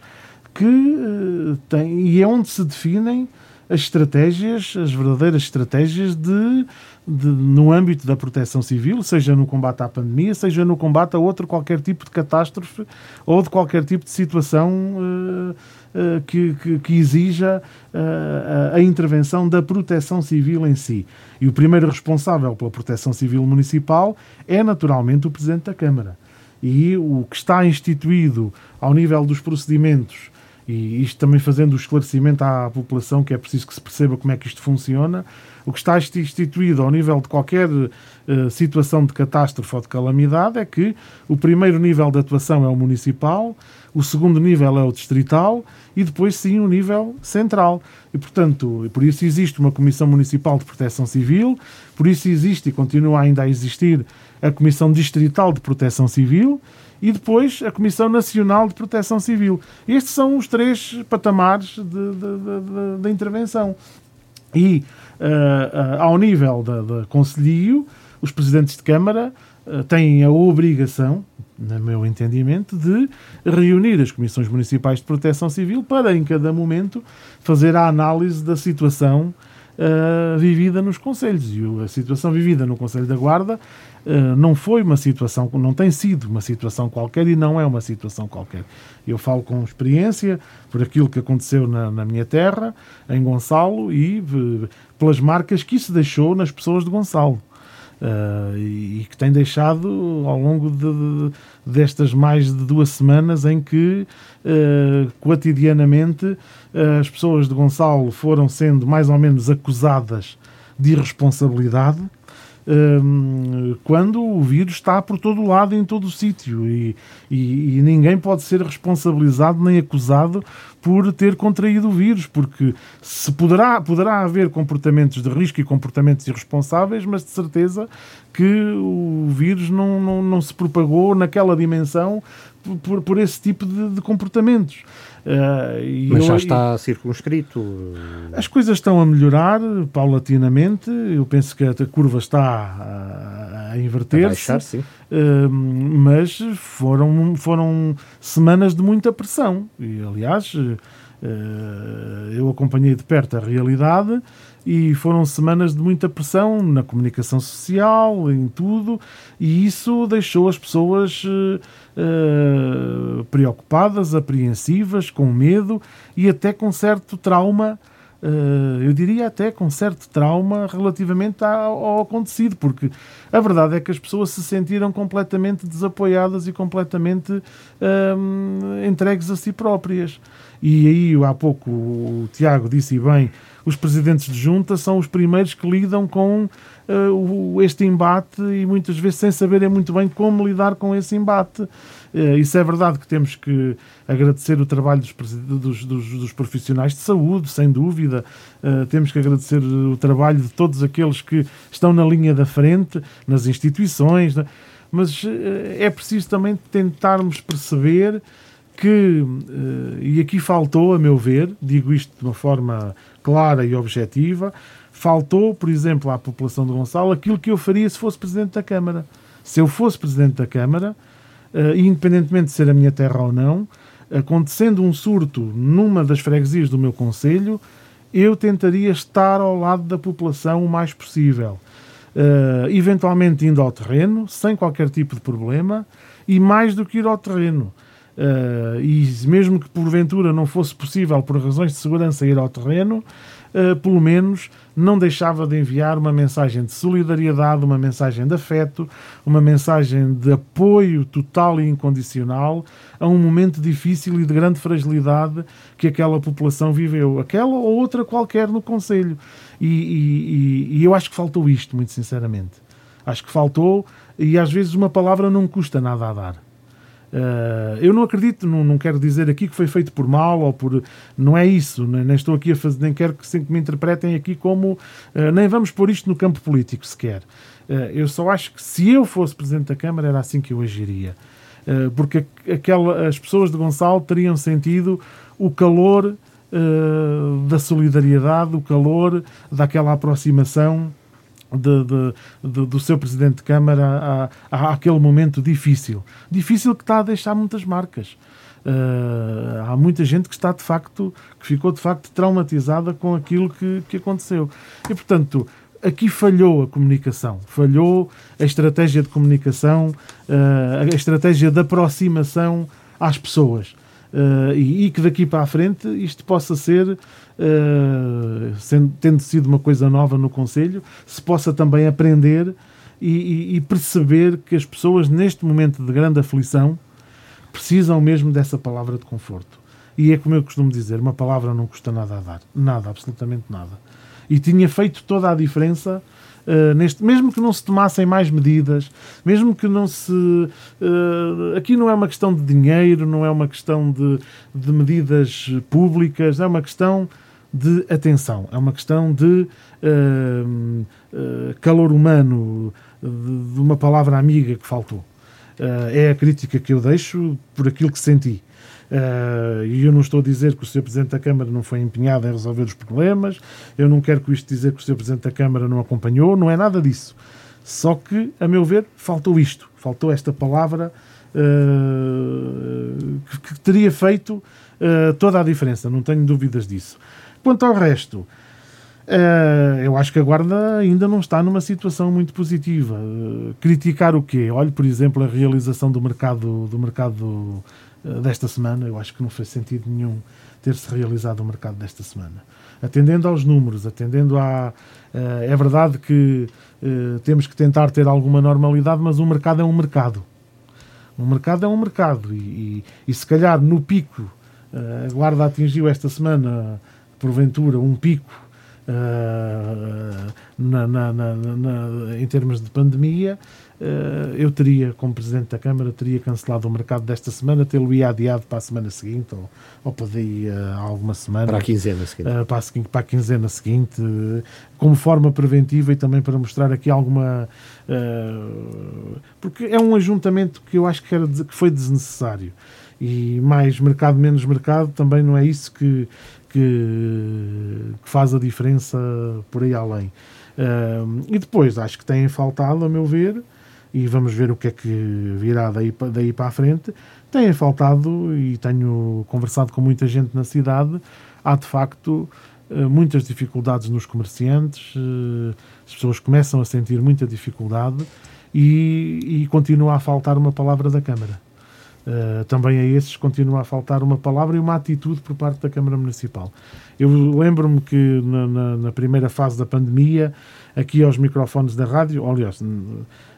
que uh, têm, e é onde se definem as estratégias, as verdadeiras estratégias de, de, no âmbito da proteção civil, seja no combate à pandemia, seja no combate a outro qualquer tipo de catástrofe ou de qualquer tipo de situação uh, uh, que, que, que, exija uh, a intervenção da proteção civil em si. E o primeiro responsável pela proteção civil municipal é naturalmente o Presidente da Câmara. E o que está instituído ao nível dos procedimentos e isto também fazendo o esclarecimento à população que é preciso que se perceba como é que isto funciona. O que está instituído ao nível de qualquer uh, situação de catástrofe ou de calamidade é que o primeiro nível de atuação é o municipal, o segundo nível é o distrital e depois sim o nível central. E portanto, por isso existe uma Comissão Municipal de Proteção Civil, por isso existe e continua ainda a existir a Comissão Distrital de Proteção Civil e depois a Comissão Nacional de Proteção Civil. Estes são os três patamares da intervenção. E uh, uh, ao nível da, Conselho, os presidentes de Câmara uh, têm a obrigação, no meu entendimento, de reunir as comissões municipais de proteção civil para, em cada momento, fazer a análise da situação uh, vivida nos conselhos. E a situação vivida no Conselho da Guarda uh, não foi uma situação, não tem sido uma situação qualquer e não é uma situação qualquer. Eu falo com experiência por aquilo que aconteceu na, na minha terra, em Gonçalo, e uh, pelas marcas que isso deixou nas pessoas de Gonçalo. Uh, e, que tem deixado ao longo de, de, destas mais de duas semanas em que uh, cotidianamente uh, as pessoas de Gonçalo foram sendo mais ou menos acusadas de irresponsabilidade quando o vírus está por todo o lado, em todo o sítio, e, e, e, ninguém pode ser responsabilizado nem acusado por ter contraído o vírus, porque se poderá, poderá haver comportamentos de risco e comportamentos irresponsáveis, mas de certeza que o vírus não, não, não se propagou naquela dimensão por, por esse tipo de, de comportamentos. Uh, Mas já eu, está circunscrito? As coisas estão a melhorar paulatinamente. Eu penso que a curva está a, a inverter-se. Uh, mas foram, foram semanas de muita pressão. E, aliás, uh, eu acompanhei de perto a realidade e foram semanas de muita pressão na comunicação social, em tudo, e isso deixou as pessoas uh, preocupadas, apreensivas, com medo e até com certo trauma. Uh, eu diria até com certo trauma relativamente ao, ao, acontecido, porque a verdade é que as pessoas se sentiram completamente desapoiadas e completamente uh, entregues a si próprias. E aí, há pouco, o Tiago disse bem os presidentes de junta são os primeiros que lidam com uh, este embate e muitas vezes sem saberem muito bem como lidar com esse embate. Uh, isso é verdade que temos que agradecer o trabalho dos, dos, dos, dos profissionais de saúde, sem dúvida. Uh, temos que agradecer o trabalho de todos aqueles que estão na linha da frente, nas instituições, mas é preciso também tentarmos perceber que, e aqui faltou, a meu ver, digo isto de uma forma clara e objetiva, faltou, por exemplo, à população de Gonçalo aquilo que eu faria se fosse Presidente da Câmara. Se eu fosse Presidente da Câmara, uh, independentemente de ser a minha terra ou não, acontecendo um surto numa das freguesias do meu Conselho, eu tentaria estar ao lado da população o mais possível. Uh, eventualmente indo ao terreno, sem qualquer tipo de problema, e mais do que ir ao terreno. Uh, e mesmo que porventura não fosse possível, por razões de segurança, ir ao terreno, uh, pelo menos não deixava de enviar uma mensagem de solidariedade, uma mensagem de afeto, uma mensagem de apoio total e incondicional a um momento difícil e de grande fragilidade que aquela população viveu, aquela ou outra qualquer no Conselho. E, e, e eu acho que faltou isto, muito sinceramente. Acho que faltou, e às vezes uma palavra não custa nada a dar. Uh, eu não acredito, não, não quero dizer aqui que foi feito por mal ou por. Não é isso, nem, nem estou aqui a fazer, nem quero que, que me interpretem aqui como. Uh, nem vamos pôr isto no campo político sequer. Uh, eu só acho que se eu fosse Presidente da Câmara era assim que eu agiria. porque aquela, as pessoas de Gonçalo teriam sentido o calor da solidariedade, o calor daquela aproximação de, de, de, do seu presidente de Câmara àquele momento difícil. Difícil que está a deixar muitas marcas. Uh, há muita gente que está de facto, que ficou de facto traumatizada com aquilo que, que aconteceu. E portanto, aqui falhou a comunicação, falhou a estratégia de comunicação, uh, a estratégia de aproximação às pessoas. Uh, e, e, que daqui para a frente isto possa ser, uh, sendo, tendo sido uma coisa nova no Conselho, se possa também aprender e, e, e, perceber que as pessoas, neste momento de grande aflição, precisam mesmo dessa palavra de conforto. E é como eu costumo dizer: uma palavra não custa nada a dar. Nada, absolutamente nada. E tinha feito toda a diferença Uh, neste, mesmo que não se tomassem mais medidas, mesmo que não se. Uh, aqui não é uma questão de dinheiro, não é uma questão de, de medidas públicas, é uma questão de atenção, é uma questão de uh, calor humano, de, de, uma palavra amiga que faltou. é a crítica que eu deixo por aquilo que senti. Uh, e eu não estou a dizer que o Sr. Presidente da Câmara não foi empenhado em resolver os problemas, eu não quero com isto dizer que o Sr. Presidente da Câmara não acompanhou, não é nada disso. Só que, a meu ver, faltou isto, faltou esta palavra uh, que, que, teria feito uh, toda a diferença, não tenho dúvidas disso. Quanto ao resto, eu acho que a Guarda ainda não está numa situação muito positiva. criticar o quê? Olhe, por exemplo, a realização do mercado, do mercado eh, desta semana, eu acho que não fez sentido nenhum ter-se realizado o mercado desta semana. Atendendo aos números, atendendo. Uh, é verdade que temos que tentar ter alguma normalidade, mas o mercado é um mercado. Um mercado é um mercado. E, e, e se calhar no pico, a Guarda atingiu esta semana, porventura, um pico na, na, na, em termos de pandemia, eh, eu teria, como Presidente da Câmara, teria cancelado o mercado desta semana, tê-lo-ia adiado para a semana seguinte, ou, ou podia uh, alguma semana. Para a quinzena seguinte. Uh, para, a, para a quinzena seguinte, uh, como forma preventiva e também para mostrar aqui alguma. porque é um ajuntamento que eu acho que, era, que foi desnecessário. E mais mercado, menos mercado, também não é isso que, que, que faz a diferença por aí além. e depois, acho que têm faltado, a meu ver, e vamos ver o que é que virá daí, daí para a frente. Tem faltado, e tenho conversado com muita gente na cidade, há de facto eh, muitas dificuldades nos comerciantes, eh, as pessoas começam a sentir muita dificuldade e, e continua a faltar uma palavra da Câmara. Uh, também a esses continua a faltar uma palavra e uma atitude por parte da Câmara Municipal. Eu lembro-me que na, na, na, primeira fase da pandemia, aqui aos microfones da rádio, aliás,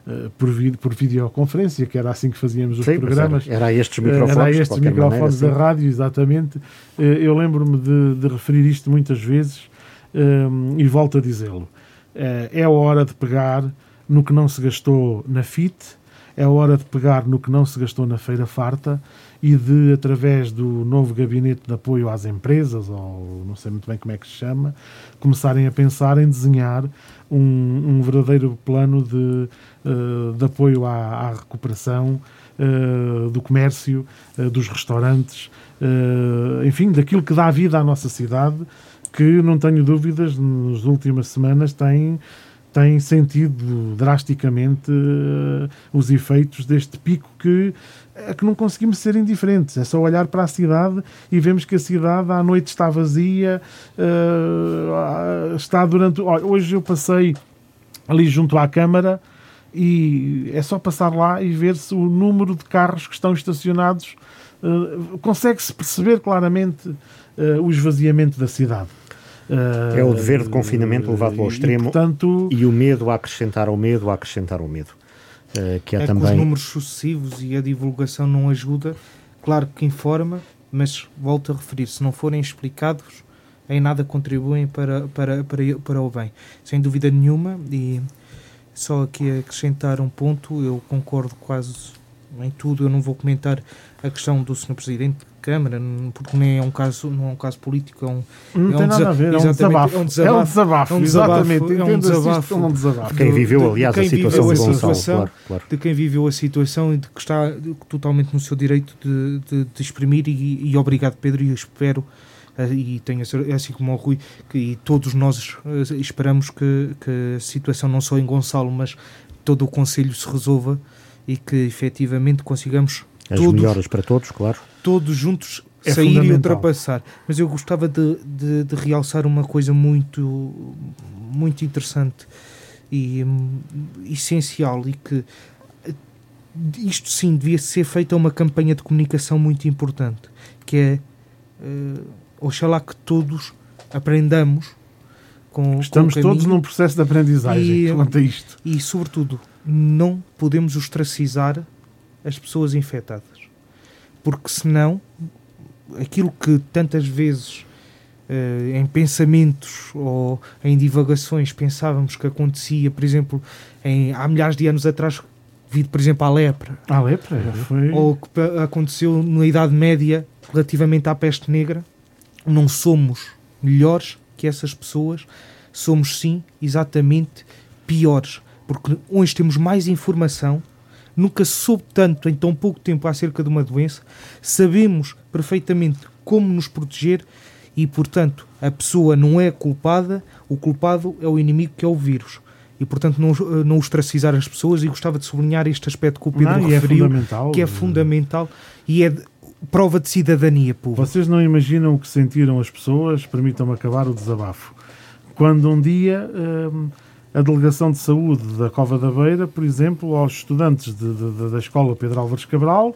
eh, por, vid por videoconferência, que era assim que fazíamos os Sim, programas. Era, era estes microfones, era estes microfones maneira, da rádio, exatamente. Eh, eu lembro-me de, de, referir isto muitas vezes um, e volto a dizê-lo. É a hora de pegar no que não se gastou na FIT, é hora de pegar no que não se gastou na Feira Farta e de, através do novo gabinete de apoio às empresas, ou não sei muito bem como é que se chama, começarem a pensar em desenhar um, um verdadeiro plano de, uh, de apoio à, à recuperação uh, do comércio, uh, dos restaurantes, enfim, daquilo que dá vida à nossa cidade, que não tenho dúvidas, nas últimas semanas tem tem sentido drasticamente uh, os efeitos deste pico que é que não conseguimos ser indiferentes. É só olhar para a cidade e vemos que a cidade à noite está vazia, uh, está durante. Olha, hoje eu passei ali junto à Câmara e é só passar lá e ver-se o número de carros que estão estacionados. Uh, Consegue-se perceber claramente uh, o esvaziamento da cidade. Uh, é o dever de confinamento levado ao extremo e, portanto, e o medo a acrescentar ao medo, a acrescentar ao medo. Uh, que é, é também... que os números sucessivos e a divulgação não ajuda. Claro que informa, mas volto a referir, se não forem explicados, em nada contribuem para, para, para, para o bem. Sem dúvida nenhuma, e só aqui acrescentar um ponto, eu concordo quase em tudo, eu não vou comentar a questão do Sr. Presidente de Câmara, porque nem é um caso, não é um caso político, é um, não é tem um nada a ver, é um desabafo. É um desabafo, é um desabafo, é um desabafo exatamente. É um desabafo, um desabafo. Quem viveu, aliás, a situação de Gonçalo, claro, claro. De quem viveu a situação e de que está totalmente no seu direito de, de, de exprimir e, e obrigado Pedro e eu espero eh, e tenho assim como o Rui que e todos nós eh, esperamos que, que a situação não só em Gonçalo mas todo o Conselho se resolva e que efetivamente consigamos As todos, melhoras para todos, claro. todos juntos É sair e ultrapassar. Mas eu gostava de, de, de realçar uma coisa muito, muito interessante e hum, essencial e que eh, isto sim devia ser feita uma campanha de comunicação muito importante, que é eh, oxalá que todos aprendamos com, Estamos com o todos num processo de aprendizagem E- quanto a isto. e, sobretudo, não podemos ostracizar as pessoas infectadas. Porque senão, aquilo que tantas vezes eh, em pensamentos ou em divagações pensávamos que acontecia, por exemplo, em, há milhares de anos atrás, devido, por exemplo, à lepra, A lepra foi. ou que aconteceu na Idade Média relativamente à peste negra, não somos melhores que essas pessoas, somos sim exatamente piores, porque hoje temos mais informação, nunca se soube tanto em tão pouco tempo acerca de uma doença, sabemos perfeitamente como nos proteger e, portanto, a pessoa não é culpada, o culpado é o inimigo que é o vírus. E, portanto, não, não ostracizar as pessoas e gostava de sublinhar este aspecto que o Pedro Não, é referiu, fundamental. que é fundamental e é prova de cidadania pública. Vocês não imaginam o que sentiram as pessoas, permitam-me acabar o desabafo. Quando um dia hum, a Delegação de Saúde da Cova da Beira, por exemplo, aos estudantes de- de- da Escola Pedro Álvares Cabral,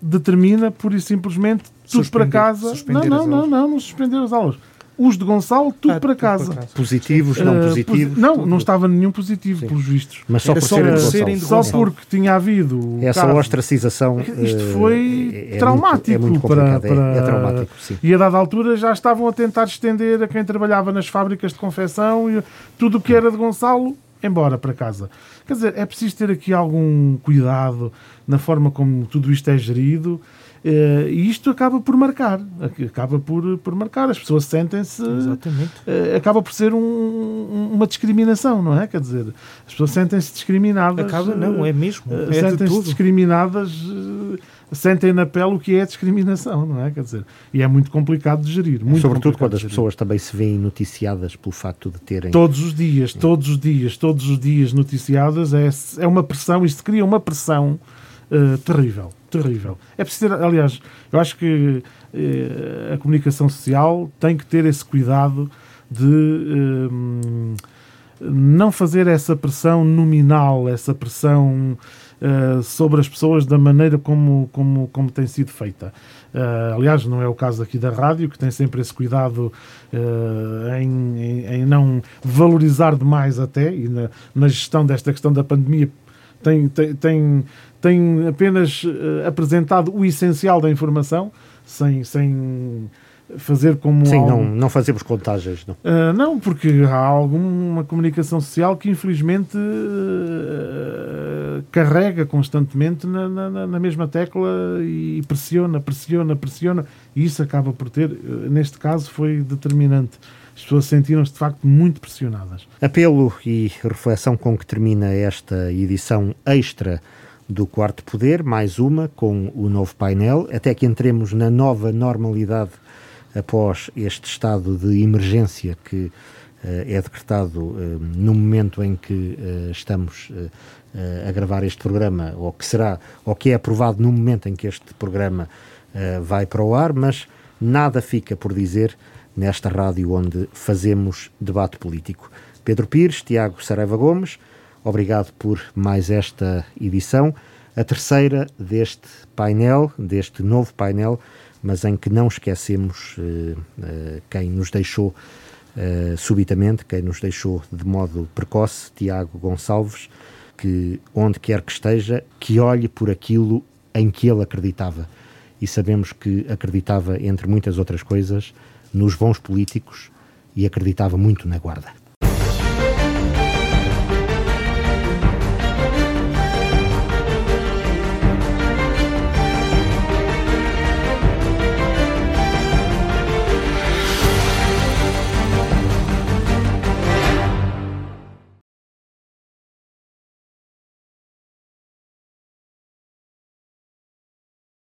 determina pura e simplesmente tudo para casa. Não, não, não, não, não suspender as aulas. Os de Gonçalo, tudo Ah, para tudo casa. Positivos, não Uh, positivos. posi- Não, tudo. não estava nenhum positivo, Sim. pelos vistos. Mas só Era por só serem de serem Gonçalo. de Só Gonçalo. porque tinha havido. Essa caso. ostracização. Isto eh, foi é- é traumático muito, é muito para- complicado, é- para- é traumático, sim. E a dada altura já estavam a tentar estender a quem trabalhava nas fábricas de confecção e tudo o que era de Gonçalo, embora para casa. Quer dizer, é preciso ter aqui algum cuidado na forma como tudo isto é gerido. Eh, e isto acaba por marcar, acaba por, por marcar. As pessoas sentem-se Exatamente. eh, acaba por ser um- um- uma discriminação, não é? Quer dizer, as pessoas sentem-se discriminadas. Acaba, não, é mesmo. eh, É sentem-se discriminadas, sentem na pele o que é discriminação, não é? Quer dizer, e é muito complicado de gerir. Muito Sobretudo quando as pessoas também se veem noticiadas pelo facto de terem. Todos os dias, todos os dias, todos os dias noticiadas, é, é uma pressão, isto cria uma pressão eh, terrível, terrível. É preciso ter, aliás, eu acho que eh, a comunicação social tem que ter esse cuidado de eh, não fazer essa pressão nominal, essa pressão eh, sobre as pessoas da maneira como, como, como tem sido feita. Eh, aliás, não é o caso aqui da rádio, que tem sempre esse cuidado eh, em, em- em não valorizar demais até, e na, na gestão desta questão da pandemia tem, tem, tem, tem apenas eh, apresentado o essencial da informação, sem, sem fazer como Sim, algo- não, não fazemos contagens, não. Uh, não, porque há alguma comunicação social que infelizmente uh, carrega constantemente na, na- na mesma tecla e pressiona, pressiona, pressiona, e isso acaba por ter, uh, neste caso, foi determinante. As pessoas sentiram-se de facto muito pressionadas. Apelo e reflexão com que termina esta edição extra do Quarto Poder, mais uma com o novo painel, até que entremos na nova normalidade após este estado de emergência que eh, é decretado eh, no momento em que eh, estamos a gravar este programa, ou que será, ou que é aprovado no momento em que este programa vai para o ar, mas nada fica por dizer nesta rádio onde fazemos debate político. Pedro Pires, Tiago Saraiva Gomes, obrigado por mais esta edição, a terceira deste painel, deste novo painel, mas em que não esquecemos eh, eh, quem nos deixou eh, subitamente, quem nos deixou de modo precoce, Tiago Gonçalves, que onde quer que esteja, que olhe por aquilo em que ele acreditava. E sabemos que acreditava, entre muitas outras coisas, nos bons políticos e acreditava muito na guarda.